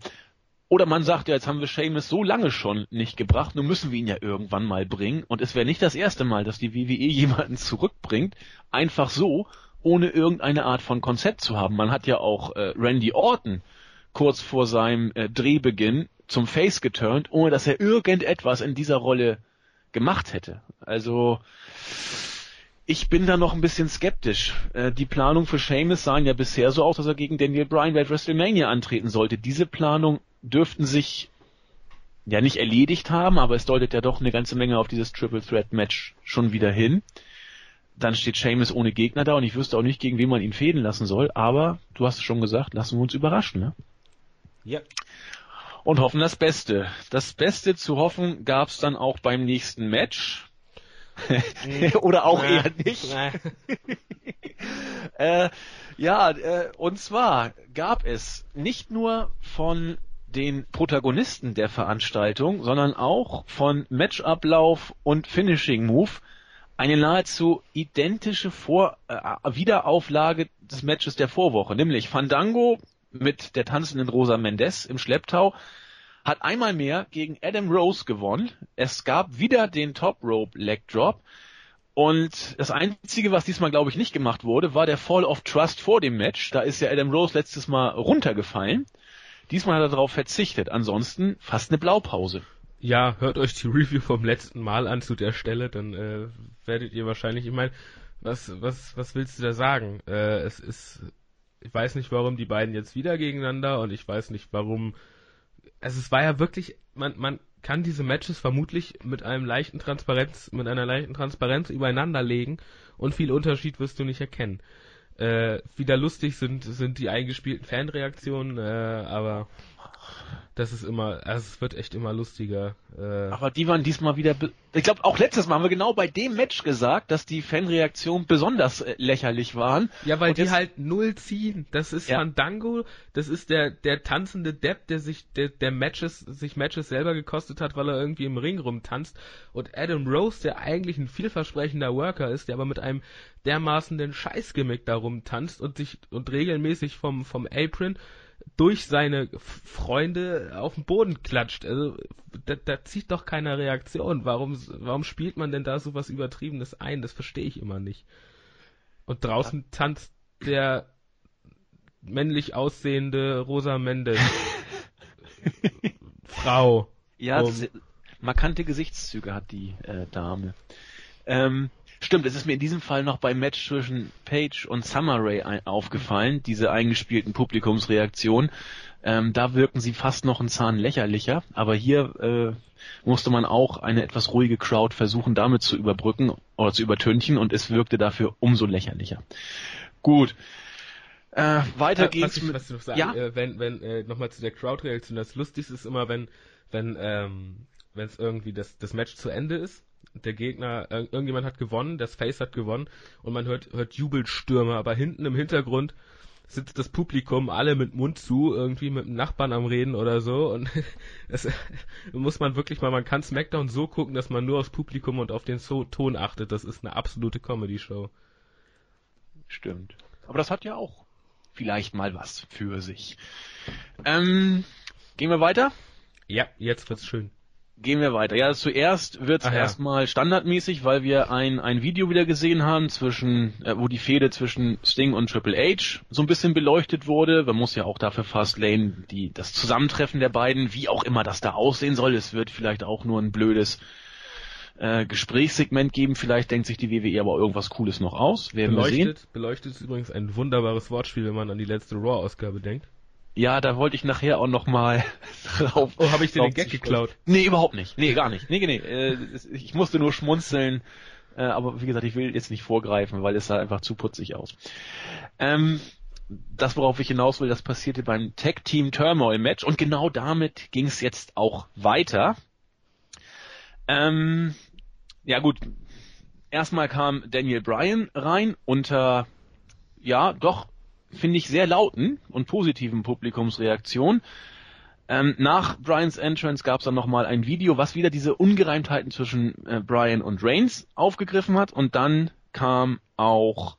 oder man sagt ja, jetzt haben wir Seamus so lange schon nicht gebracht, nun müssen wir ihn ja irgendwann mal bringen. Und es wäre nicht das erste Mal, dass die WWE [LAUGHS] jemanden zurückbringt, einfach so, ohne irgendeine Art von Konzept zu haben. Man hat ja auch äh, Randy Orton kurz vor seinem äh, Drehbeginn zum Face geturnt, ohne dass er irgendetwas in dieser Rolle gemacht hätte. Also ich bin da noch ein bisschen skeptisch. Äh, die Planung für Seamus sahen ja bisher so aus, dass er gegen Daniel Bryan bei WrestleMania antreten sollte. Diese Planung dürften sich ja nicht erledigt haben, aber es deutet ja doch eine ganze Menge auf dieses Triple Threat Match schon wieder hin dann steht Seamus ohne Gegner da und ich wüsste auch nicht, gegen wen man ihn fäden lassen soll, aber du hast es schon gesagt, lassen wir uns überraschen, ne? Ja. Und hoffen das Beste. Das Beste zu hoffen gab es dann auch beim nächsten Match. [LAUGHS] Oder auch eher nicht. [LAUGHS] Äh, ja, äh, und zwar gab es nicht nur von den Protagonisten der Veranstaltung, sondern auch von Matchablauf und Finishing Move eine nahezu identische Vor äh, Wiederauflage des Matches der Vorwoche, nämlich Fandango mit der tanzenden Rosa Mendes im Schlepptau hat einmal mehr gegen Adam Rose gewonnen. Es gab wieder den Top Rope Leg Drop. Und das Einzige, was diesmal, glaube ich, nicht gemacht wurde, war der Fall of Trust vor dem Match. Da ist ja Adam Rose letztes Mal runtergefallen. Diesmal hat er darauf verzichtet. Ansonsten fast eine Blaupause. Ja, hört euch die Review vom letzten Mal an zu der Stelle, dann äh, werdet ihr wahrscheinlich, ich meine, was, was, was willst du da sagen? Äh, es ist, ich weiß nicht, warum die beiden jetzt wieder gegeneinander und ich weiß nicht, warum also es war ja wirklich, man, man kann diese Matches vermutlich mit einem leichten Transparenz, mit einer leichten Transparenz übereinander legen und viel Unterschied wirst du nicht erkennen. Äh, wieder lustig sind, sind die eingespielten Fanreaktionen, äh, aber das ist immer, also es wird echt immer lustiger. Äh. Aber die waren diesmal wieder, ich glaube auch letztes Mal haben wir genau bei dem Match gesagt, dass die Fanreaktionen besonders äh, lächerlich waren. Ja, weil Und die halt null ziehen. Das ist ja. Fandango, das ist der der tanzende Depp, der sich der, der Matches sich Matches selber gekostet hat, weil er irgendwie im Ring rumtanzt. Und Adam Rose, der eigentlich ein vielversprechender Worker ist, der aber mit einem dermaßen den Scheißgimmick darum tanzt und sich und regelmäßig vom vom Apron durch seine Freunde auf den Boden klatscht. Also da, da zieht doch keiner Reaktion. Warum, warum spielt man denn da so was Übertriebenes ein? Das verstehe ich immer nicht. Und draußen tanzt der männlich aussehende Rosa Mendes [LAUGHS] Frau. Ja, um. markante Gesichtszüge hat die äh, Dame. Ähm, Stimmt, es ist mir in diesem Fall noch beim Match zwischen Page und Summer Rae aufgefallen, diese eingespielten Publikumsreaktionen. Ähm, da wirken sie fast noch einen Zahn lächerlicher, aber hier äh, musste man auch eine etwas ruhige Crowd versuchen, damit zu überbrücken oder zu übertünchen und es wirkte dafür umso lächerlicher. Gut. Äh, weiter geht's. Was ich, was ich noch sagen, ja? äh, wenn, wenn, äh, nochmal zu der Crowd-Reaktion, das Lustigste ist immer, wenn, wenn, ähm, wenn es irgendwie das, das Match zu Ende ist der Gegner, irgendjemand hat gewonnen, das Face hat gewonnen und man hört, hört Jubelstürme, aber hinten im Hintergrund sitzt das Publikum alle mit Mund zu, irgendwie mit dem Nachbarn am Reden oder so und [LAUGHS] das [LAUGHS] muss man wirklich mal, man kann Smackdown so gucken, dass man nur aufs Publikum und auf den so Ton achtet, das ist eine absolute Comedy-Show. Stimmt. Aber das hat ja auch vielleicht mal was für sich. Ähm, gehen wir weiter? Ja, jetzt wird's schön. Gehen wir weiter. Ja, zuerst wird es ja. erstmal standardmäßig, weil wir ein, ein Video wieder gesehen haben, zwischen, äh, wo die Fehde zwischen Sting und Triple H so ein bisschen beleuchtet wurde. Man muss ja auch dafür Fastlane die, das Zusammentreffen der beiden, wie auch immer das da aussehen soll. Es wird vielleicht auch nur ein blödes äh, Gesprächssegment geben. Vielleicht denkt sich die WWE aber irgendwas Cooles noch aus. Werden beleuchtet, wir sehen. Beleuchtet ist übrigens ein wunderbares Wortspiel, wenn man an die letzte Raw-Ausgabe denkt. Ja, da wollte ich nachher auch noch mal [LAUGHS] drauf. Oh, habe ich dir den Gag geklaut? Nee, überhaupt nicht. Nee, gar nicht. Nee, nee, äh, ich musste nur schmunzeln. Äh, aber wie gesagt, ich will jetzt nicht vorgreifen, weil es sah einfach zu putzig aus. Ähm, das, worauf ich hinaus will, das passierte beim Tag Team Turmoil Match und genau damit ging es jetzt auch weiter. Ähm, ja gut, erstmal kam Daniel Bryan rein unter ja doch finde ich, sehr lauten und positiven Publikumsreaktion. Ähm, nach Brians Entrance gab es dann nochmal ein Video, was wieder diese Ungereimtheiten zwischen äh, Brian und Reigns aufgegriffen hat und dann kam auch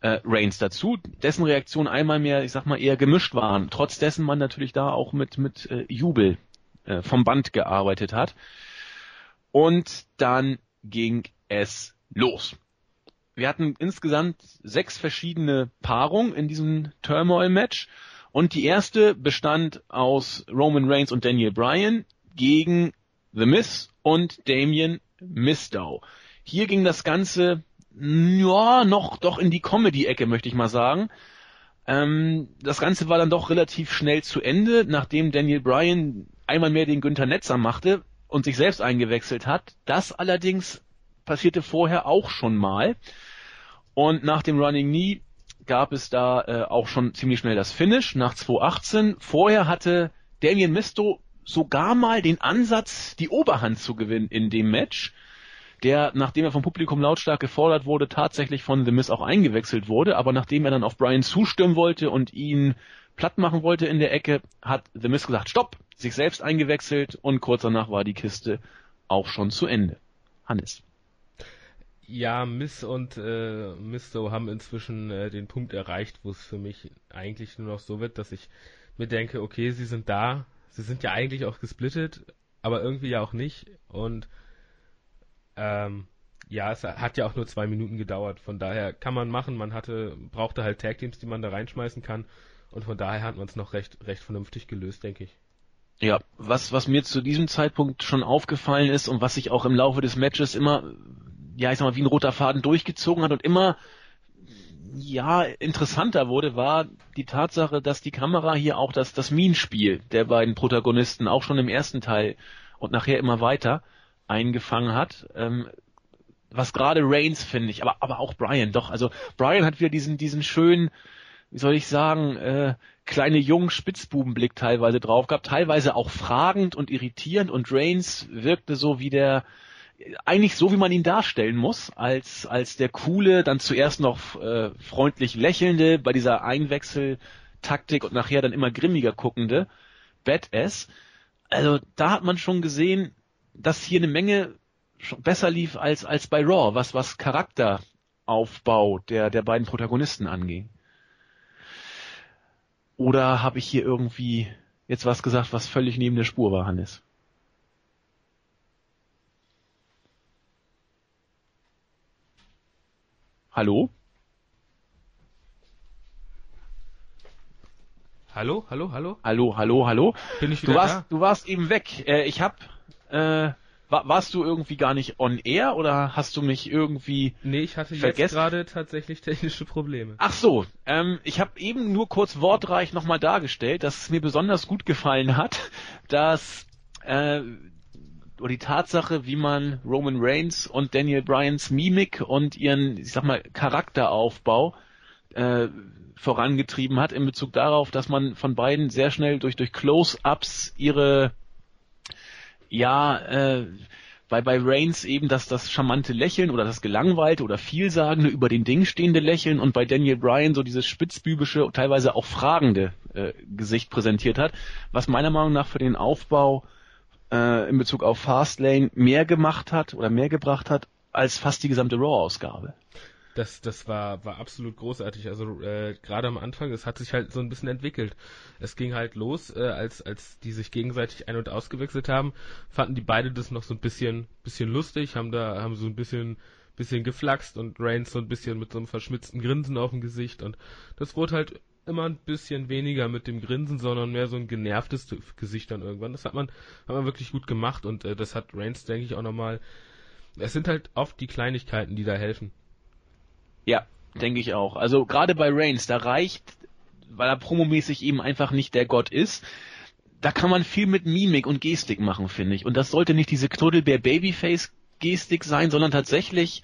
äh, Reigns dazu, dessen Reaktionen einmal mehr, ich sag mal, eher gemischt waren, trotz dessen man natürlich da auch mit, mit äh, Jubel äh, vom Band gearbeitet hat. Und dann ging es los wir hatten insgesamt sechs verschiedene Paarungen in diesem Turmoil-Match. Und die erste bestand aus Roman Reigns und Daniel Bryan gegen The Miz und Damien Mistow. Hier ging das Ganze ja noch doch in die Comedy-Ecke, möchte ich mal sagen. Ähm, das Ganze war dann doch relativ schnell zu Ende, nachdem Daniel Bryan einmal mehr den Günther Netzer machte und sich selbst eingewechselt hat. Das allerdings passierte vorher auch schon mal. Und nach dem Running Knee gab es da äh, auch schon ziemlich schnell das Finish nach 2.18. Vorher hatte Damien Misto sogar mal den Ansatz, die Oberhand zu gewinnen in dem Match. der, nachdem er vom Publikum lautstark gefordert wurde, tatsächlich von The Miz auch eingewechselt wurde, aber nachdem er dann auf Brian zustürmen wollte und ihn platt machen wollte in der Ecke, hat The Miz gesagt, stopp, sich selbst eingewechselt und kurz danach war die Kiste auch schon zu Ende. Hannes. Ja, Miss und äh, Misto haben inzwischen äh, den Punkt erreicht, wo es für mich eigentlich nur noch so wird, dass ich mir denke, okay, sie sind da, sie sind ja eigentlich auch gesplittet, aber irgendwie ja auch nicht. Und ähm, ja, es hat ja auch nur zwei Minuten gedauert. Von daher kann man machen. Man hatte, brauchte halt Tag Teams, die man da reinschmeißen kann. Und von daher hat man es noch recht, recht vernünftig gelöst, denke ich. Ja, was, was mir zu diesem Zeitpunkt schon aufgefallen ist und was sich auch im Laufe des Matches immer, ja, ich sag mal, wie ein roter Faden durchgezogen hat und immer, ja, interessanter wurde, war die Tatsache, dass die Kamera hier auch das, das Minenspiel der beiden Protagonisten auch schon im ersten Teil und nachher immer weiter eingefangen hat. Ähm, was gerade Reigns finde ich, aber, aber auch Brian, doch, also Brian hat wieder diesen, diesen schönen, wie soll ich sagen, äh, kleine jungen Spitzbubenblick teilweise drauf gehabt, teilweise auch fragend und irritierend und Reigns wirkte so wie der, eigentlich so wie man ihn darstellen muss, als, als der coole, dann zuerst noch äh, freundlich lächelnde, bei dieser Einwechseltaktik und nachher dann immer grimmiger guckende Badass. Also da hat man schon gesehen, dass hier eine Menge besser lief als, als bei Raw, was, was Charakteraufbau der, der beiden Protagonisten anging. Oder habe ich hier irgendwie jetzt was gesagt, was völlig neben der Spur war, Hannes? Hallo? Hallo, hallo, hallo? Hallo, hallo, hallo. Bin ich wieder du warst, da? du warst eben weg. Äh, ich hab, äh, war, warst du irgendwie gar nicht on air oder hast du mich irgendwie Nee, ich hatte jetzt Vergessen- gerade tatsächlich technische Probleme. Ach so, ähm, ich habe eben nur kurz wortreich nochmal dargestellt, dass es mir besonders gut gefallen hat, dass äh, oder die Tatsache, wie man Roman Reigns und Daniel Bryans Mimik und ihren, ich sag mal, Charakteraufbau äh, vorangetrieben hat in Bezug darauf, dass man von beiden sehr schnell durch durch Close-ups ihre ja äh, bei bei Reigns eben das das charmante Lächeln oder das gelangweilte oder vielsagende über den Ding stehende Lächeln und bei Daniel Bryan so dieses spitzbübische teilweise auch fragende äh, Gesicht präsentiert hat, was meiner Meinung nach für den Aufbau äh, in Bezug auf Fastlane mehr gemacht hat oder mehr gebracht hat als fast die gesamte Raw-Ausgabe. Das, das war, war absolut großartig. Also äh, gerade am Anfang, es hat sich halt so ein bisschen entwickelt. Es ging halt los, äh, als, als die sich gegenseitig ein- und ausgewechselt haben, fanden die beide das noch so ein bisschen, bisschen lustig, haben da, haben so ein bisschen, bisschen geflaxt und Reigns so ein bisschen mit so einem verschmitzten Grinsen auf dem Gesicht und das wurde halt immer ein bisschen weniger mit dem Grinsen, sondern mehr so ein genervtes Gesicht dann irgendwann. Das hat man, hat man wirklich gut gemacht und äh, das hat Reigns, denke ich, auch nochmal. Es sind halt oft die Kleinigkeiten, die da helfen. Ja, denke ich auch. Also gerade bei Reigns, da reicht, weil er promomäßig eben einfach nicht der Gott ist, da kann man viel mit Mimik und Gestik machen, finde ich. Und das sollte nicht diese Knuddelbär Babyface Gestik sein, sondern tatsächlich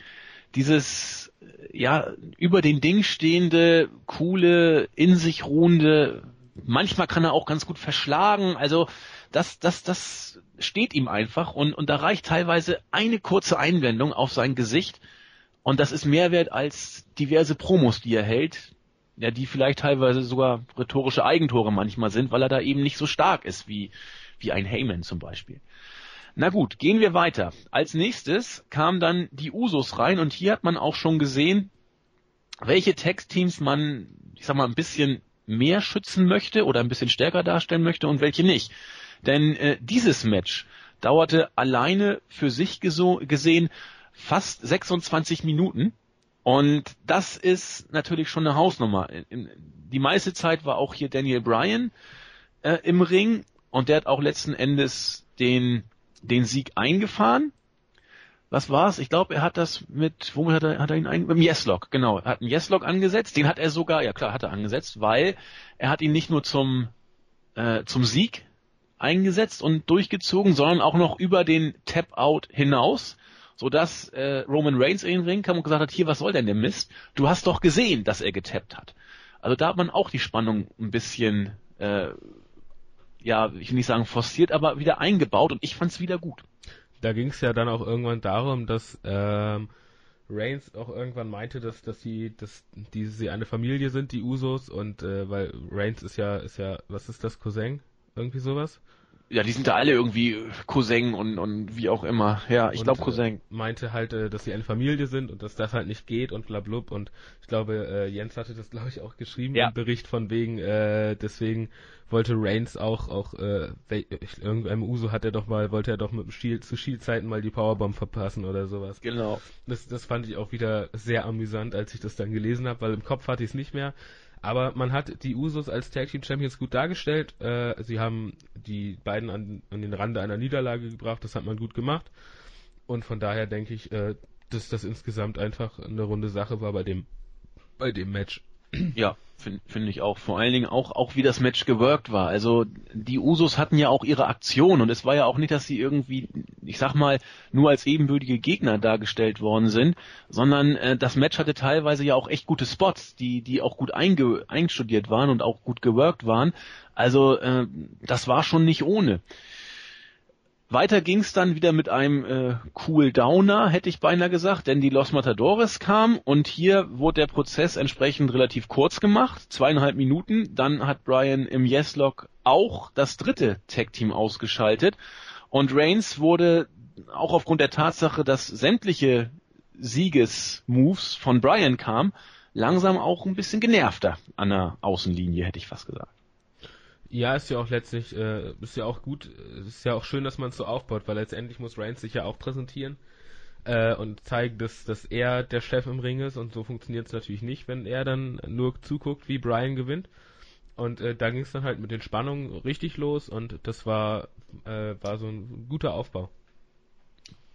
dieses ja über den Ding stehende, coole, in sich ruhende. Manchmal kann er auch ganz gut verschlagen. Also das, das, das steht ihm einfach und und da reicht teilweise eine kurze Einblendung auf sein Gesicht und das ist mehr wert als diverse Promos, die er hält, ja, die vielleicht teilweise sogar rhetorische Eigentore manchmal sind, weil er da eben nicht so stark ist wie, wie ein Heyman zum Beispiel. Na gut, gehen wir weiter. Als nächstes kamen dann die Usos rein und hier hat man auch schon gesehen, welche Textteams man, ich sag mal, ein bisschen mehr schützen möchte oder ein bisschen stärker darstellen möchte und welche nicht. Denn äh, dieses Match dauerte alleine für sich gesehen fast 26 Minuten. Und das ist natürlich schon eine Hausnummer. Die meiste Zeit war auch hier Daniel Bryan äh, im Ring und der hat auch letzten Endes den, den Sieg eingefahren. Was war's? Ich glaube, er hat das mit, womit hat er, hat er ihn ein, mit Yeslock, genau. Er hat einen Yeslock angesetzt, den hat er sogar, ja klar, hat er angesetzt, weil er hat ihn nicht nur zum, äh, zum Sieg eingesetzt und durchgezogen, sondern auch noch über den Tap-Out hinaus sodass äh, Roman Reigns in den Ring kam und gesagt hat, hier, was soll denn der Mist? Du hast doch gesehen, dass er getappt hat. Also da hat man auch die Spannung ein bisschen, äh, ja, ich will nicht sagen forciert, aber wieder eingebaut und ich fand's wieder gut. da ging es ja dann auch irgendwann darum, dass ähm, Reigns auch irgendwann meinte, dass dass sie dass die sie eine Familie sind, die Usos und äh, weil Reigns ist ja ist ja was ist das Cousin irgendwie sowas ja, die sind da alle irgendwie Cousin und, und wie auch immer. Ja, ich glaube Cousin. Äh, meinte halt, äh, dass sie eine Familie sind und dass das halt nicht geht und blablub. Und ich glaube, äh, Jens hatte das, [LAUGHS] glaube ich, auch geschrieben ja. im Bericht von wegen, äh, deswegen wollte Reigns auch, auch äh, irgendeinem Uso hat er doch mal, wollte er doch mit dem Shield, zu Shield-Zeiten mal die Powerbomb verpassen oder sowas. Genau. Das, das fand ich auch wieder sehr amüsant, als ich das dann gelesen habe, weil im Kopf hatte ich es nicht mehr. Aber man hat die Usos als Tag Team Champions gut dargestellt. Äh, sie haben die beiden an, an, den Rande einer Niederlage gebracht. Das hat man gut gemacht. Und von daher denke ich, äh, dass das insgesamt einfach eine runde Sache war bei dem, bei dem Match. Ja, finde find ich auch. Vor allen Dingen auch, auch wie das Match geworkt war. Also die Usos hatten ja auch ihre Aktion und es war ja auch nicht, dass sie irgendwie, ich sag mal, nur als ebenbürtige Gegner dargestellt worden sind, sondern äh, das Match hatte teilweise ja auch echt gute Spots, die, die auch gut einge, einstudiert waren und auch gut geworkt waren. Also äh, das war schon nicht ohne. Weiter ging's dann wieder mit einem äh, Cool Downer, hätte ich beinahe gesagt, denn die Los Matadores kam und hier wurde der Prozess entsprechend relativ kurz gemacht, zweieinhalb Minuten. Dann hat Brian im Yes-Log auch das dritte Tag-Team ausgeschaltet und Reigns wurde auch aufgrund der Tatsache, dass sämtliche Siegesmoves von Brian kamen, langsam auch ein bisschen genervter an der Außenlinie, hätte ich fast gesagt. Ja, ist ja auch letztlich, äh, ist ja auch gut, ist ja auch schön, dass man es so aufbaut, weil letztendlich muss Reigns sich ja auch präsentieren äh, und zeigen, dass, dass er der Chef im Ring ist und so funktioniert es natürlich nicht, wenn er dann nur zuguckt, wie Brian gewinnt. Und äh, da ging es dann halt mit den Spannungen richtig los und das war, äh, war so ein guter Aufbau.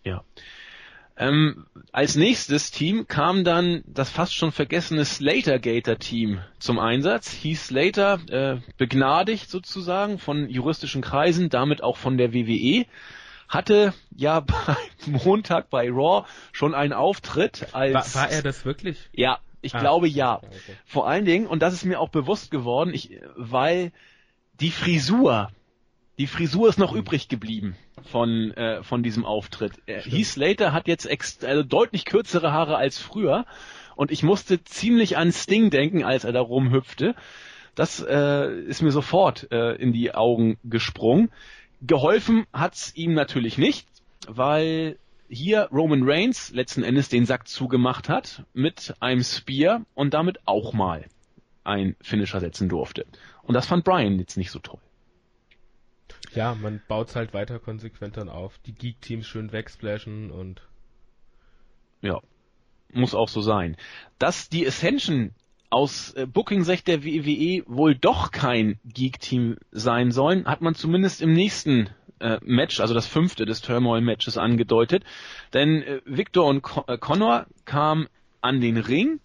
Ja. Ähm, als nächstes Team kam dann das fast schon vergessene Slater Gator Team zum Einsatz. Hieß Slater äh, begnadigt sozusagen von juristischen Kreisen, damit auch von der WWE. Hatte ja [LAUGHS] bei Montag bei Raw schon einen Auftritt als. War, war er das wirklich? Ja, ich ah, glaube ja. Okay. Vor allen Dingen, und das ist mir auch bewusst geworden, ich, weil die Frisur die Frisur ist noch übrig geblieben von, äh, von diesem Auftritt. Äh, Heath Slater hat jetzt ex also deutlich kürzere Haare als früher und ich musste ziemlich an Sting denken, als er da rumhüpfte. Das äh, ist mir sofort äh, in die Augen gesprungen. Geholfen hat's ihm natürlich nicht, weil hier Roman Reigns letzten Endes den Sack zugemacht hat mit einem Spear und damit auch mal ein Finisher setzen durfte. Und das fand Brian jetzt nicht so toll. Ja, man baut es halt weiter konsequent dann auf. Die Geek-Teams schön wegsplashen und. Ja, muss auch so sein. Dass die Ascension aus äh, Booking-Sicht der WWE wohl doch kein Geek-Team sein sollen, hat man zumindest im nächsten äh, Match, also das fünfte des Turmoil-Matches angedeutet. Denn äh, Victor und Con äh, Connor kamen an den Ring.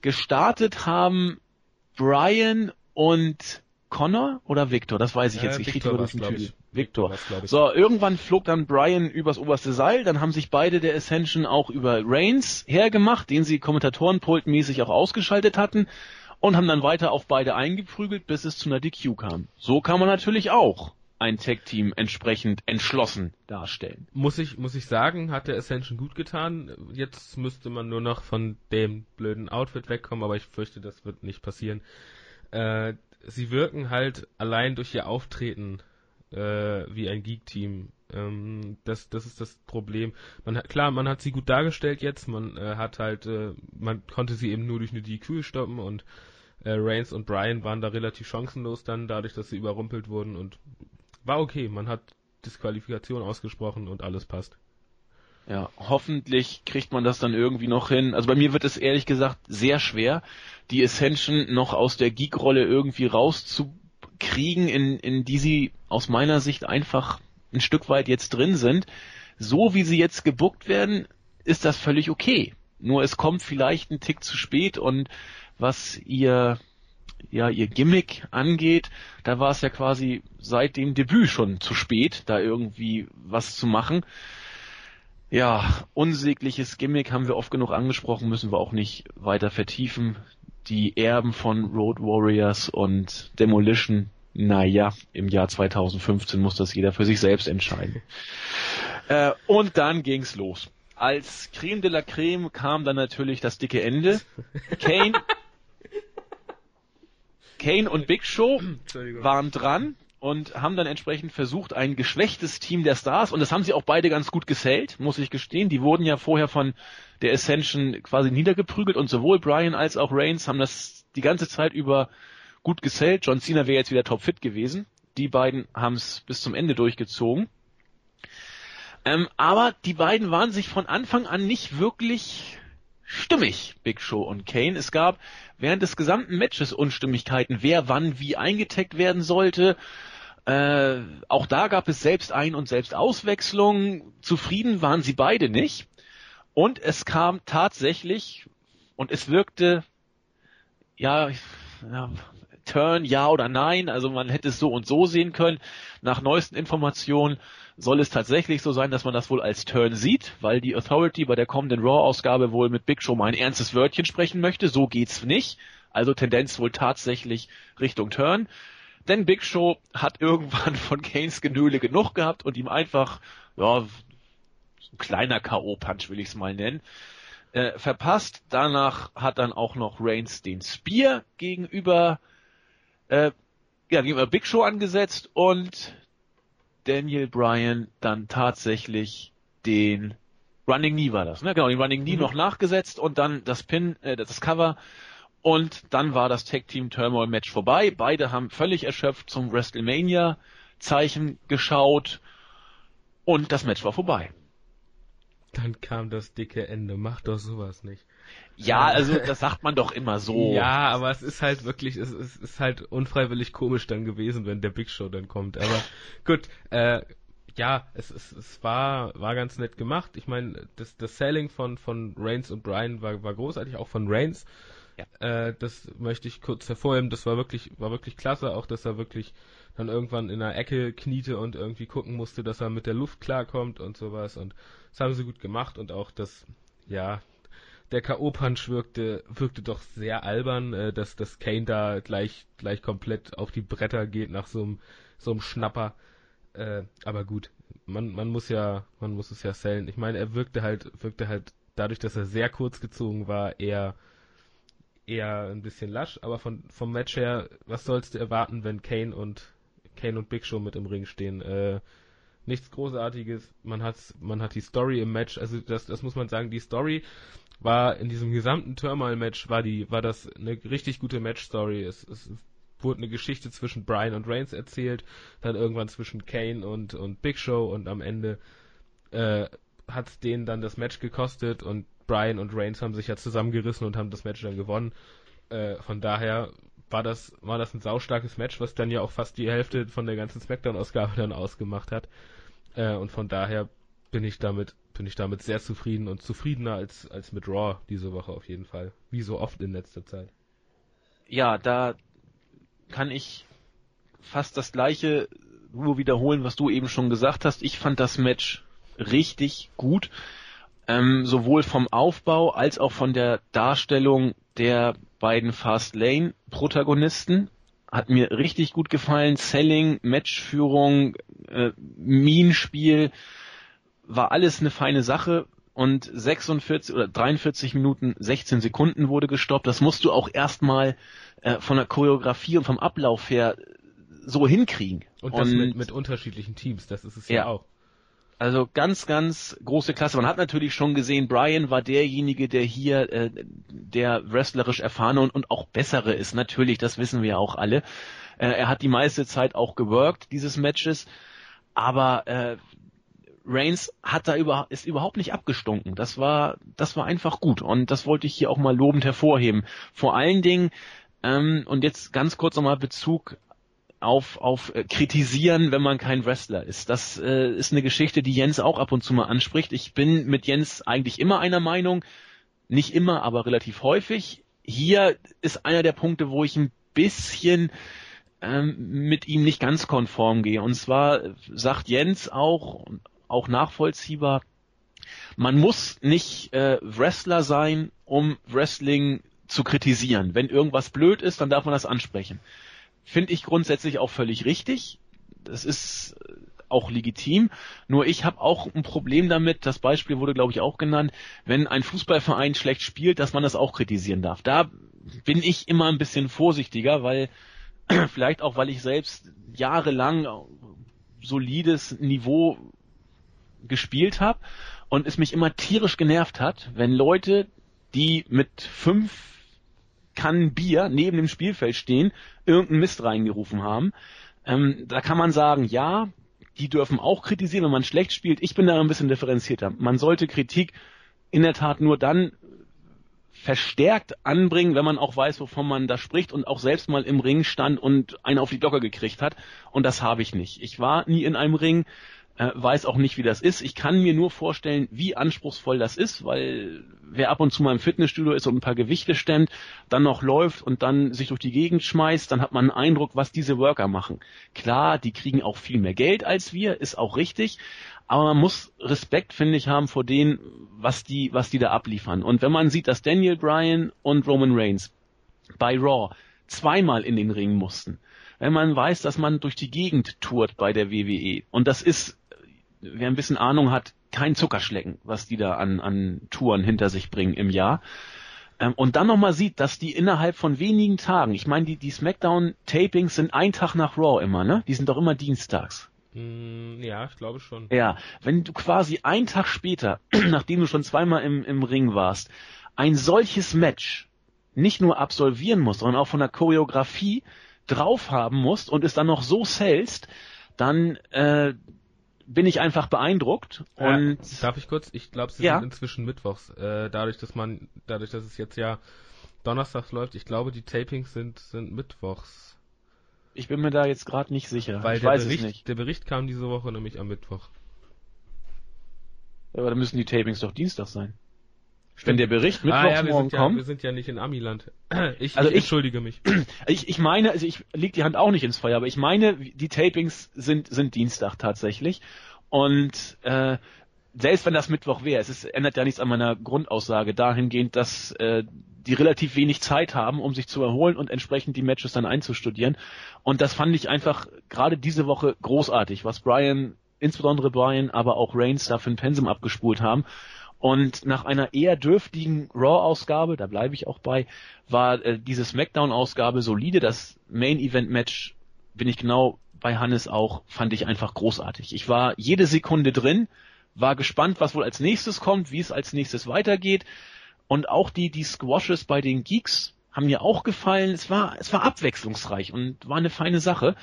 Gestartet haben Brian und Connor oder Victor? Das weiß ich jetzt. Ich kriege das nicht. Victor. Victor so, irgendwann flog dann Brian übers oberste Seil, dann haben sich beide der Ascension auch über Reigns hergemacht, den sie Kommentatorenpultmäßig auch ausgeschaltet hatten und haben dann weiter auf beide eingeprügelt, bis es zu einer DQ kam. So kann man natürlich auch ein Tag-Team entsprechend entschlossen darstellen. Muss ich, muss ich sagen, hat der Ascension gut getan. Jetzt müsste man nur noch von dem blöden Outfit wegkommen, aber ich fürchte, das wird nicht passieren. Äh, sie wirken halt allein durch ihr Auftreten äh, wie ein Geek-Team. Ähm, das, das ist das Problem. Man hat, klar, man hat sie gut dargestellt jetzt. Man äh, hat halt, äh, man konnte sie eben nur durch eine DQ stoppen und äh, Reigns und Brian waren da relativ chancenlos dann, dadurch, dass sie überrumpelt wurden und war okay. Man hat Disqualifikation ausgesprochen und alles passt. Ja, hoffentlich kriegt man das dann irgendwie noch hin. Also bei mir wird es ehrlich gesagt sehr schwer, die Ascension noch aus der Geek-Rolle irgendwie rauszukriegen, in, in die sie aus meiner Sicht einfach ein Stück weit jetzt drin sind. So wie sie jetzt gebuckt werden, ist das völlig okay. Nur es kommt vielleicht ein Tick zu spät und was ihr ja ihr Gimmick angeht, da war es ja quasi seit dem Debüt schon zu spät, da irgendwie was zu machen. Ja, unsägliches Gimmick haben wir oft genug angesprochen, müssen wir auch nicht weiter vertiefen. Die Erben von Road Warriors und Demolition, naja, im Jahr 2015 muss das jeder für sich selbst entscheiden. Äh, und dann ging's los. Als Creme de la Creme kam dann natürlich das dicke Ende. Kane, [LAUGHS] Kane und Big Show waren dran und haben dann entsprechend versucht, ein geschwächtes Team der Stars, und das haben sie auch beide ganz gut gesellt, muss ich gestehen. Die wurden ja vorher von der Ascension quasi niedergeprügelt und sowohl Brian als auch Reigns haben das die ganze Zeit über gut gesellt. John Cena wäre jetzt wieder topfit gewesen. Die beiden haben es bis zum Ende durchgezogen. Ähm, aber die beiden waren sich von Anfang an nicht wirklich stimmig, Big Show und Kane. Es gab während des gesamten Matches Unstimmigkeiten, wer wann wie eingetaggt werden sollte. Äh, auch da gab es selbst Ein- und selbst Auswechslungen. Zufrieden waren sie beide nicht. Und es kam tatsächlich, und es wirkte, ja, ja Turn, ja oder nein. Also man hätte es so und so sehen können. Nach neuesten Informationen soll es tatsächlich so sein, dass man das wohl als Turn sieht, weil die Authority bei der kommenden Raw-Ausgabe wohl mit Big Show mal ein ernstes Wörtchen sprechen möchte. So geht's nicht. Also Tendenz wohl tatsächlich Richtung Turn. Denn Big Show hat [LAUGHS] irgendwann von Kanes Genöle genug gehabt und ihm einfach, ja, ein kleiner K.O.-Punch will ich es mal nennen, äh, verpasst. Danach hat dann auch noch Reigns den Spear gegenüber äh, ja, gegenüber Big Show angesetzt und Daniel Bryan dann tatsächlich den Running Knee war das, ne? Genau, den Running Knee mhm. noch nachgesetzt und dann das Pin, äh, das Cover und dann war das Tag Team Turmoil Match vorbei. Beide haben völlig erschöpft zum WrestleMania Zeichen geschaut und das Match war vorbei. Dann kam das dicke Ende. Mach doch sowas nicht. Ja, also das sagt man doch immer so. Ja, aber es ist halt wirklich, es, es ist halt unfreiwillig komisch dann gewesen, wenn der Big Show dann kommt. Aber gut, äh, ja, es, es, es war, war ganz nett gemacht. Ich meine, das, das Selling von, von Reigns und Brian war, war großartig, auch von Reigns. Ja. Äh, das möchte ich kurz hervorheben. Das war wirklich, war wirklich klasse, auch dass er wirklich dann irgendwann in der Ecke kniete und irgendwie gucken musste, dass er mit der Luft klarkommt und sowas. Und das haben sie gut gemacht und auch das, ja, der K.O.-Punch wirkte, wirkte doch sehr albern, äh, dass, dass Kane da gleich, gleich komplett auf die Bretter geht nach so einem, so einem Schnapper. Äh, aber gut, man, man muss ja, man muss es ja sellen. Ich meine, er wirkte halt, wirkte halt dadurch, dass er sehr kurz gezogen war, eher, eher ein bisschen lasch, aber von, vom Match her, was sollst du erwarten, wenn Kane und, Kane und Big Show mit im Ring stehen? Äh, nichts Großartiges. Man hat, man hat die Story im Match, also das, das muss man sagen, die Story war in diesem gesamten Turmoil-Match war die, war das eine richtig gute Match-Story. Es, es wurde eine Geschichte zwischen Brian und Reigns erzählt, dann irgendwann zwischen Kane und, und Big Show und am Ende äh, hat denen dann das Match gekostet und Brian und Reigns haben sich ja zusammengerissen und haben das Match dann gewonnen. Äh, von daher war das, war das ein saustarkes Match, was dann ja auch fast die Hälfte von der ganzen Smackdown-Ausgabe dann ausgemacht hat. Äh, und von daher bin ich damit bin ich damit sehr zufrieden und zufriedener als, als mit Raw diese Woche auf jeden Fall. Wie so oft in letzter Zeit. Ja, da kann ich fast das gleiche nur wiederholen, was du eben schon gesagt hast. Ich fand das Match richtig gut. Ähm, sowohl vom Aufbau als auch von der Darstellung der beiden Fast Lane Protagonisten. Hat mir richtig gut gefallen. Selling, Matchführung, äh, Minenspiel. spiel war alles eine feine Sache und 46 oder 43 Minuten 16 Sekunden wurde gestoppt. Das musst du auch erstmal äh, von der Choreografie und vom Ablauf her so hinkriegen. Und das und, mit, mit unterschiedlichen Teams, das ist es ja, ja auch. Also ganz, ganz große Klasse. Man hat natürlich schon gesehen, Brian war derjenige, der hier äh, der wrestlerisch erfahrene und, und auch bessere ist. Natürlich, das wissen wir ja auch alle. Äh, er hat die meiste Zeit auch geworkt, dieses Matches. Aber äh, Reigns hat da über, ist überhaupt nicht abgestunken. Das war, das war einfach gut und das wollte ich hier auch mal lobend hervorheben. Vor allen Dingen, ähm, und jetzt ganz kurz nochmal Bezug auf, auf äh, kritisieren, wenn man kein Wrestler ist. Das äh, ist eine Geschichte, die Jens auch ab und zu mal anspricht. Ich bin mit Jens eigentlich immer einer Meinung, nicht immer, aber relativ häufig. Hier ist einer der Punkte, wo ich ein bisschen ähm, mit ihm nicht ganz konform gehe. Und zwar sagt Jens auch, auch nachvollziehbar. Man muss nicht äh, Wrestler sein, um Wrestling zu kritisieren. Wenn irgendwas blöd ist, dann darf man das ansprechen. Finde ich grundsätzlich auch völlig richtig. Das ist auch legitim. Nur ich habe auch ein Problem damit, das Beispiel wurde glaube ich auch genannt, wenn ein Fußballverein schlecht spielt, dass man das auch kritisieren darf. Da bin ich immer ein bisschen vorsichtiger, weil [CLEARS THROAT] vielleicht auch, weil ich selbst jahrelang solides Niveau gespielt habe und es mich immer tierisch genervt hat, wenn Leute, die mit fünf Kannen Bier neben dem Spielfeld stehen, irgendeinen Mist reingerufen haben. Ähm, da kann man sagen, ja, die dürfen auch kritisieren, wenn man schlecht spielt. Ich bin da ein bisschen differenzierter. Man sollte Kritik in der Tat nur dann verstärkt anbringen, wenn man auch weiß, wovon man da spricht und auch selbst mal im Ring stand und einen auf die Glocke gekriegt hat. Und das habe ich nicht. Ich war nie in einem Ring äh, weiß auch nicht, wie das ist. Ich kann mir nur vorstellen, wie anspruchsvoll das ist, weil wer ab und zu mal im Fitnessstudio ist und ein paar Gewichte stemmt, dann noch läuft und dann sich durch die Gegend schmeißt, dann hat man einen Eindruck, was diese Worker machen. Klar, die kriegen auch viel mehr Geld als wir, ist auch richtig, aber man muss Respekt, finde ich, haben vor denen, was die, was die da abliefern. Und wenn man sieht, dass Daniel Bryan und Roman Reigns bei Raw zweimal in den Ring mussten, wenn man weiß, dass man durch die Gegend tourt bei der WWE und das ist wer ein bisschen Ahnung hat, kein Zuckerschlecken, was die da an, an Touren hinter sich bringen im Jahr. Ähm, und dann nochmal sieht, dass die innerhalb von wenigen Tagen, ich meine, die, die Smackdown-Tapings sind ein Tag nach Raw immer, ne? Die sind doch immer dienstags. Mm, ja, ich glaube schon. Ja, wenn du quasi einen Tag später, [CLEARS THROAT] nachdem du schon zweimal im, im Ring warst, ein solches Match nicht nur absolvieren musst, sondern auch von der Choreografie drauf haben musst und es dann noch so sellst, dann äh, bin ich einfach beeindruckt. Und ja, darf ich kurz? Ich glaube, sie ja. sind inzwischen mittwochs. Äh, dadurch, dass man, dadurch, dass es jetzt ja donnerstags läuft, ich glaube, die Tapings sind sind mittwochs. Ich bin mir da jetzt gerade nicht sicher. Weil ich der Bericht, der Bericht kam diese Woche nämlich am Mittwoch. Aber dann müssen die Tapings doch Dienstag sein. Wenn der Bericht Mittwochs ah, ja, morgen ja, kommt. Wir sind ja nicht in Amiland. [CLEARS THROAT] Ich, also ich, ich entschuldige mich. [CLEARS THROAT] Ich, ich meine, also ich leg die Hand auch nicht ins Feuer, aber ich meine, die Tapings sind, sind Dienstag tatsächlich. Und äh, selbst wenn das Mittwoch wäre, es ist, ändert ja nichts an meiner Grundaussage dahingehend, dass äh, die relativ wenig Zeit haben, um sich zu erholen und entsprechend die Matches dann einzustudieren. Und das fand ich einfach gerade diese Woche großartig, was Brian, insbesondere Brian, aber auch Reigns da für ein Pensum abgespult haben. Und nach einer eher dürftigen Raw-Ausgabe, da bleibe ich auch bei, war äh, diese SmackDown-Ausgabe solide. Das Main-Event-Match bin ich genau bei Hannes auch, fand ich einfach großartig. Ich war jede Sekunde drin, war gespannt, was wohl als nächstes kommt, wie es als nächstes weitergeht. Und auch die, die Squashes bei den Geeks haben mir auch gefallen. Es war, es war abwechslungsreich und war eine feine Sache.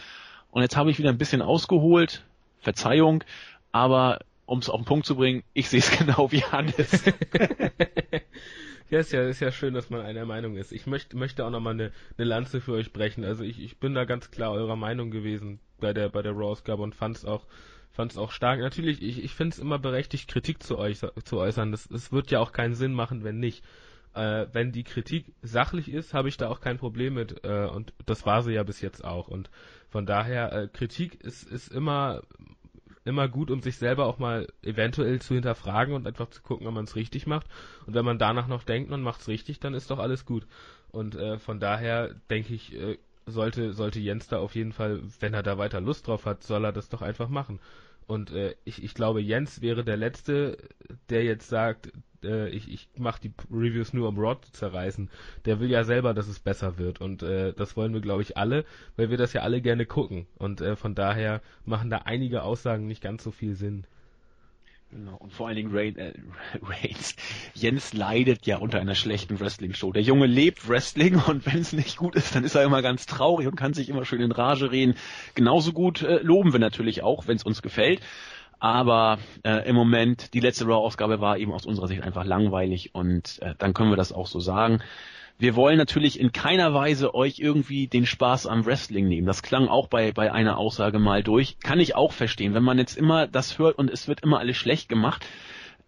Und jetzt habe ich wieder ein bisschen ausgeholt. Verzeihung. Aber um es auf den Punkt zu bringen, ich sehe es [LAUGHS] genau wie Hannes. [LAUGHS] ja, ist ja, ist ja schön, dass man einer Meinung ist. Ich möchte, möchte auch nochmal eine, eine Lanze für euch brechen. Also ich, ich bin da ganz klar eurer Meinung gewesen bei der, bei der Raw-Ausgabe und fand es auch, fand's auch stark. Natürlich, ich, ich finde es immer berechtigt, Kritik zu, euch, zu äußern. Das, das wird ja auch keinen Sinn machen, wenn nicht. Äh, wenn die Kritik sachlich ist, habe ich da auch kein Problem mit. Äh, und das war sie ja bis jetzt auch. Und von daher, äh, Kritik ist, ist immer immer gut, um sich selber auch mal eventuell zu hinterfragen und einfach zu gucken, ob man es richtig macht. Und wenn man danach noch denkt, man macht es richtig, dann ist doch alles gut. Und äh, von daher denke ich, äh, sollte, sollte Jens da auf jeden Fall, wenn er da weiter Lust drauf hat, soll er das doch einfach machen. Und äh, ich, ich glaube, Jens wäre der Letzte, der jetzt sagt, äh, ich, ich mache die Reviews nur, um Rod zu zerreißen. Der will ja selber, dass es besser wird. Und äh, das wollen wir, glaube ich, alle, weil wir das ja alle gerne gucken. Und äh, von daher machen da einige Aussagen nicht ganz so viel Sinn. Genau, und vor allen Dingen Rain, äh, [LAUGHS] Reigns. Jens leidet ja unter einer schlechten Wrestling-Show. Der Junge lebt Wrestling und wenn es nicht gut ist, dann ist er immer ganz traurig und kann sich immer schön in Rage reden. Genauso gut äh, loben wir natürlich auch, wenn es uns gefällt. Aber äh, im Moment, die letzte Raw-Ausgabe war eben aus unserer Sicht einfach langweilig und äh, dann können wir das auch so sagen. Wir wollen natürlich in keiner Weise euch irgendwie den Spaß am Wrestling nehmen. Das klang auch bei, bei einer Aussage mal durch. Kann ich auch verstehen. Wenn man jetzt immer das hört und es wird immer alles schlecht gemacht,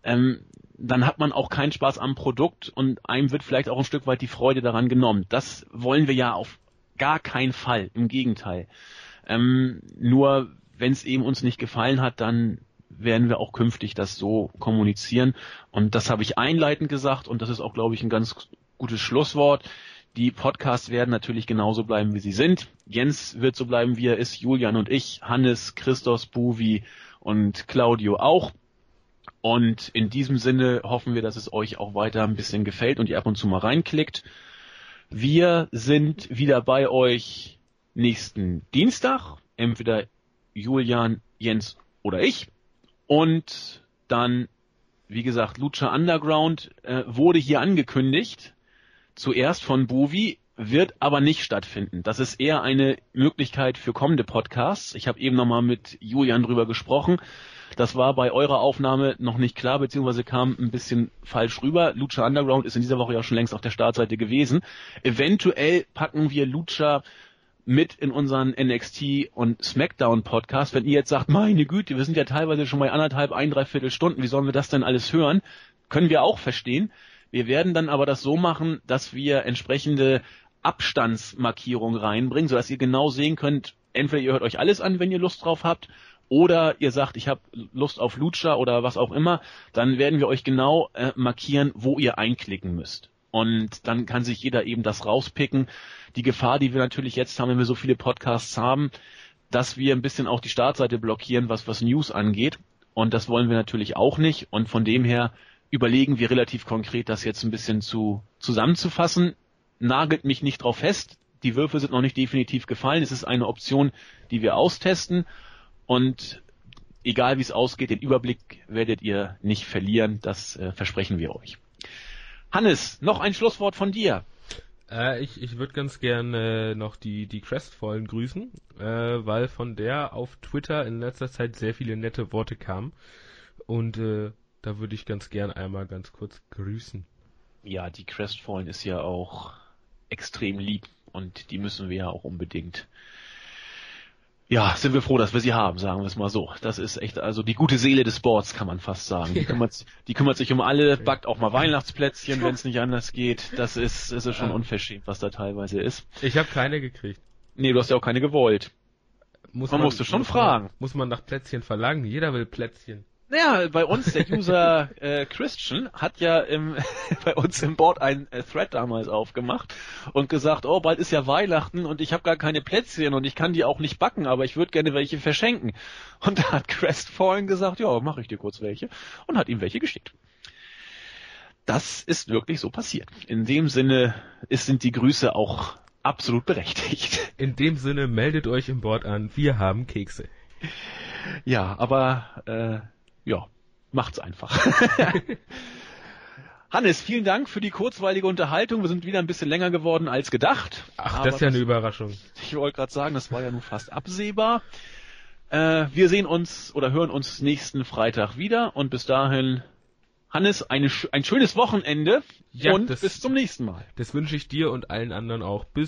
ähm, dann hat man auch keinen Spaß am Produkt und einem wird vielleicht auch ein Stück weit die Freude daran genommen. Das wollen wir ja auf gar keinen Fall. Im Gegenteil. Ähm, nur wenn es eben uns nicht gefallen hat, dann werden wir auch künftig das so kommunizieren. Und das habe ich einleitend gesagt und das ist auch, glaube ich, ein ganz gutes Schlusswort. Die Podcasts werden natürlich genauso bleiben, wie sie sind. Jens wird so bleiben, wie er ist, Julian und ich, Hannes, Christos, Buvi und Claudio auch. Und in diesem Sinne hoffen wir, dass es euch auch weiter ein bisschen gefällt und ihr ab und zu mal reinklickt. Wir sind wieder bei euch nächsten Dienstag. Entweder Julian, Jens oder ich. Und dann, wie gesagt, Lucha Underground äh, wurde hier angekündigt. Zuerst von Bovi, wird aber nicht stattfinden. Das ist eher eine Möglichkeit für kommende Podcasts. Ich habe eben nochmal mit Julian drüber gesprochen. Das war bei eurer Aufnahme noch nicht klar, beziehungsweise kam ein bisschen falsch rüber. Lucha Underground ist in dieser Woche ja schon längst auf der Startseite gewesen. Eventuell packen wir Lucha mit in unseren NXT und SmackDown Podcast. Wenn ihr jetzt sagt, meine Güte, wir sind ja teilweise schon bei anderthalb, ein, dreiviertel Stunden, wie sollen wir das denn alles hören? Können wir auch verstehen. Wir werden dann aber das so machen, dass wir entsprechende Abstandsmarkierungen reinbringen, sodass ihr genau sehen könnt, entweder ihr hört euch alles an, wenn ihr Lust drauf habt, oder ihr sagt, ich habe Lust auf Lucha oder was auch immer, dann werden wir euch genau äh, markieren, wo ihr einklicken müsst. Und dann kann sich jeder eben das rauspicken. Die Gefahr, die wir natürlich jetzt haben, wenn wir so viele Podcasts haben, dass wir ein bisschen auch die Startseite blockieren, was, was News angeht. Und das wollen wir natürlich auch nicht. Und von dem her überlegen wir relativ konkret, das jetzt ein bisschen zu, zusammenzufassen. Nagelt mich nicht drauf fest. Die Würfe sind noch nicht definitiv gefallen. Es ist eine Option, die wir austesten. Und egal wie es ausgeht, den Überblick werdet ihr nicht verlieren. Das äh, versprechen wir euch. Hannes, noch ein Schlusswort von dir. Äh, ich ich würde ganz gerne äh, noch die, die Crestfallen grüßen, äh, weil von der auf Twitter in letzter Zeit sehr viele nette Worte kamen. Und äh, da würde ich ganz gern einmal ganz kurz grüßen. Ja, die Crestfallen ist ja auch extrem lieb und die müssen wir ja auch unbedingt ja, sind wir froh, dass wir sie haben, sagen wir es mal so. Das ist echt, also die gute Seele des Sports, kann man fast sagen. Die, kümmert, die kümmert sich um alle, backt auch mal Weihnachtsplätzchen, wenn es nicht anders geht. Das ist, das ist schon unverschämt, was da teilweise ist. Ich habe keine gekriegt. Nee, du hast ja auch keine gewollt. Muss Man musste schon muss fragen. Man, muss man nach Plätzchen verlangen? Jeder will Plätzchen. Naja, bei uns, der User äh, Christian hat ja im, [LAUGHS] bei uns im Board ein äh, Thread damals aufgemacht und gesagt, oh, bald ist ja Weihnachten und ich habe gar keine Plätzchen und ich kann die auch nicht backen, aber ich würde gerne welche verschenken. Und da hat Crestfallen gesagt, ja, mache ich dir kurz welche und hat ihm welche geschickt. Das ist wirklich so passiert. In dem Sinne ist, sind die Grüße auch absolut berechtigt. [LAUGHS] In dem Sinne meldet euch im Board an, wir haben Kekse. Ja, aber äh, ja, macht's einfach. [LAUGHS] Hannes, vielen Dank für die kurzweilige Unterhaltung. Wir sind wieder ein bisschen länger geworden als gedacht. Ach, das ist ja eine Überraschung. Ich wollte gerade sagen, das war ja nun fast absehbar. Äh, wir sehen uns oder hören uns nächsten Freitag wieder und bis dahin, Hannes, eine, ein schönes Wochenende Ja, und das- bis zum nächsten Mal. Das wünsche ich dir und allen anderen auch. Bis